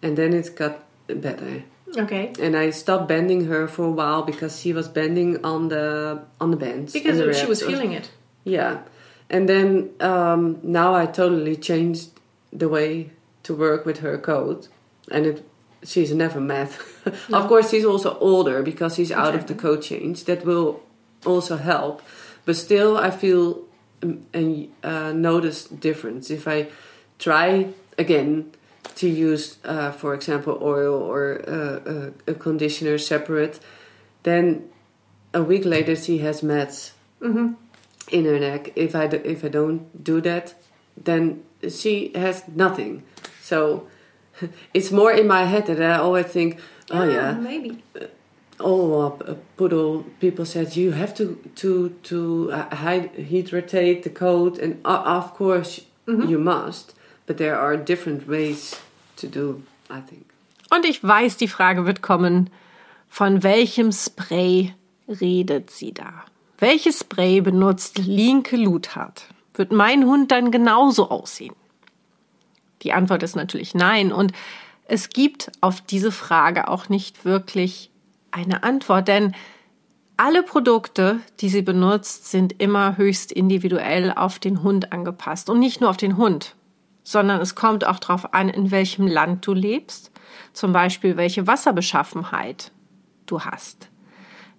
and then it got better Okay. and I stopped bending her for a while because she was bending on the on the bends Because the she was feeling it. Yeah, and then um, now I totally changed the way to work with her coat, and it she's never mad. of course, she's also older because she's out of the coat change. That will also help, but still, I feel um, and uh, notice difference if I try again to use, uh, for example, oil or uh, a, a conditioner separate. Then a week later, she has mats in her neck. If I do, if I don't do that, then she has nothing. So it's more in my head that I always think, oh yeah, maybe. oh uh, poodle people said you have to to to uh, hy- hydrate the coat and uh, of course you must but there are different ways to do i think Und ich weiß, die Frage wird kommen, von welchem Spray redet sie da? Welches Spray benutzt Linke Luthard? Wird mein Hund dann genauso aussehen? Die Antwort ist natürlich nein. Und es gibt auf diese Frage auch nicht wirklich eine Antwort, denn alle Produkte, die sie benutzt, sind immer höchst individuell auf den Hund angepasst. Und nicht nur auf den Hund, sondern es kommt auch darauf an, in welchem Land du lebst, zum Beispiel welche Wasserbeschaffenheit du hast.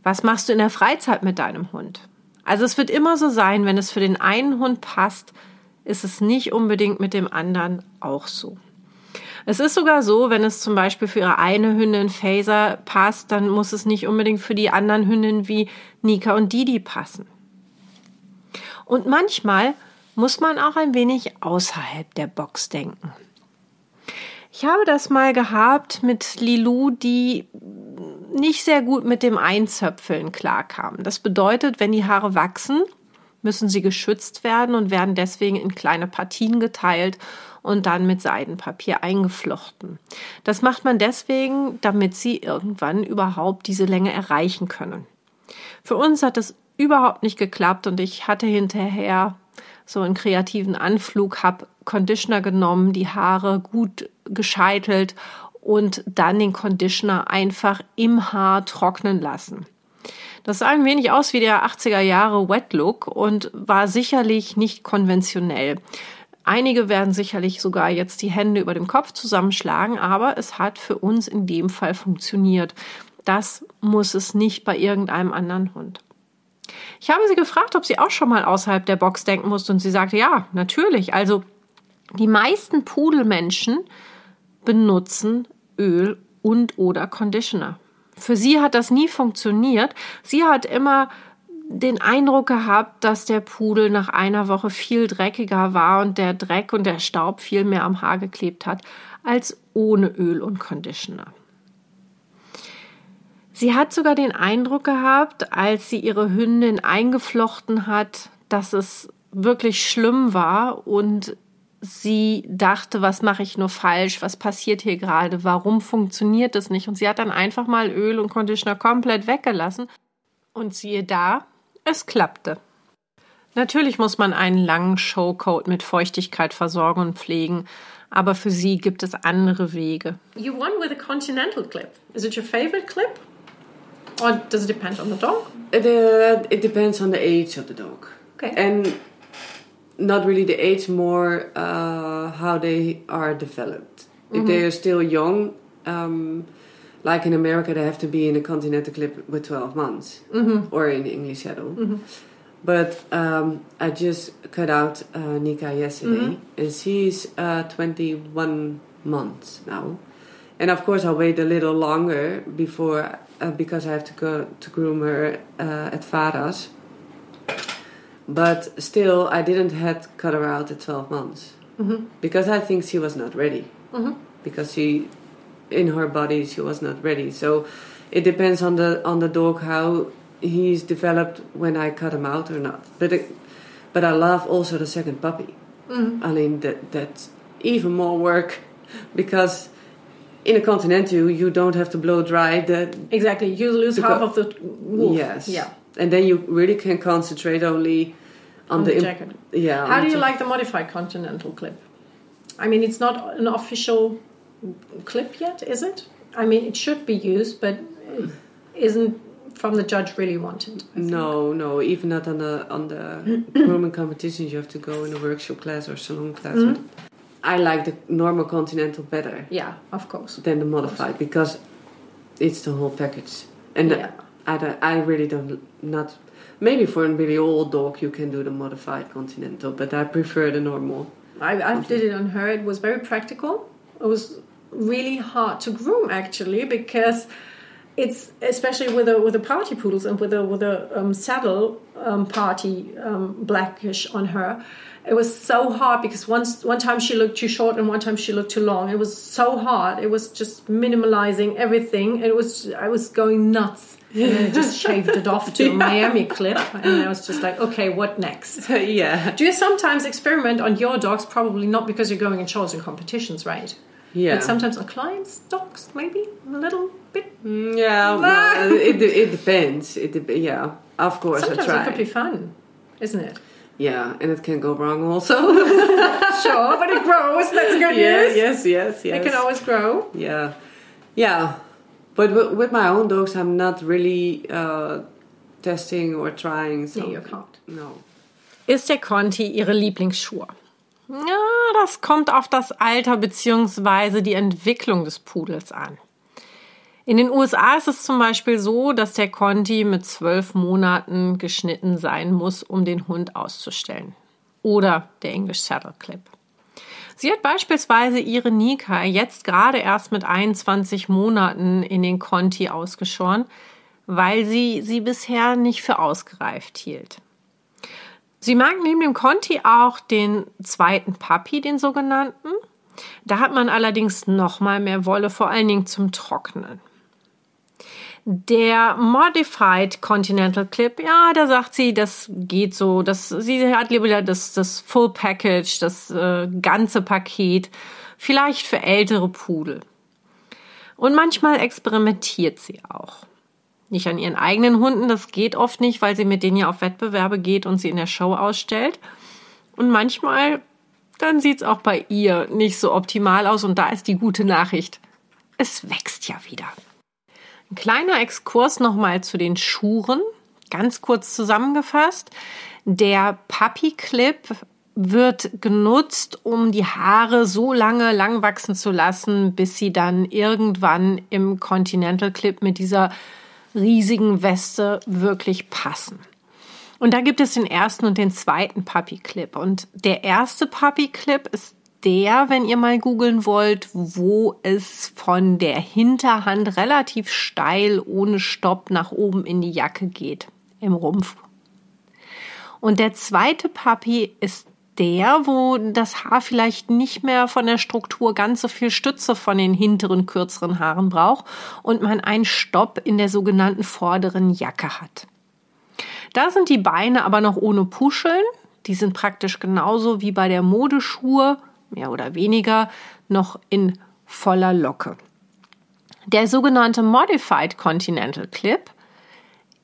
Was machst du in der Freizeit mit deinem Hund? Also es wird immer so sein, wenn es für den einen Hund passt, ist es nicht unbedingt mit dem anderen auch so. Es ist sogar so, wenn es zum Beispiel für ihre eine Hündin Phaser passt, dann muss es nicht unbedingt für die anderen Hündinnen wie Nika und Didi passen. Und manchmal muss man auch ein wenig außerhalb der Box denken. Ich habe das mal gehabt mit Lilou, die nicht sehr gut mit dem Einzöpfeln klarkam. Das bedeutet, wenn die Haare wachsen, müssen sie geschützt werden und werden deswegen in kleine Partien geteilt und dann mit Seidenpapier eingeflochten. Das macht man deswegen, damit sie irgendwann überhaupt diese Länge erreichen können. Für uns hat es überhaupt nicht geklappt und ich hatte hinterher so einen kreativen Anflug, habe Conditioner genommen, die Haare gut gescheitelt und dann den Conditioner einfach im Haar trocknen lassen. Das sah ein wenig aus wie der 80er Jahre Wet Look und war sicherlich nicht konventionell. Einige werden sicherlich sogar jetzt die Hände über dem Kopf zusammenschlagen, aber es hat für uns in dem Fall funktioniert. Das muss es nicht bei irgendeinem anderen Hund. Ich habe sie gefragt, ob sie auch schon mal außerhalb der Box denken musste und sie sagte, ja, natürlich. Also die meisten Pudelmenschen benutzen Öl und oder Conditioner. Für sie hat das nie funktioniert. Sie hat immer den Eindruck gehabt, dass der Pudel nach einer Woche viel dreckiger war und der Dreck und der Staub viel mehr am Haar geklebt hat als ohne Öl und Conditioner. Sie hat sogar den Eindruck gehabt, als sie ihre Hündin eingeflochten hat, dass es wirklich schlimm war und sie dachte, was mache ich nur falsch, was passiert hier gerade, warum funktioniert das nicht? Und sie hat dann einfach mal Öl und Conditioner komplett weggelassen. Und siehe da, es klappte. Natürlich muss man einen langen Showcoat mit Feuchtigkeit versorgen und pflegen, aber für sie gibt es andere Wege. You won with a continental clip. Is it your favorite clip? Or does it depend on the dog? It, uh, it depends on the age of the dog. Okay. And not really the age, more uh, how they are developed. Mm-hmm. If they are still young, um, like in America, they have to be in a continental clip with 12 months mm-hmm. or in English saddle. Mm-hmm. But um, I just cut out uh, Nika yesterday, Mm-hmm. and she's uh, 21 months now. And of course, I'll wait a little longer before uh, because I have to go to groom her uh, at Varas. But still, I didn't had cut her out at 12 months Mm-hmm. because I think she was not ready. Mhm. Because she, in her body, she was not ready. So it depends on the on the dog how he's developed when I cut him out or not. But it, but I love also the second puppy. Mhm. I mean that that's even more work because in a continental you don't have to blow dry the Exactly. You lose half of the wool. yes Yeah. And then you really can concentrate only on, On the, the jacket. yeah How do you like the modified continental clip? I mean, it's not an official clip yet, is it? I mean, it should be used, but isn't from the judge really wanted. No, no, even not on the on the grooming competitions. You have to go in a workshop class or salon class. Mhm. I like the normal continental better Yeah, of course. than the modified because it's the whole package. And Yeah. I, don't- I really don't not maybe for a really old dog you can do the modified continental, but I prefer the normal. I, I did it on her. It was very practical. It was really hard to groom actually because it's especially with a with the party poodles and with a with a um, saddle um, party um, blackish on her. It was so hard because once one time she looked too short and one time she looked too long. It was so hard. It was just minimalizing everything. It was I was going nuts. And then I just shaved it off to a Miami clip, and I was just like, okay, what next? yeah, Do you sometimes experiment on your dogs? Probably not because you're going in shows and competitions, right? yeah, But sometimes on clients' dogs, maybe a little bit. Mm, yeah. well, it it depends. It de- yeah, of course Sometimes I try. it could be fun, isn't it? yeah, and it can go wrong also. Sure, but it grows. That's good yeah, news. yes, yes, yes. It can always grow. Yeah, yeah. But with my own dogs, I'm not really uh, testing or trying. No, Something. you can't. No. Ist der Conti ihre Lieblingsschuhe? Ja, das kommt auf das Alter bzw. die Entwicklung des Pudels an. In den USA ist es zum Beispiel so, dass der Conti mit zwölf Monaten geschnitten sein muss, um den Hund auszustellen. Oder der English Saddle Clip. Sie hat beispielsweise ihre Nika jetzt gerade erst mit 21 Monaten in den Conti ausgeschoren, weil sie sie bisher nicht für ausgereift hielt. Sie mag neben dem Conti auch den zweiten Puppy, den sogenannten. Da hat man allerdings noch mal mehr Wolle, vor allen Dingen zum Trocknen. Der Modified Continental Clip, ja, da sagt sie, das geht so. Das, sie hat lieber das, das Full Package, das äh, ganze Paket, vielleicht für ältere Pudel. Und manchmal experimentiert sie auch. Nicht an ihren eigenen Hunden, das geht oft nicht, weil sie mit denen ja auf Wettbewerbe geht und sie in der Show ausstellt. Und manchmal, dann sieht es auch bei ihr nicht so optimal aus und da ist die gute Nachricht. Es wächst ja wieder. Ein kleiner Exkurs nochmal zu den Schuren. Ganz kurz zusammengefasst. Der Puppy Clip wird genutzt, um die Haare so lange lang wachsen zu lassen, bis sie dann irgendwann im Continental Clip mit dieser riesigen Weste wirklich passen. Und da gibt es den ersten und den zweiten Puppy Clip. Und der erste Puppy Clip ist der, wenn ihr mal googeln wollt, wo es von der Hinterhand relativ steil ohne Stopp nach oben in die Jacke geht, im Rumpf. Und der zweite Puppy ist der, wo das Haar vielleicht nicht mehr von der Struktur ganz so viel Stütze von den hinteren, kürzeren Haaren braucht und man einen Stopp in der sogenannten vorderen Jacke hat. Da sind die Beine aber noch ohne Puscheln. Die sind praktisch genauso wie bei der Modeschuhe, mehr oder weniger, noch in voller Locke. Der sogenannte Modified Continental Clip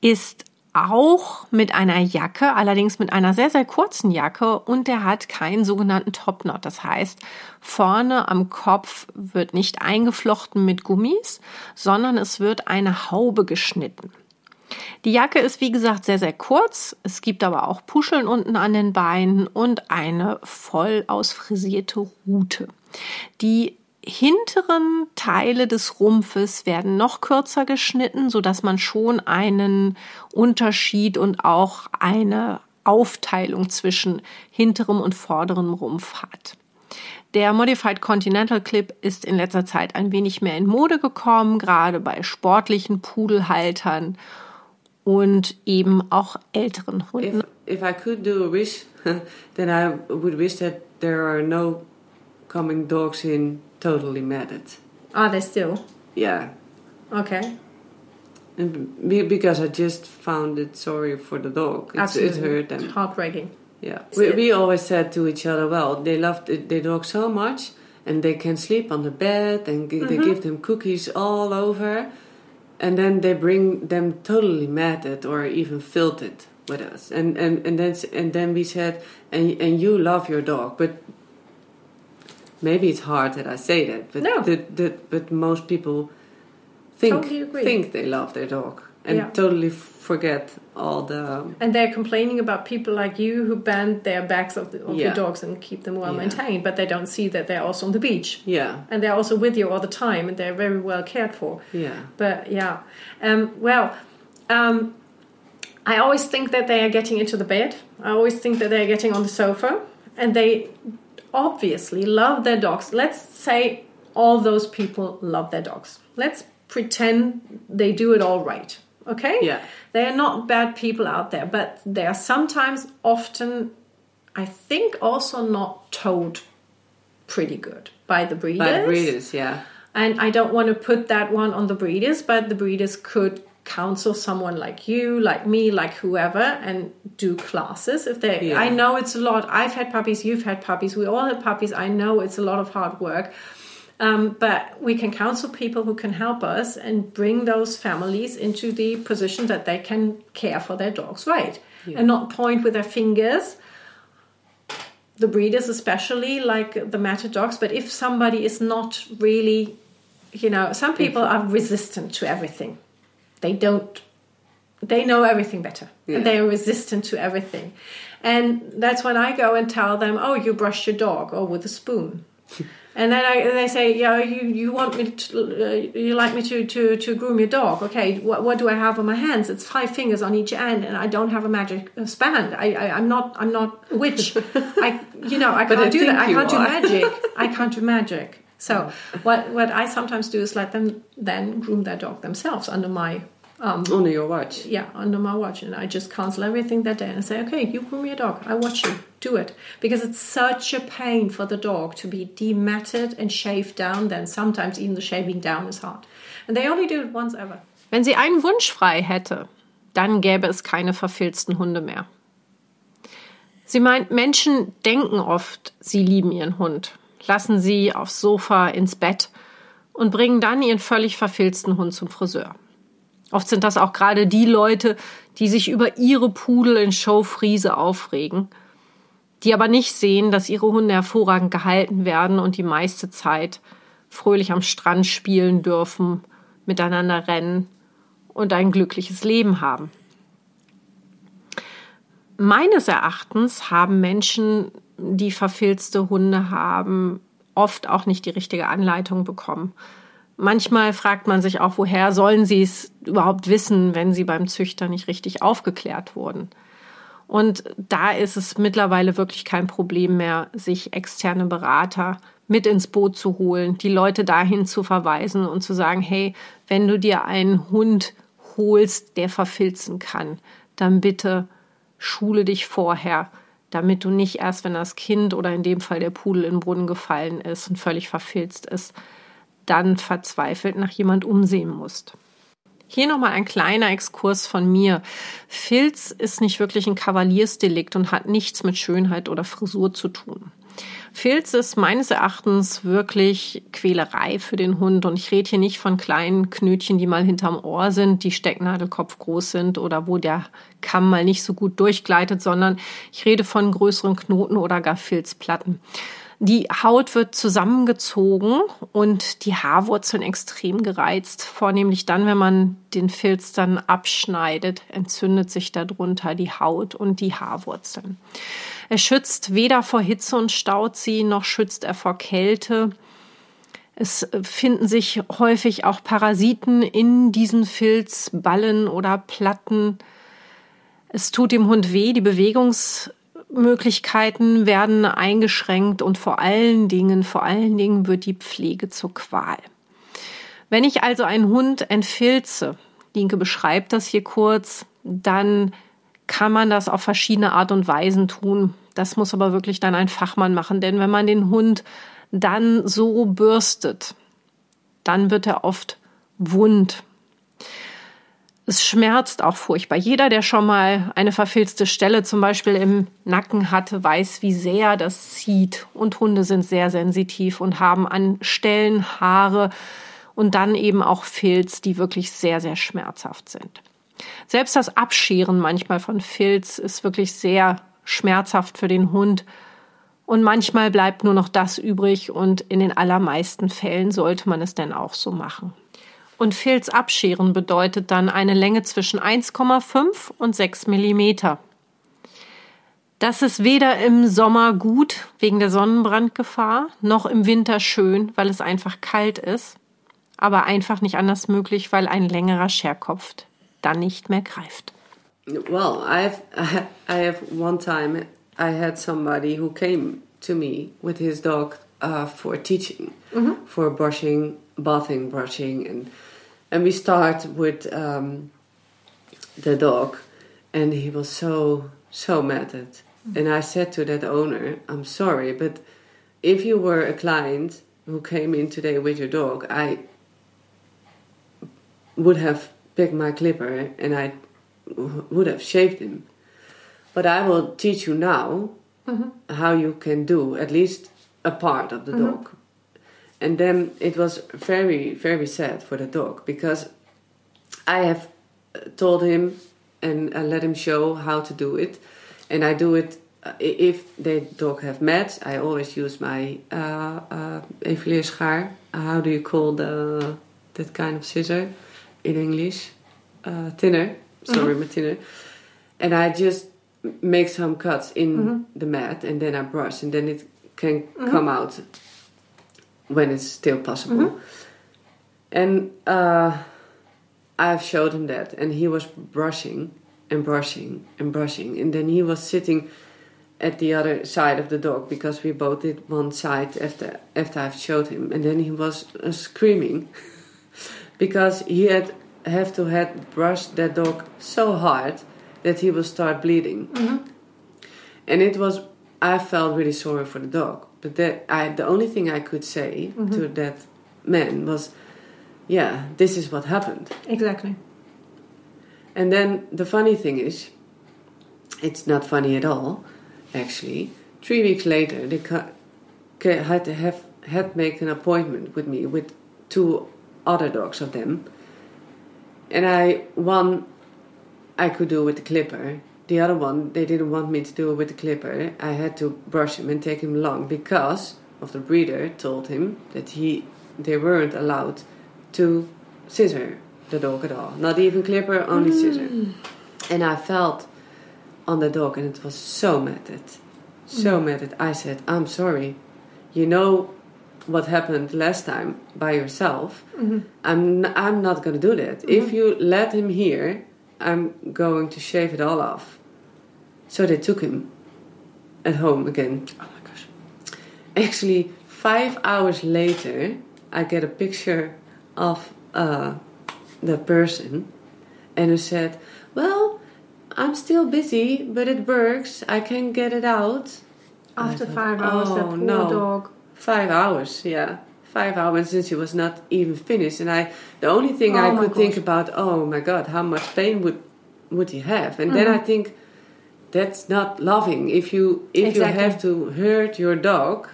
ist auch mit einer Jacke, allerdings mit einer sehr, sehr kurzen Jacke und der hat keinen sogenannten Topknot. Das heißt, vorne am Kopf wird nicht eingeflochten mit Gummis, sondern es wird eine Haube geschnitten. Die Jacke ist wie gesagt sehr, sehr kurz. Es gibt aber auch Puscheln unten an den Beinen und eine voll ausfrisierte Rute. Die hinteren Teile des Rumpfes werden noch kürzer geschnitten, so dass man schon einen Unterschied und auch eine Aufteilung zwischen hinterem und vorderem Rumpf hat. Der Modified Continental Clip ist in letzter Zeit ein wenig mehr in Mode gekommen, gerade bei sportlichen Pudelhaltern und eben auch älteren Hunden. If, if I could do a wish, then I would wish that there are no coming dogs in totally matted. Are they still? Yeah. Okay. And because I just found it sorry for the dog. It's, Absolutely. It hurt them. Heartbreaking. Yeah. We, we always said to each other, well, they love their dog so much and they can sleep on the bed and g- they mm-hmm. give them cookies all over. And then they bring them totally matted or even filtered with us. And and, and then and then we said, and and you love your dog, but maybe it's hard that I say that, but No. the, the, but most people think Totally think they love their dog and Yeah. totally forget all the And they're complaining about people like you who band their backs of the, of Yeah. the dogs and keep them well Yeah. maintained, but they don't see that they're also on the beach. yeah And they're also with you all the time and they're very well cared for. yeah But yeah, um, well, um, I always think that they are getting into the bed. I always think that they are getting on the sofa, and they obviously love their dogs. Let's say all those people love their dogs. Let's pretend they do it all right. Okay? Yeah. They are not bad people out there, but they are sometimes, often, I think, also not told pretty good by the breeders. by the breeders yeah And I don't want to put that one on the breeders, but the breeders could counsel someone like you, like me, like whoever, and do classes if they. Yeah. I know it's a lot. I've had puppies. You've had puppies. We all had puppies. I know it's a lot of hard work. Um, but we can counsel people who can help us and bring those families into the position that they can care for their dogs right? And not point with their fingers. The breeders especially like the matter dogs but if somebody is not really you know some people are resistant to everything. They don't they know everything better. Yeah. and they are resistant to everything. And that's when i go and tell them oh you brush your dog or with a spoon and then I, they say yeah you, you want me to uh, you like me to, to, to groom your dog. Okay what, what do i have on my hands? It's five fingers on each end and i don't have a magic span. I, I, i'm not i'm not a witch. I you know i can't I do that. I can't do magic. I can't do magic. So what what i sometimes do is let them then groom their dog themselves under my um, under your watch yeah, under my watch, and I just cancel everything that day and say, okay, you groom your dog. I watch you do it because it's such a pain for the dog to be dematted and shaved down. Then sometimes even the shaving down is hard, and they only do it once ever. Wenn sie einen Wunsch frei hätte, dann gäbe es keine verfilzten Hunde mehr. Sie meint, Menschen denken oft, sie lieben ihren Hund, lassen sie aufs Sofa, ins Bett und bringen dann ihren völlig verfilzten Hund zum Friseur. Oft sind das auch gerade die Leute, die sich über ihre Pudel in Showfriese aufregen, die aber nicht sehen, dass ihre Hunde hervorragend gehalten werden und die meiste Zeit fröhlich am Strand spielen dürfen, miteinander rennen und ein glückliches Leben haben. Meines Erachtens haben Menschen, die verfilzte Hunde haben, oft auch nicht die richtige Anleitung bekommen. Manchmal fragt man sich auch, woher sollen sie es überhaupt wissen, wenn sie beim Züchter nicht richtig aufgeklärt wurden. Und da ist es mittlerweile wirklich kein Problem mehr, sich externe Berater mit ins Boot zu holen, die Leute dahin zu verweisen und zu sagen, hey, wenn du dir einen Hund holst, der verfilzen kann, dann bitte schule dich vorher, damit du nicht erst, wenn das Kind oder in dem Fall der Pudel in den Brunnen gefallen ist und völlig verfilzt ist, dann verzweifelt nach jemand umsehen musst. Hier nochmal ein kleiner Exkurs von mir. Filz ist nicht wirklich ein Kavaliersdelikt und hat nichts mit Schönheit oder Frisur zu tun. Filz ist meines Erachtens wirklich Quälerei für den Hund. Und ich rede hier nicht von kleinen Knötchen, die mal hinterm Ohr sind, die Stecknadelkopf groß sind oder wo der Kamm mal nicht so gut durchgleitet, sondern ich rede von größeren Knoten oder gar Filzplatten. Die Haut wird zusammengezogen und die Haarwurzeln extrem gereizt. Vornehmlich dann, wenn man den Filz dann abschneidet, entzündet sich darunter die Haut und die Haarwurzeln. Er schützt weder vor Hitze und Stauziehen noch schützt er vor Kälte. Es finden sich häufig auch Parasiten in diesen Filzballen oder Platten. Es tut dem Hund weh, die Bewegungs Möglichkeiten werden eingeschränkt und vor allen Dingen, vor allen Dingen wird die Pflege zur Qual. Wenn ich also einen Hund entfilze, Linke beschreibt das hier kurz, dann kann man das auf verschiedene Art und Weisen tun. Das muss aber wirklich dann ein Fachmann machen, denn wenn man den Hund dann so bürstet, dann wird er oft wund. Es schmerzt auch furchtbar. Jeder, der schon mal eine verfilzte Stelle zum Beispiel im Nacken hatte, weiß, wie sehr das zieht. Und Hunde sind sehr sensitiv und haben an Stellen Haare und dann eben auch Filz, die wirklich sehr, sehr schmerzhaft sind. Selbst das Abscheren manchmal von Filz ist wirklich sehr schmerzhaft für den Hund. Und manchmal bleibt nur noch das übrig und in den allermeisten Fällen sollte man es denn auch so machen. Und Filz abscheren bedeutet dann eine Länge zwischen 1,5 und 6 Millimeter. Das ist weder im Sommer gut wegen der Sonnenbrandgefahr, noch im Winter schön, weil es einfach kalt ist, aber einfach nicht anders möglich, weil ein längerer Scherkopf dann nicht mehr greift. Well, I've I have one time I had somebody who came to me with his dog uh, for teaching, mm -hmm. for brushing, bathing, brushing and and we start with um, the dog, and he was so so mad at. And I said to that owner, "I'm sorry, but if you were a client who came in today with your dog, I would have picked my clipper and I would have shaved him. But I will teach you now mm-hmm. how you can do at least a part of the mm-hmm. dog and then it was very very sad for the dog because I have told him and I let him show how to do it, and I do it. Uh, if the dog have mats, I always use my uh, uh, How do you call the that kind of scissor in English? Uh, thinner. Sorry, mm -hmm. my thinner. And I just make some cuts in mm -hmm. the mat, and then I brush, and then it can mm -hmm. come out when it's still possible. Mm-hmm. And uh, I've showed him that, and he was brushing and brushing and brushing, and then he was sitting at the other side of the dog because we both did one side after after I've showed him, and then he was uh, screaming because he had have to had brushed that dog so hard that he will start bleeding, mm-hmm. and it was I felt really sorry for the dog but that I the only thing I could say mm-hmm. to that man was, yeah, this is what happened. Exactly. And then the funny thing is, it's not funny at all, actually. Three weeks later, they had to have had make an appointment with me with two other dogs of them, And I one I could do with the clipper. The other one they didn't want me to do it with the clipper. I had to brush him and take him long because of the breeder told him that he they weren't allowed to scissor the dog at all. Not even clipper, only scissor. Mm. And I felt on the dog and it was so matted. So mm. matted. I said, I'm sorry. You know what happened last time by yourself. Mm-hmm. I'm, n- I'm not going to do that. If mm-hmm. you let him here, I'm going to shave it all off. So they took him at home again. Oh my gosh. Actually, five hours later, I get a picture of uh, the person, and who said, "Well, I'm still busy, but it works. I can get it out." After thought, five hours, that "Oh, poor no." dog. Five hours, yeah, five hours since he was not even finished, and I. The only thing Oh I could think about, oh my God, how much pain would would he have? And then I Mm-hmm. think. That's not loving. If you if Exactly. you have to hurt your dog,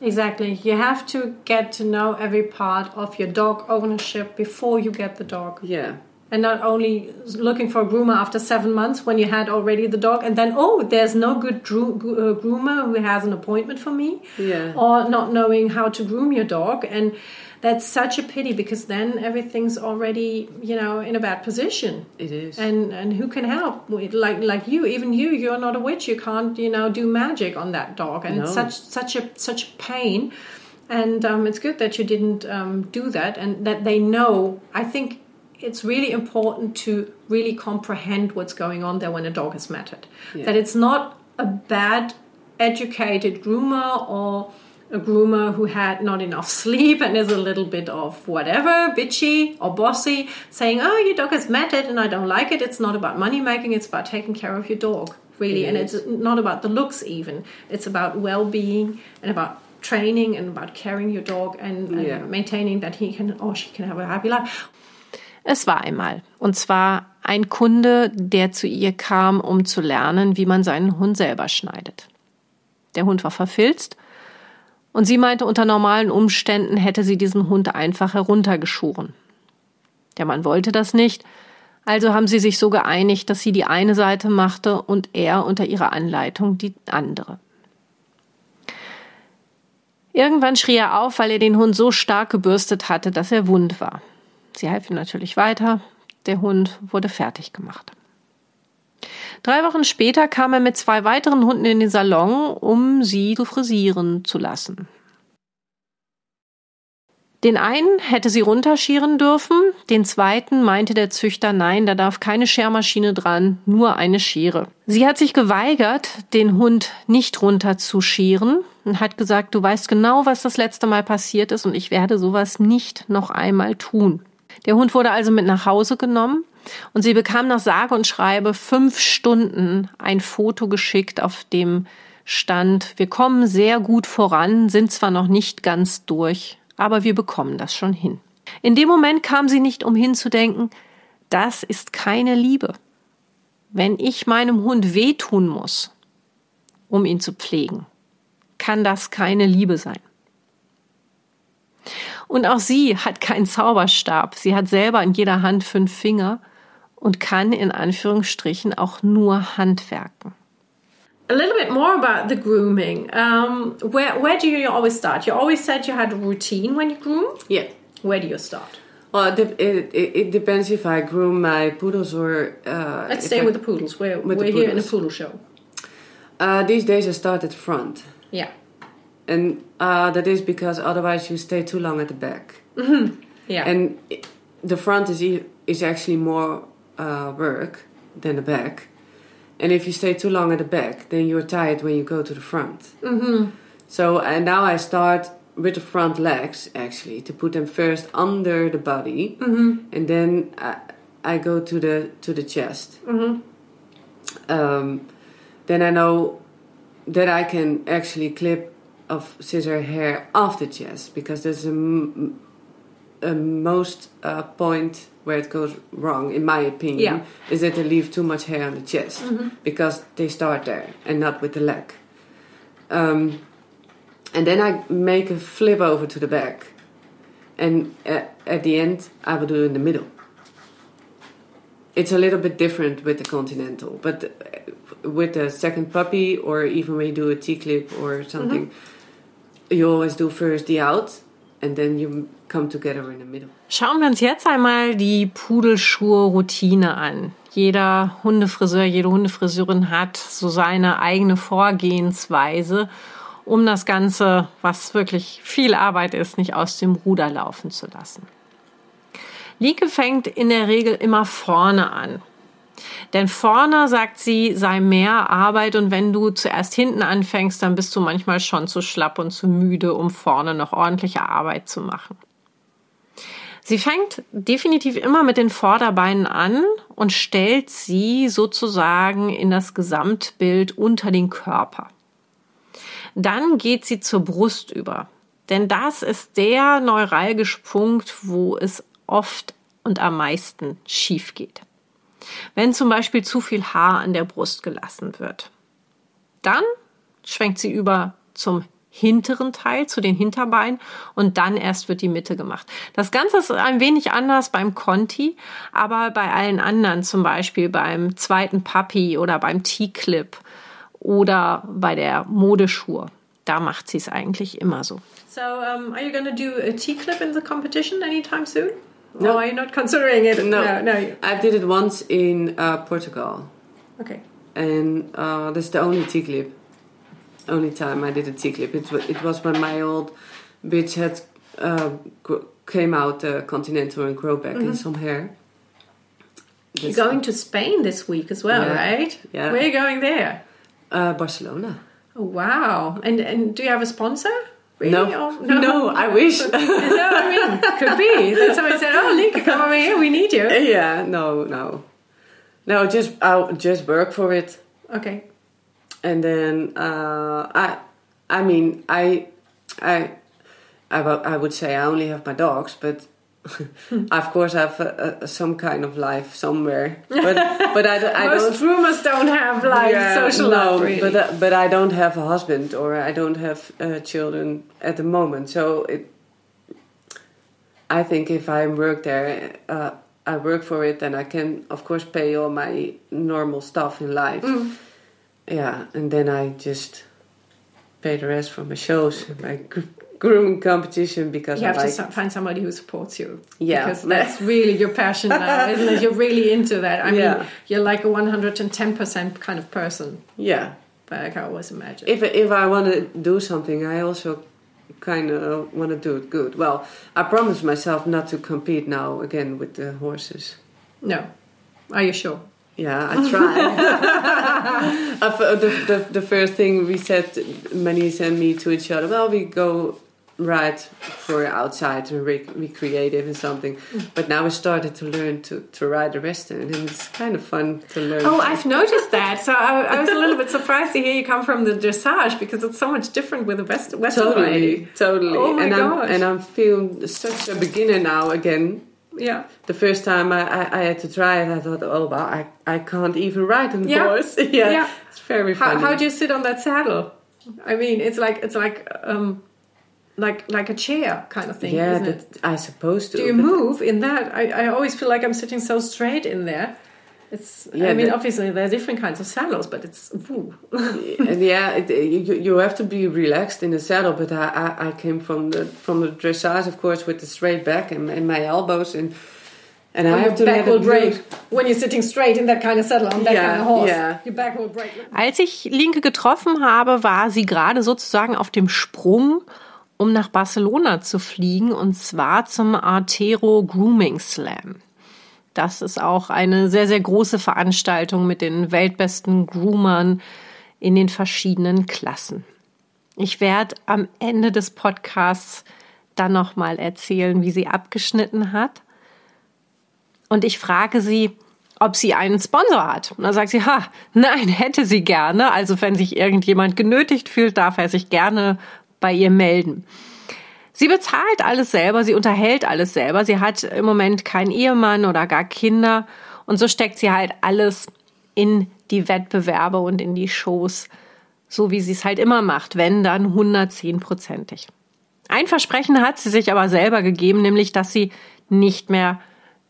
Exactly. You have to get to know every part of your dog ownership before you get the dog. yeah, And not only looking for a groomer after seven months when you had already the dog, and then, oh, there's no good uh, groomer who has an appointment for me. Yeah. Or not knowing how to groom your dog. And that's such a pity because then everything's already, you know, in a bad position. it is. and and who can help? Like like you even you you're not a witch. You can't you know do magic on that dog. And it's such such a such a pain. And um, it's good that you didn't um, do that and that they know. I think it's really important to really comprehend what's going on there when a dog is matted Yeah. that it's not a bad educated groomer or a groomer who had not enough sleep and is a little bit of whatever, bitchy or bossy, saying, Oh, your dog is matted and I don't like it. It's not about money making, it's about taking care of your dog, really. It and is. it's not about the looks, even. It's about well being and about training and about caring your dog and, and Yeah. maintaining that he can or she can have a happy life. Es war einmal. Und zwar ein Kunde, der zu ihr kam, um zu lernen, wie man seinen Hund selber schneidet. Der Hund war verfilzt und sie meinte, unter normalen Umständen hätte sie diesen Hund einfach heruntergeschoren. Der Mann wollte das nicht, also haben sie sich so geeinigt, dass sie die eine Seite machte und er unter ihrer Anleitung die andere. Irgendwann schrie er auf, weil er den Hund so stark gebürstet hatte, dass er wund war. Sie half ihm natürlich weiter. Der Hund wurde fertig gemacht. Drei Wochen später kam er mit zwei weiteren Hunden in den Salon, um sie frisieren zu lassen. Den einen hätte sie runterschieren dürfen, den zweiten meinte der Züchter, nein, da darf keine Schermaschine dran, nur eine Schere. Sie hat sich geweigert, den Hund nicht runterzuscheren und hat gesagt, du weißt genau, was das letzte Mal passiert ist und ich werde sowas nicht noch einmal tun. Der Hund wurde also mit nach Hause genommen und sie bekam nach sage und schreibe fünf Stunden ein Foto geschickt, auf dem stand, wir kommen sehr gut voran, sind zwar noch nicht ganz durch, aber wir bekommen das schon hin. In dem Moment kam sie nicht umhin zu denken, das ist keine Liebe. Wenn ich meinem Hund wehtun muss, um ihn zu pflegen, kann das keine Liebe sein. Und auch sie hat keinen Zauberstab. Sie hat selber in jeder Hand fünf Finger und kann in Anführungsstrichen auch nur handwerken. A little bit more about the grooming. Um, where where do you always start? You always said you had a routine when you groom. Yeah. Where do you start? Well, it, it, it, it depends if I groom my poodles or. Uh, Let's stay I- with the poodles. We're, we're here in a poodles. poodle show. Uh, these days I start at the front. Yeah. And uh, that is because otherwise you stay too long at the back. Yeah. And i the front is, e- is actually more uh, work than the back. And if you stay too long at the back, then you're tired when you go to the front. Mm-hmm. So and now I start with the front legs actually to put them first under the body, and then I, I go to the to the chest. Um, then I know that I can actually clip of scissor hair off the chest because there's a, m- a most uh, point where it goes wrong, in my opinion, Yeah. is that they leave too much hair on the chest because they start there and not with the leg. Um, and then I make a flip over to the back, and at, at the end I will do it in the middle. it's a little bit different with the Continental, but uh, with the second puppy or even when you do a T clip or something, mm-hmm. you always do first the out Schauen wir uns jetzt einmal die Pudelschuhe-Routine an. Jeder Hundefriseur, jede Hundefriseurin hat so seine eigene Vorgehensweise, um das Ganze, was wirklich viel Arbeit ist, nicht aus dem Ruder laufen zu lassen. Lieke fängt in der Regel immer vorne an. Denn vorne, sagt sie, sei mehr Arbeit und wenn du zuerst hinten anfängst, dann bist du manchmal schon zu schlapp und zu müde, um vorne noch ordentliche Arbeit zu machen. Sie fängt definitiv immer mit den Vorderbeinen an und stellt sie sozusagen in das Gesamtbild unter den Körper. Dann geht sie zur Brust über. Denn das ist der neuralgische Punkt, wo es oft und am meisten schief geht. Wenn zum Beispiel zu viel Haar an der Brust gelassen wird. Dann schwenkt sie über zum hinteren Teil, zu den Hinterbeinen und dann erst wird die Mitte gemacht. Das Ganze ist ein wenig anders beim Conti, aber bei allen anderen, zum Beispiel beim zweiten Puppy oder beim T-Clip oder bei der Modeschuhe, da macht sie es eigentlich immer so. So, um, are you going to do a T-Clip in the competition anytime soon? No, or are you not considering it? No, no. no. I did it once in uh, Portugal. Okay. And uh, that's the only T clip. Only time I did a T clip. It, it was when my old bitch had uh, came out uh, continental and grow back mm -hmm. in some hair. You're going to Spain this week as well, yeah. right? Yeah. Where are you going there? Uh, Barcelona. Oh, wow! And and do you have a sponsor? Really? No. no, no, I wish. no, I mean, could be. Then somebody said, "Oh, Lienke, come over here. We need you." Yeah, no, no, no. Just I'll just work for it. Okay. And then uh, I, I mean, I, I, I, I would say I only have my dogs, but of course, I have a, a, some kind of life somewhere, but but I, I Most don't. Most don't have life, yeah, social no, life. Really. but uh, but I don't have a husband or I don't have uh, children at the moment. So it, I think if I work there, uh, I work for it, then I can of course pay all my normal stuff in life. Mm. Yeah, and then I just pay the rest for my shows, my grooming competition because you have like, to find somebody who supports you. Yeah, because that's really your passion now, isn't it? You're really into that. I yeah. mean, you're like a 110 percent kind of person. Yeah, but I can always imagine. If if I want to do something, I also kind of want to do it good. Well, I promise myself not to compete now again with the horses. No, are you sure? Yeah, I try. the, the, the first thing we said, Manise and me to each other, well, we go ride for outside and re- be creative and something. But now we started to learn to, to ride the western, and it's kind of fun to learn. Oh, I've noticed that. So I, I, was a little bit surprised to hear you come from the dressage because it's so much different with the west, western totally. Totally, oh my and gosh. I'm and I'm feeling such a beginner now again. Yeah. The first time I, I, I, had to try it, I thought, oh wow, I, I can't even ride on yeah. horse. yeah. yeah, it's very funny. How, how do you sit on that saddle? I mean, it's like it's like um, like like a chair kind of thing. Yeah, that, I suppose to. Do you move in that? I, I always feel like I'm sitting so straight in there. It's. Yeah, I mean, obviously there are different kinds of saddles, but it's. and yeah, it, you you have to be relaxed in the saddle. But I, I, I came from the from the dressage, of course, with the straight back and, and my elbows and. And I have to back will break when you're sitting straight in that kind of saddle on that yeah, kind of horse. Yeah. Your back will break. Als ich Lienke getroffen habe, war sie gerade sozusagen auf dem Sprung um nach Barcelona zu fliegen und zwar zum Artero Grooming Slam. Das ist auch eine sehr, sehr große Veranstaltung mit den weltbesten Groomern in den verschiedenen Klassen. Ich werde am Ende des Podcasts dann nochmal erzählen, wie sie abgeschnitten hat. Und ich frage sie, ob sie einen Sponsor hat. Und dann sagt sie, ha, nein, hätte sie gerne. Also wenn sich irgendjemand genötigt fühlt, darf er sich gerne bei ihr melden. Sie bezahlt alles selber, sie unterhält alles selber. Sie hat im Moment keinen Ehemann oder gar Kinder. Und so steckt sie halt alles in die Wettbewerbe und in die Shows, so wie sie es halt immer macht, wenn dann 110-prozentig. Ein Versprechen hat sie sich aber selber gegeben, nämlich, dass sie nicht mehr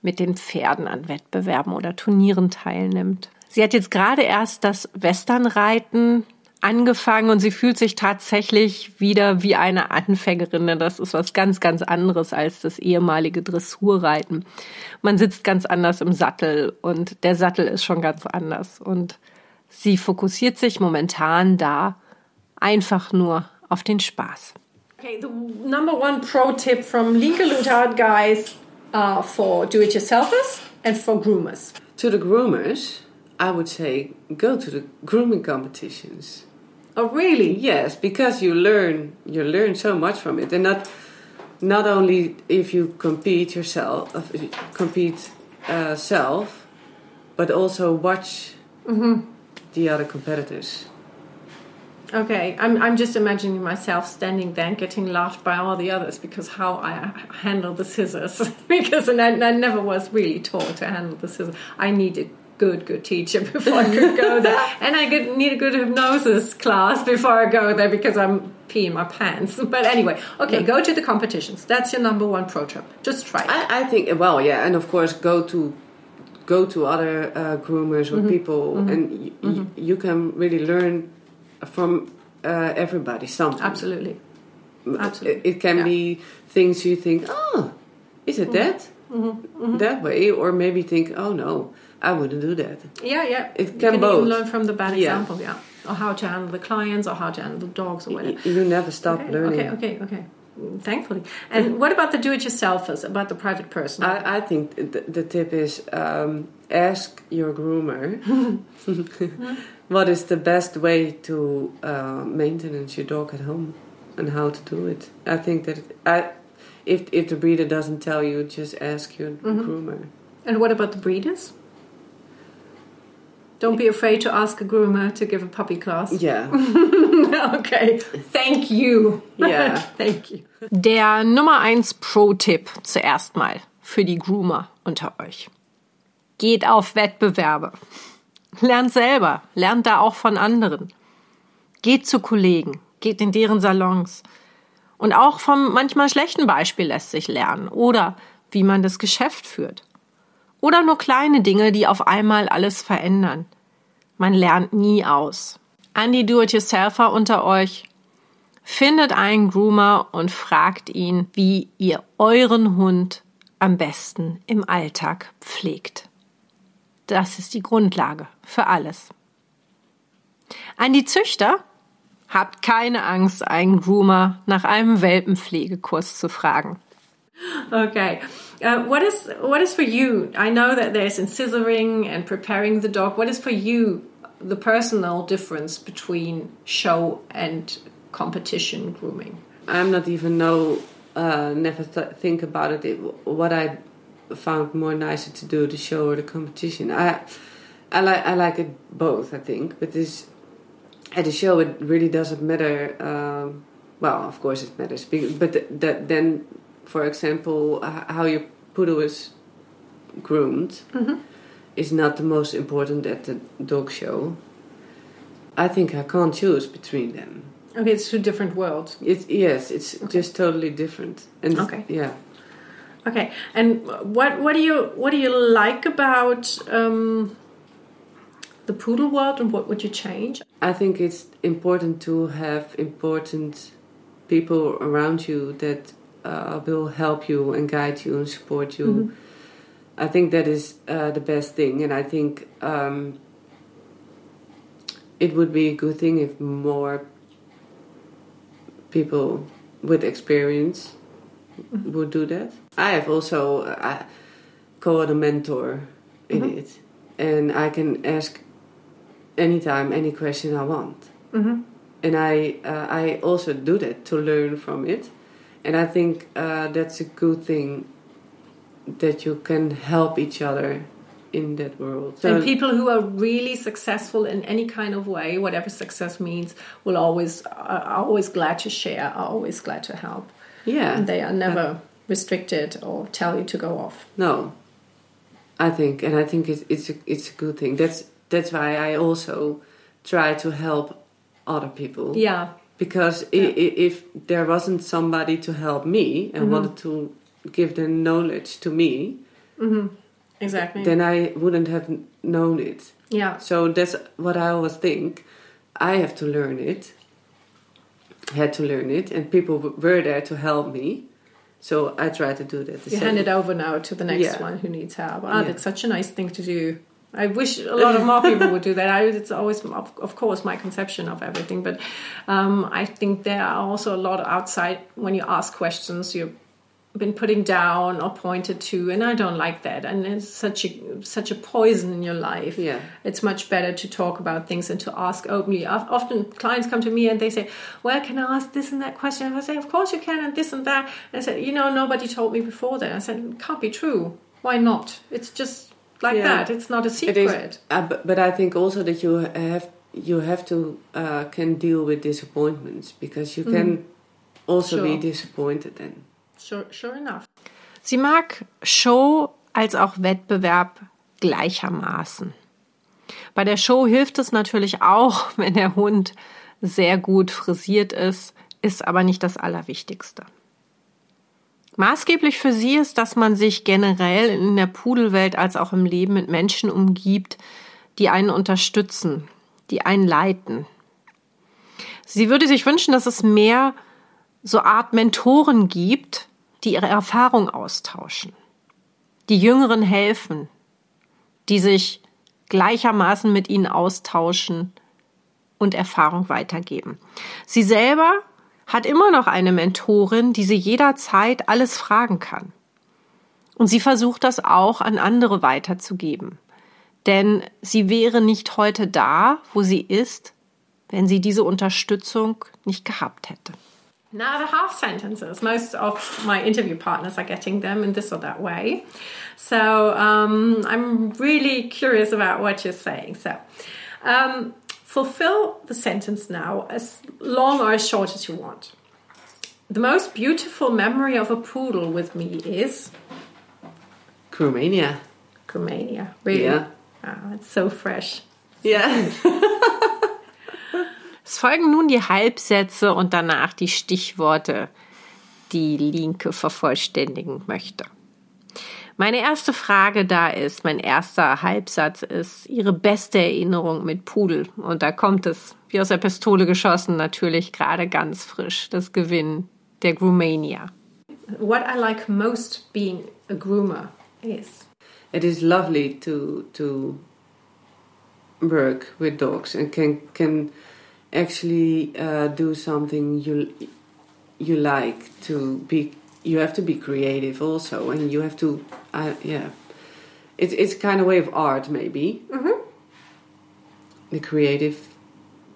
mit den Pferden an Wettbewerben oder Turnieren teilnimmt. Sie hat jetzt gerade erst das Westernreiten angefangen und sie fühlt sich tatsächlich wieder wie eine Anfängerin. Das ist was ganz, ganz anderes als das ehemalige Dressurreiten. Man sitzt ganz anders im Sattel und der Sattel ist schon ganz anders. Und sie fokussiert sich momentan da einfach nur auf den Spaß. Okay, the number one pro tip from Linke Lutard guys uh, for do-it-yourselfers and for groomers. To the groomers, I would say go to the grooming competitions. Oh, really? Yes, because you learn you learn so much from it, and not not only if you compete yourself, uh, compete uh, self, but also watch mm-hmm. the other competitors. Okay, I'm, I'm just imagining myself standing there and getting laughed by all the others because how I handle the scissors. because and I, I never was really taught to handle the scissors. I needed good, good teacher before I could go there. and I could, need a good hypnosis class before I go there because I'm peeing my pants. But anyway, okay, yeah. go to the competitions. That's your number one pro tip. Just try it. I, I think, well, yeah, and of course, go to go to other uh, groomers or mm-hmm. people, mm-hmm. and y- mm-hmm. you can really learn from uh, everybody something. Absolutely. Absolutely. It, it can yeah. be things you think, oh, is it mm-hmm. that? Mm-hmm. Mm-hmm. That way, or maybe think, oh no, I wouldn't do that. Yeah, yeah. It can, you can both. learn from the bad example, yeah. yeah. Or how to handle the clients, or how to handle the dogs, or whatever. You, you never stop okay, learning. Okay, okay, okay. Thankfully. And what about the do-it-yourselfers? About the private person? I, I think the, the tip is um, ask your groomer what is the best way to uh, maintenance your dog at home and how to do it. I think that I, if if the breeder doesn't tell you, just ask your mm-hmm. groomer. And what about the breeders? Don't be afraid to ask a groomer to give a puppy class. Yeah. okay. Thank you. Yeah. Thank you. Der Nummer 1 Pro-Tipp zuerst mal für die Groomer unter euch. Geht auf Wettbewerbe. Lernt selber, lernt da auch von anderen. Geht zu Kollegen, geht in deren Salons. Und auch vom manchmal schlechten Beispiel lässt sich lernen oder wie man das Geschäft führt. Oder nur kleine Dinge, die auf einmal alles verändern. Man lernt nie aus. An die Do-it-yourselfer unter euch. Findet einen Groomer und fragt ihn, wie ihr euren Hund am besten im Alltag pflegt. Das ist die Grundlage für alles. An die Züchter habt keine Angst, einen Groomer nach einem Welpenpflegekurs zu fragen. Okay. Uh, what is what is for you? I know that there's incissoring and preparing the dog. What is for you the personal difference between show and competition grooming? I'm not even know. Uh, never th think about it. it. What I found more nicer to do the show or the competition. I I like I like it both. I think, but this at the show it really doesn't matter. Um, well, of course it matters, but that then for example, how your poodle is groomed mm-hmm. is not the most important at the dog show. I think I can't choose between them. Okay, it's two different worlds. It's yes, it's okay. just totally different. And okay, yeah. Okay, and what what do you what do you like about um, the poodle world, and what would you change? I think it's important to have important people around you that uh, will help you and guide you and support you. Mm-hmm. I think that is uh, the best thing, and I think um, it would be a good thing if more people with experience mm-hmm. would do that. I have also uh, called a mentor in mm-hmm. it, and I can ask anytime any question I want. Mm-hmm. And I uh, I also do that to learn from it and I think uh, that's a good thing that you can help each other in that world. So and people who are really successful in any kind of way, whatever success means, will always are always glad to share, are always glad to help. Yeah, and they are never uh, restricted or tell you to go off. No, I think, and I think it's it's a, it's a good thing. That's that's why I also try to help other people. Yeah, because yeah. if there wasn't somebody to help me and mm-hmm. wanted to give the knowledge to me Mm-hmm. Exactly. Then I wouldn't have known it. Yeah. So that's what I always think. I have to learn it. Had to learn it, and people were there to help me. So I try to do that. You same. hand it over now to the next Yeah. one who needs help. Oh, Yeah. that's such a nice thing to do. I wish a lot of more people would do that. I, it's always, of, of course, my conception of everything. But um, I think there are also a lot outside when you ask questions. You've been putting down or pointed to, and I don't like that. And it's such a such a poison in your life. Yeah. it's much better to talk about things and to ask openly. Of- Often clients come to me and they say, "Well, can I ask this and that question?" And I say, "Of course you can," and this and that. And I said, "You know, nobody told me before that." I said, "It can't be true. Why not? It's just like Yeah. that. It's not a secret." is, uh, but, but I think also that you have you have to uh, can deal with disappointments because you can also be Sure. disappointed then. Sure, sure enough. Sie mag Show als auch Wettbewerb gleichermaßen. Bei der Show hilft es natürlich auch, wenn der Hund sehr gut frisiert ist, ist aber nicht das Allerwichtigste. Maßgeblich für sie ist, dass man sich generell in der Pudelwelt als auch im Leben mit Menschen umgibt, die einen unterstützen, die einen leiten. Sie würde sich wünschen, dass es mehr so Art Mentoren gibt, die ihre Erfahrung austauschen, die Jüngeren helfen, die sich gleichermaßen mit ihnen austauschen und Erfahrung weitergeben. Sie selber hat immer noch eine Mentorin, die sie jederzeit alles fragen kann. Und sie versucht das auch an andere weiterzugeben. Denn sie wäre nicht heute da, wo sie ist, wenn sie diese Unterstützung nicht gehabt hätte. Now the half sentences. Most of my interview partners are getting them in this or that way. So um, I'm really curious about what you're saying. So um, fulfill the sentence now as long or as short as you want. The most beautiful memory of a poodle with me is Crewmania. Romania. Really? Yeah. Wow, it's so fresh. Yeah. Es folgen nun die Halbsätze und danach die Stichworte, die Linke vervollständigen möchte. Meine erste Frage da ist, mein erster Halbsatz ist Ihre beste Erinnerung mit Pudel. Und da kommt es, wie aus der Pistole geschossen, natürlich gerade ganz frisch, das Gewinnen der Groomania. What I like most being a groomer is it is lovely to to work with dogs and can can actually uh, do something you you like to be you have to be creative also and you have to uh, yeah. It's it's kind of way of art maybe. The creative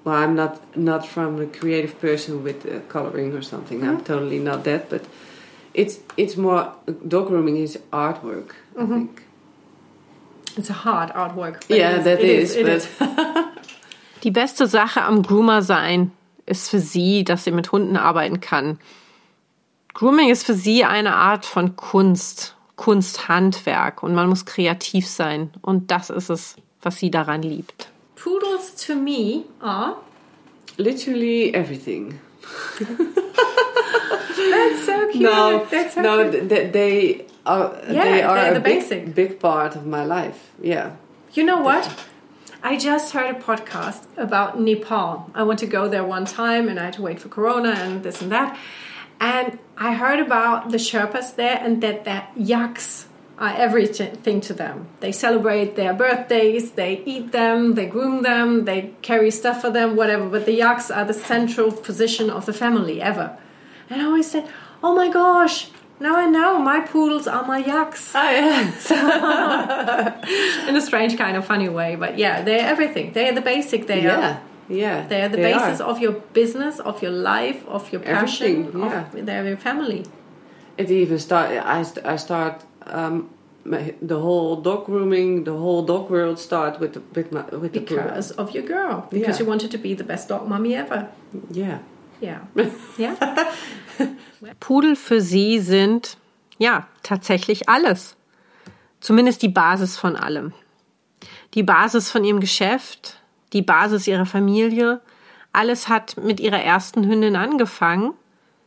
well i'm not not from a creative person with uh, coloring or something. I'm totally not that but it's it's more dog grooming is artwork i think. It's a hard artwork. yeah it is- that it is, it but Die beste Sache am Groomer sein ist für sie, dass sie mit Hunden arbeiten kann. Grooming ist für sie eine Art von Kunst, Kunsthandwerk und man muss kreativ sein und das ist es, was sie daran liebt. Poodles to me are literally everything that's so cute. no that's so no cute. th- they are Yeah, they are a the big, basic. big part of my life yeah You know what? I just heard a podcast about Nepal. I want to go there one time and I had to wait for Corona and this and that. And I heard about the Sherpas there and that the yaks are everything to them. They celebrate their birthdays, they eat them, they groom them, they carry stuff for them, whatever. But the yaks are the central position of the family ever. And I always said, oh my gosh, now I know my poodles are my yaks oh yeah in a strange kind of funny way but yeah they're everything they're the basic they yeah are yeah they're the they basis are. of your business of your life of your passion Everything, yeah. of, they're your family it even start I, st- I start um my, the whole dog grooming the whole dog world start with the with my with the because of your girl because Yeah. you wanted to be the best dog mommy ever yeah yeah yeah Pudel für sie sind ja tatsächlich alles. Zumindest die Basis von allem. Die Basis von ihrem Geschäft, die Basis ihrer Familie. Alles hat mit ihrer ersten Hündin angefangen.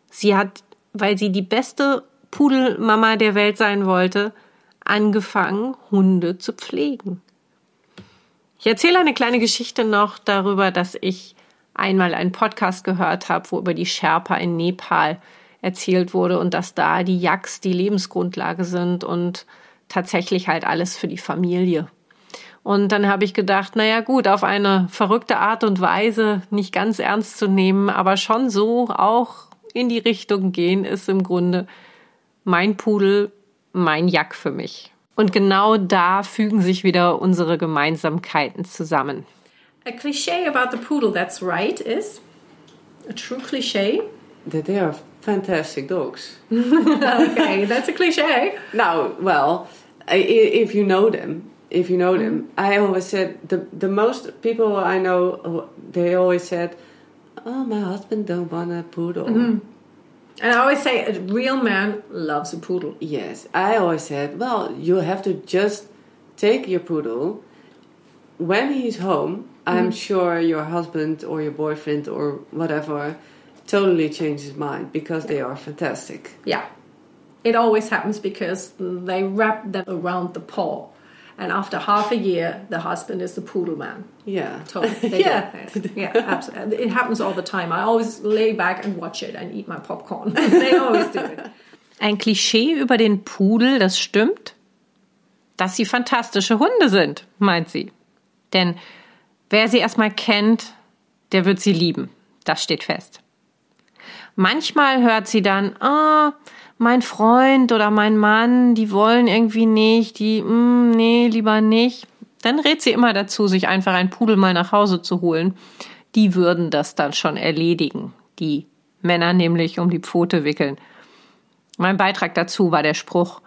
Sie hat, weil sie die beste Pudelmama der Welt sein wollte, angefangen, Hunde zu pflegen. Ich erzähle eine kleine Geschichte noch darüber, dass ich einmal einen Podcast gehört habe, wo über die Sherpa in Nepal erzählt wurde und dass da die Yaks die Lebensgrundlage sind und tatsächlich halt alles für die Familie. Und dann habe ich gedacht, naja gut, auf eine verrückte Art und Weise, nicht ganz ernst zu nehmen, aber schon so auch in die Richtung gehen, ist im Grunde mein Pudel, mein Jack für mich. Und genau da fügen sich wieder unsere Gemeinsamkeiten zusammen. A cliché about the poodle that's right is a true cliché. That they are fantastic dogs. okay, that's a cliché. Now, well, if you know them, if you know them. I always said the the most people I know, they always said, "Oh, my husband don't want a poodle." Mm-hmm. And I always say a real man loves a poodle. Yes, I always said, well, you have to just take your poodle when he's home. I'm mm-hmm. sure your husband or your boyfriend or whatever totally changes his mind because yeah. they are fantastic. Yeah, it always happens because they wrap them around the paw and after half a year, the husband is the poodle man. Yeah. Totally. yeah. yeah, absolutely. It happens all the time. I always lay back and watch it and eat my popcorn. they always do it. Ein Klischee über den Pudel, das stimmt, dass sie fantastische Hunde sind, meint sie. Denn wer sie erstmal kennt, der wird sie lieben. Das steht fest. Manchmal hört sie dann, ah, oh, mein Freund oder mein Mann, die wollen irgendwie nicht, die, mm, nee, lieber nicht. Dann rät sie immer dazu, sich einfach ein Pudel mal nach Hause zu holen. Die würden das dann schon erledigen. Die Männer nämlich um die Pfote wickeln. Mein Beitrag dazu war der Spruch,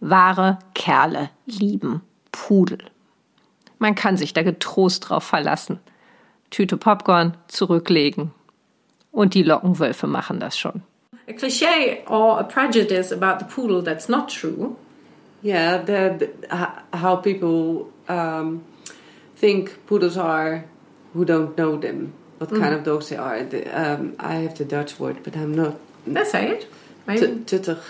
wahre Kerle lieben Pudel. Man kann sich da getrost drauf verlassen. Tüte Popcorn zurücklegen. Und die Lockenwölfe machen das schon. A cliche or a prejudice about the poodle that's not true. Yeah, the, the how people um, think poodles are who don't know them, what mm. kind of dogs they are. The, um, I have the Dutch word, but I'm not. Say it. Tuttig.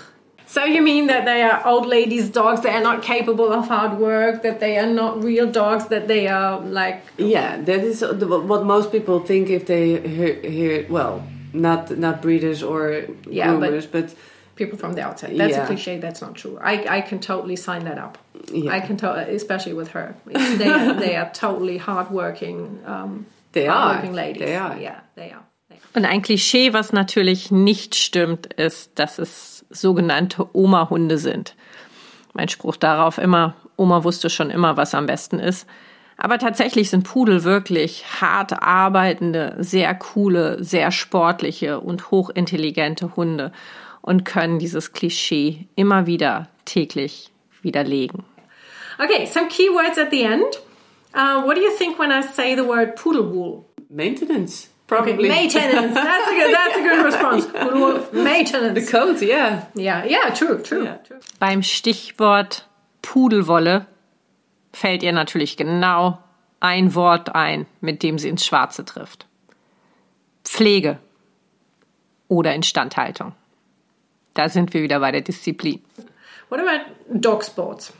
So you mean that they are old ladies' dogs that are not capable of hard work, that they are not real dogs, that they are like yeah, that is what most people think if they hear, hear well not not breeders or yeah, groomers, but, but, people from the outside. That's yeah. a cliche. That's not true. I, I can totally sign that up. Yeah. I can to- especially with her. They are, they are totally hardworking. Um, they hardworking are. ladies. They are. Yeah, they are. Und ein Klischee, was natürlich nicht stimmt, ist, dass es sogenannte Oma-Hunde sind. Mein Spruch darauf immer, Oma wusste schon immer, was am besten ist. Aber tatsächlich sind Pudel wirklich hart arbeitende, sehr coole, sehr sportliche und hochintelligente Hunde und können dieses Klischee immer wieder täglich widerlegen. Okay, some keywords at the end. Uh, what do you think when I say the word poodle wool? Maintenance. Probably. Okay, maintenance. That's a good. That's a good response. Poodle maintenance. The codes, yeah. Yeah, yeah, true, true. Yeah. true. Beim Stichwort Pudelwolle fällt ihr natürlich genau ein Wort ein, mit dem sie ins Schwarze trifft. Pflege oder Instandhaltung. Da sind wir wieder bei der Disziplin. What about dog sports?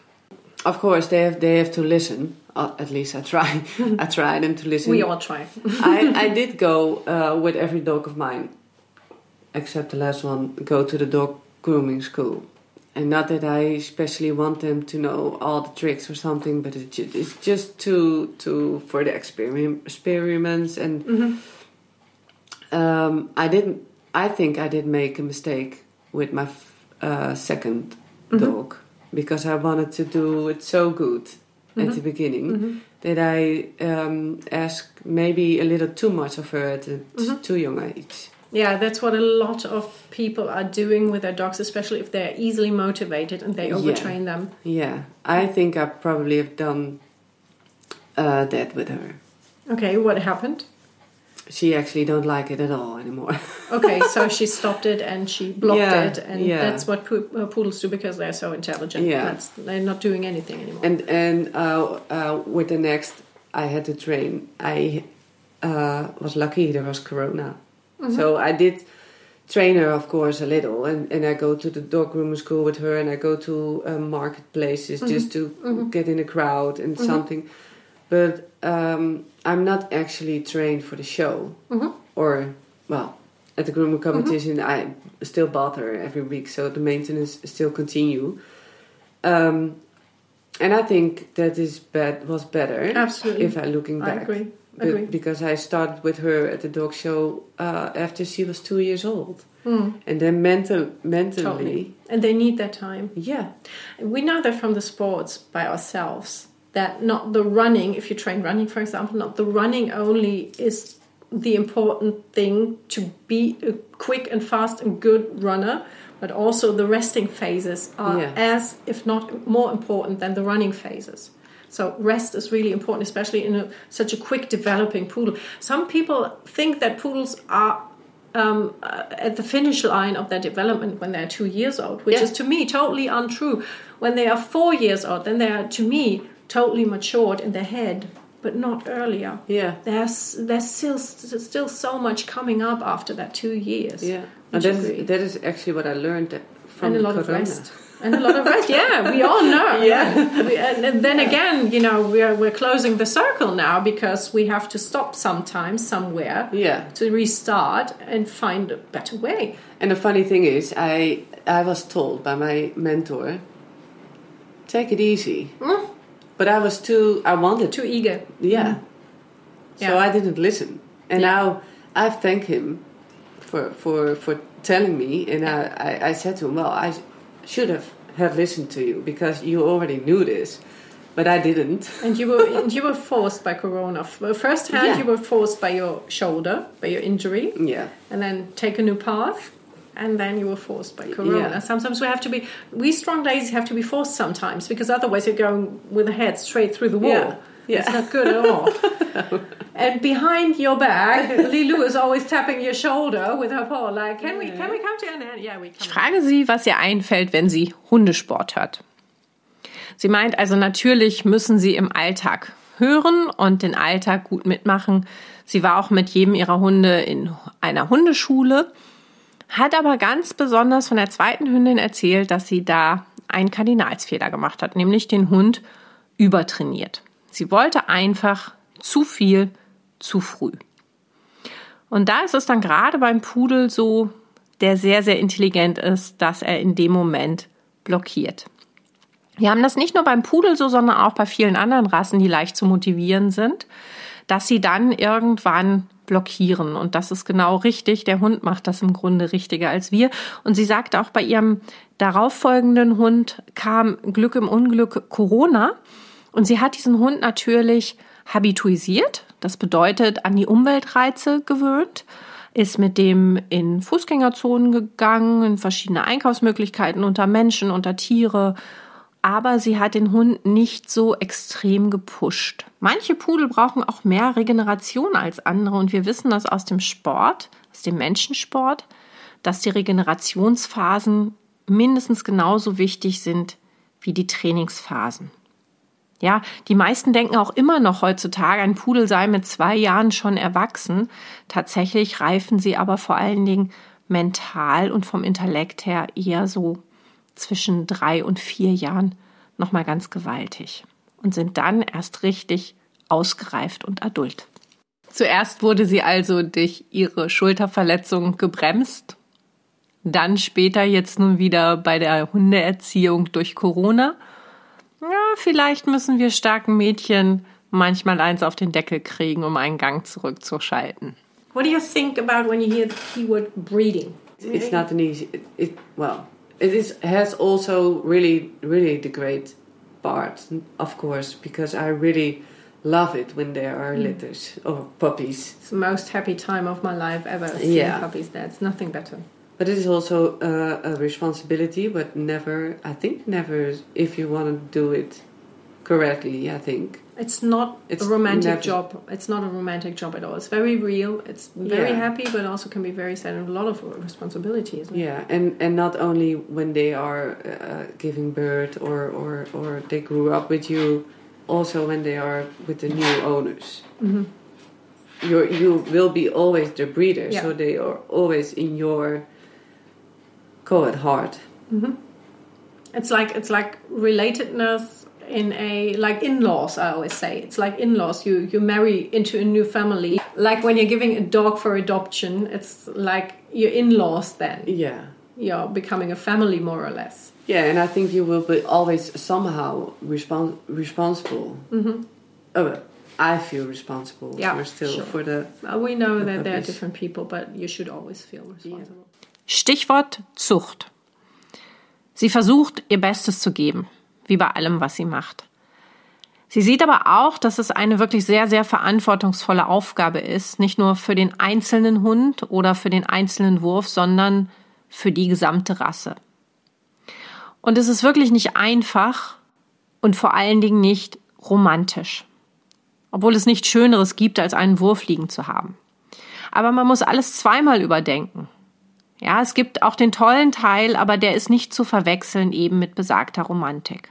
Of course, they have they have to listen. Uh, at least I try. I try them to listen. We all try. I, I did go uh, with every dog of mine, except the last one, go to the dog grooming school and not that I especially want them to know all the tricks or something, but it's just, it's just to to for the experiment experiments and mm-hmm. um, I didn't. I think I did make a mistake with my uh, 2nd mm-hmm. dog because I wanted to do it so good mm-hmm. at the beginning mm-hmm. that I um, asked maybe a little too much of her at a t- mm-hmm. too young age. Yeah, that's what a lot of people are doing with their dogs, especially if they're easily motivated and they overtrain yeah. them. Yeah, I think I probably have done uh, that with her. Okay, what happened? She actually don't like it at all anymore. okay, so she stopped it and she blocked yeah, it, and yeah. that's what po- uh, poodles do because they're so intelligent. Yeah, that's, they're not doing anything anymore. And and uh, uh, with the next, I had to train. I uh, was lucky there was Corona. Mm-hmm. So I did train her, of course, a little, and, and I go to the dog grooming school with her, and I go to um, marketplaces just to get in a crowd and something. But um, I'm not actually trained for the show, or well, at the grooming competition, I still bath her every week, so the maintenance still continue. Um, and I think that is bad was better. Absolutely. If I looking back, I agree. Be- because I started with her at the dog show uh, after she was two years old, and then mental mentally, Totally. And they need that time. yeah, We know that from the sports by ourselves that not the running, if you train running, for example, not the running only is the important thing to be a quick and fast and good runner, but also the resting phases are Yeah. as, if not more important than the running phases. So rest is really important, especially in a, such a quick developing poodle. Some people think that poodles are um, uh, at the finish line of their development when they're two years old, which Yeah. is to me totally untrue. When they are four years old, then they are to me totally matured in their head, but not earlier. yeah, There's there's still still so much coming up after that two years. yeah. And that is, that is actually what I learned that- from and a lot Corona. of rest. And a lot of us Yeah, we all know. Yeah. We- and, and then again, you know, we're we're closing the circle now because we have to stop sometimes somewhere Yeah, to restart and find a better way. and the funny thing is, I I was told by my mentor, take it easy, mm. but I was too. I wanted Too eager. Yeah. Mm. So Yeah. I didn't listen, and Yeah. now i thank him for for for telling me, and I, I I said to him, well, I should have had listened to you because you already knew this, but I didn't. And you were and you were forced by Corona. First hand, Yeah. you were forced by your shoulder, by your injury, Yeah. and then take a new path. And then you were forced by Corona. Yeah. Sometimes we have to be, we strong ladies have to be forced sometimes because otherwise you're going with the head straight through the wall. Yeah. Yeah. It's not good at all. and behind your back, Lulu is always tapping your shoulder with her paw, like, can we, can we come to an end? Yeah, we Ich can. frage sie, was ihr einfällt, wenn sie Hundesport hört. Sie meint also, natürlich müssen sie im Alltag hören und den Alltag gut mitmachen. Sie war auch mit jedem ihrer Hunde in einer Hundeschule, hat aber ganz besonders von der zweiten Hündin erzählt, dass sie da einen Kardinalsfehler gemacht hat, nämlich den Hund übertrainiert. Sie wollte einfach zu viel zu früh. Und da ist es dann gerade beim Pudel so, der sehr, sehr intelligent ist, dass er in dem Moment blockiert. Wir haben das nicht nur beim Pudel so, sondern auch bei vielen anderen Rassen, die leicht zu motivieren sind, dass sie dann irgendwann blockieren. Und das ist genau richtig. Der Hund macht das im Grunde richtiger als wir. Und sie sagt auch, bei ihrem darauffolgenden Hund kam Glück im Unglück Corona. Und sie hat diesen Hund natürlich habituisiert. Das bedeutet, an die Umweltreize gewöhnt ist mit dem in Fußgängerzonen gegangen, in verschiedene Einkaufsmöglichkeiten unter Menschen, unter Tiere. Aber sie hat den Hund nicht so extrem gepusht. Manche Pudel brauchen auch mehr Regeneration als andere und wir wissen das aus dem Sport, aus dem Menschensport, dass die Regenerationsphasen mindestens genauso wichtig sind wie die Trainingsphasen. Ja, die meisten denken auch immer noch heutzutage, ein Pudel sei mit zwei Jahren schon erwachsen. Tatsächlich reifen sie aber vor allen Dingen mental und vom Intellekt her eher so zwischen drei und vier Jahren nochmal ganz gewaltig und sind dann erst richtig ausgereift und adult. Zuerst wurde sie also durch ihre Schulterverletzung gebremst, dann später jetzt nun wieder bei der Hundeerziehung durch Corona. Ja, vielleicht müssen wir starken Mädchen manchmal eins auf den Deckel kriegen, um einen Gang zurückzuschalten. What do you think about when you hear the keyword breeding? It's not an easy. It, it well, it is has also really really the great part, of course, because I really love it when there are litters or puppies. It's the most happy time of my life ever. Seeing Yeah. puppies there. It's nothing better. But it is also uh, a responsibility, but never, I think, never, if you want to do it correctly, I think. It's not It's a romantic never- job. It's not a romantic job at all. It's very real. It's very Yeah. happy, but also can be very sad and a lot of responsibility, isn't it? Yeah, and, and not only when they are uh, giving birth or, or, or they grew up with you, also when they are with the new owners. You're, you will be always the breeder, Yeah. so they are always in your call it hard. Mm-hmm. It's like it's like relatedness in a like in-laws i always say it's like in-laws you you marry into a new family like when you're giving a dog for adoption it's like your in-laws then Yeah. you're becoming a family more or less Yeah, and I think you will be always somehow respons- responsible. Mm-hmm. Oh, I feel responsible Yeah, for still sure. for the. We know that there are different people but you should always feel responsible Stichwort Zucht. Sie versucht, ihr Bestes zu geben, wie bei allem, was sie macht. Sie sieht aber auch, dass es eine wirklich sehr, sehr verantwortungsvolle Aufgabe ist, nicht nur für den einzelnen Hund oder für den einzelnen Wurf, sondern für die gesamte Rasse. Und es ist wirklich nicht einfach und vor allen Dingen nicht romantisch. Obwohl es nichts Schöneres gibt, als einen Wurf liegen zu haben. Aber man muss alles zweimal überdenken. Ja, es gibt auch den tollen Teil, aber der ist nicht zu verwechseln eben mit besagter Romantik.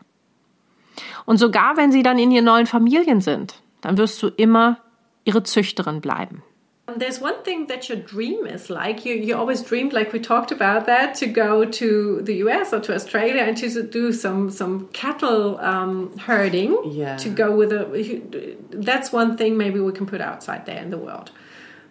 Und sogar wenn sie dann in ihren neuen Familien sind, dann wirst du immer ihre Züchterin bleiben. There's one thing that your dream is like. You you always dreamed, like we talked about that, to go to the US or to Australia and to do some some cattle um, herding. Yeah. To go with a. That's one thing maybe we can put outside there in the world.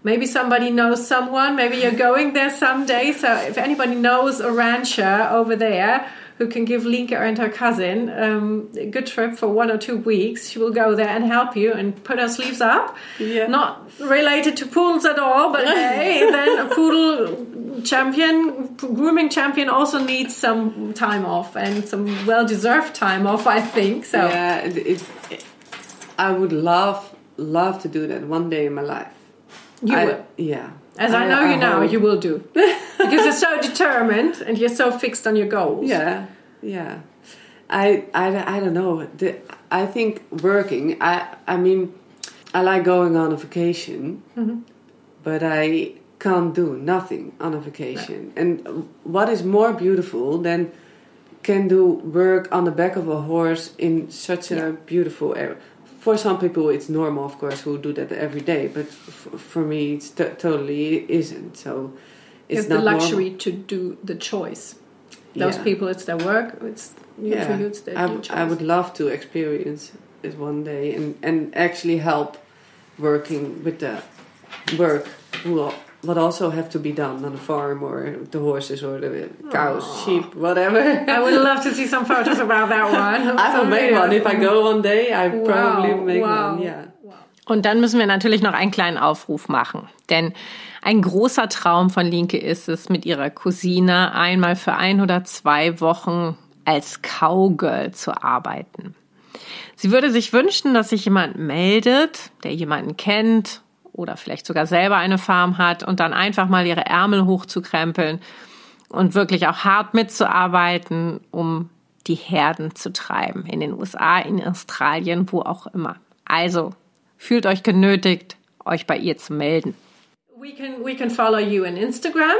Maybe somebody knows someone. Maybe you're going there someday. So if anybody knows a rancher over there who can give Lienke and her cousin um, a good trip for one or two weeks, she will go there and help you and put her sleeves up. Yeah. Not related to poodles at all, but hey, then a poodle champion, grooming champion also needs some time off and some well deserved time off, I think. So Yeah, it, it, I would love love to do that one day in my life. You I- will. Yeah. As I, know you now, you will do. because you're so determined and you're so fixed on your goals. Yeah, yeah. I, I, I don't know. The, I think working. I I mean, I like going on a vacation, mm-hmm. but I can't do nothing on a vacation. And what is more beautiful than can do work on the back of a horse in such a beautiful area? For some people, it's normal, of course, who do that every day. But for me, it's t- totally isn't. So it's have the not normal. luxury to do the choice. Those Yeah. people, it's their work. It's you, for you, it's their I, your I would love to experience it one day and, and actually help working with the work who what also have to be done on the farm or the horses or the cows, sheep, whatever. I would love to see some photos about that one. I will make one. If I go one day, I probably Wow, make wow. one. Yeah. Und dann müssen wir natürlich noch einen kleinen Aufruf machen. Denn ein großer Traum von Linke ist es, mit ihrer Cousine einmal für ein oder zwei Wochen als Cowgirl zu arbeiten. Sie würde sich wünschen, dass sich jemand meldet, der jemanden kennt oder vielleicht sogar selber eine Farm hat und dann einfach mal ihre Ärmel hochzukrempeln und wirklich auch hart mitzuarbeiten, um die Herden zu treiben. In den USA, in Australien, wo auch immer. Also, fühlt euch genötigt, euch bei ihr zu melden. We can we can follow you on Instagram.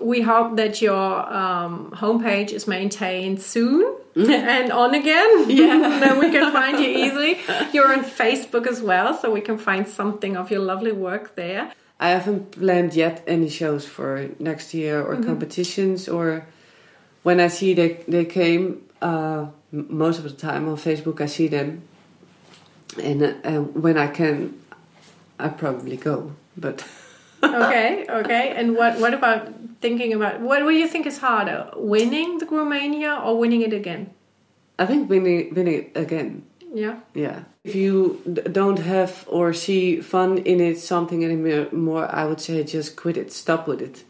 We hope that your um, homepage is maintained soon and on again. Yeah, then we can find you easily. You're on Facebook as well, so we can find something of your lovely work there. I haven't planned yet any shows for next year or competitions or when I see they they came uh, most of the time on Facebook I see them and uh, when I can I probably go but okay, okay. And what what about thinking about what do you think is harder, uh, winning the Groomania or winning it again? I think winning winning it again Yeah. yeah if you don't have or see fun in it something anymore I would say just quit it stop with it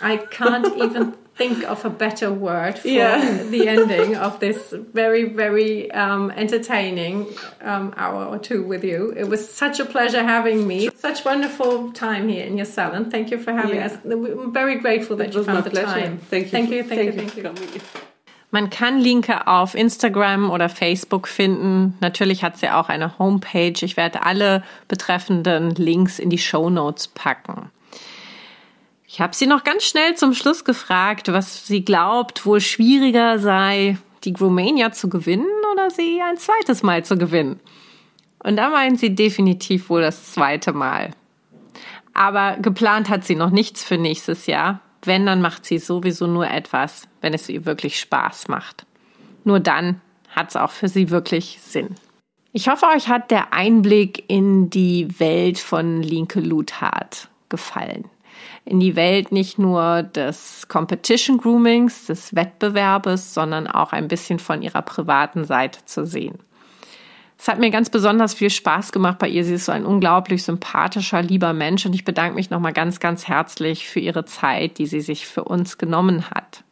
I can't even think of a better word for Yeah. the ending of this very, very um, entertaining um, hour or two with you. It was such a pleasure having me. Such wonderful time here in your salon. Thank you for having Yeah. us. I'm very grateful that it you was my found the pleasure time. thank you Thank you. Thank, you. Thank you. coming. Man kann Linke auf Instagram oder Facebook finden. Natürlich hat sie auch eine Homepage. Ich werde alle betreffenden Links in die Show Notes packen. Ich habe sie noch ganz schnell zum Schluss gefragt, was sie glaubt, wohl schwieriger sei, die Gromania zu gewinnen oder sie ein zweites Mal zu gewinnen. Und da meint sie definitiv wohl das zweite Mal. Aber geplant hat sie noch nichts für nächstes Jahr, Wenn, dann macht sie sowieso nur etwas, wenn es ihr wirklich Spaß macht. Nur dann hat es auch für sie wirklich Sinn. Ich hoffe, euch hat der Einblick in die Welt von Linke Luthard gefallen. In die Welt nicht nur des Competition Groomings, des Wettbewerbes, sondern auch ein bisschen von ihrer privaten Seite zu sehen. Es hat mir ganz besonders viel Spaß gemacht bei ihr. Sie ist so ein unglaublich sympathischer, lieber Mensch und ich bedanke mich nochmal ganz, ganz herzlich für ihre Zeit, die sie sich für uns genommen hat.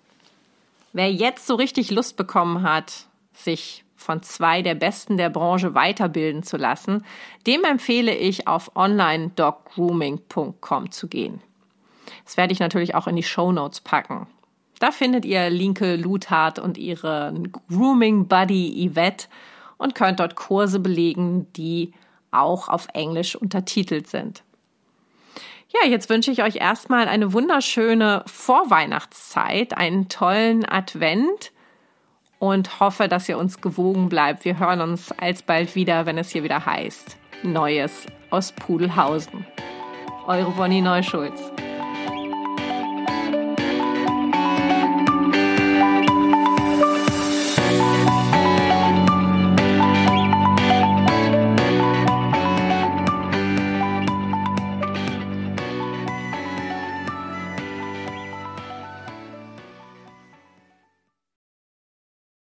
Wer jetzt so richtig Lust bekommen hat, sich von zwei der Besten der Branche weiterbilden zu lassen, dem empfehle ich auf onlinedoggrooming.com zu gehen. Das werde ich natürlich auch in die Show Notes packen. Da findet ihr Linke Luthard und ihren Grooming Buddy Yvette und könnt dort Kurse belegen, die auch auf Englisch untertitelt sind. Ja, jetzt wünsche ich euch erstmal eine wunderschöne Vorweihnachtszeit, einen tollen Advent und hoffe, dass ihr uns gewogen bleibt. Wir hören uns alsbald wieder, wenn es hier wieder heißt Neues aus Pudelhausen. Eure Bonnie Neuschulz.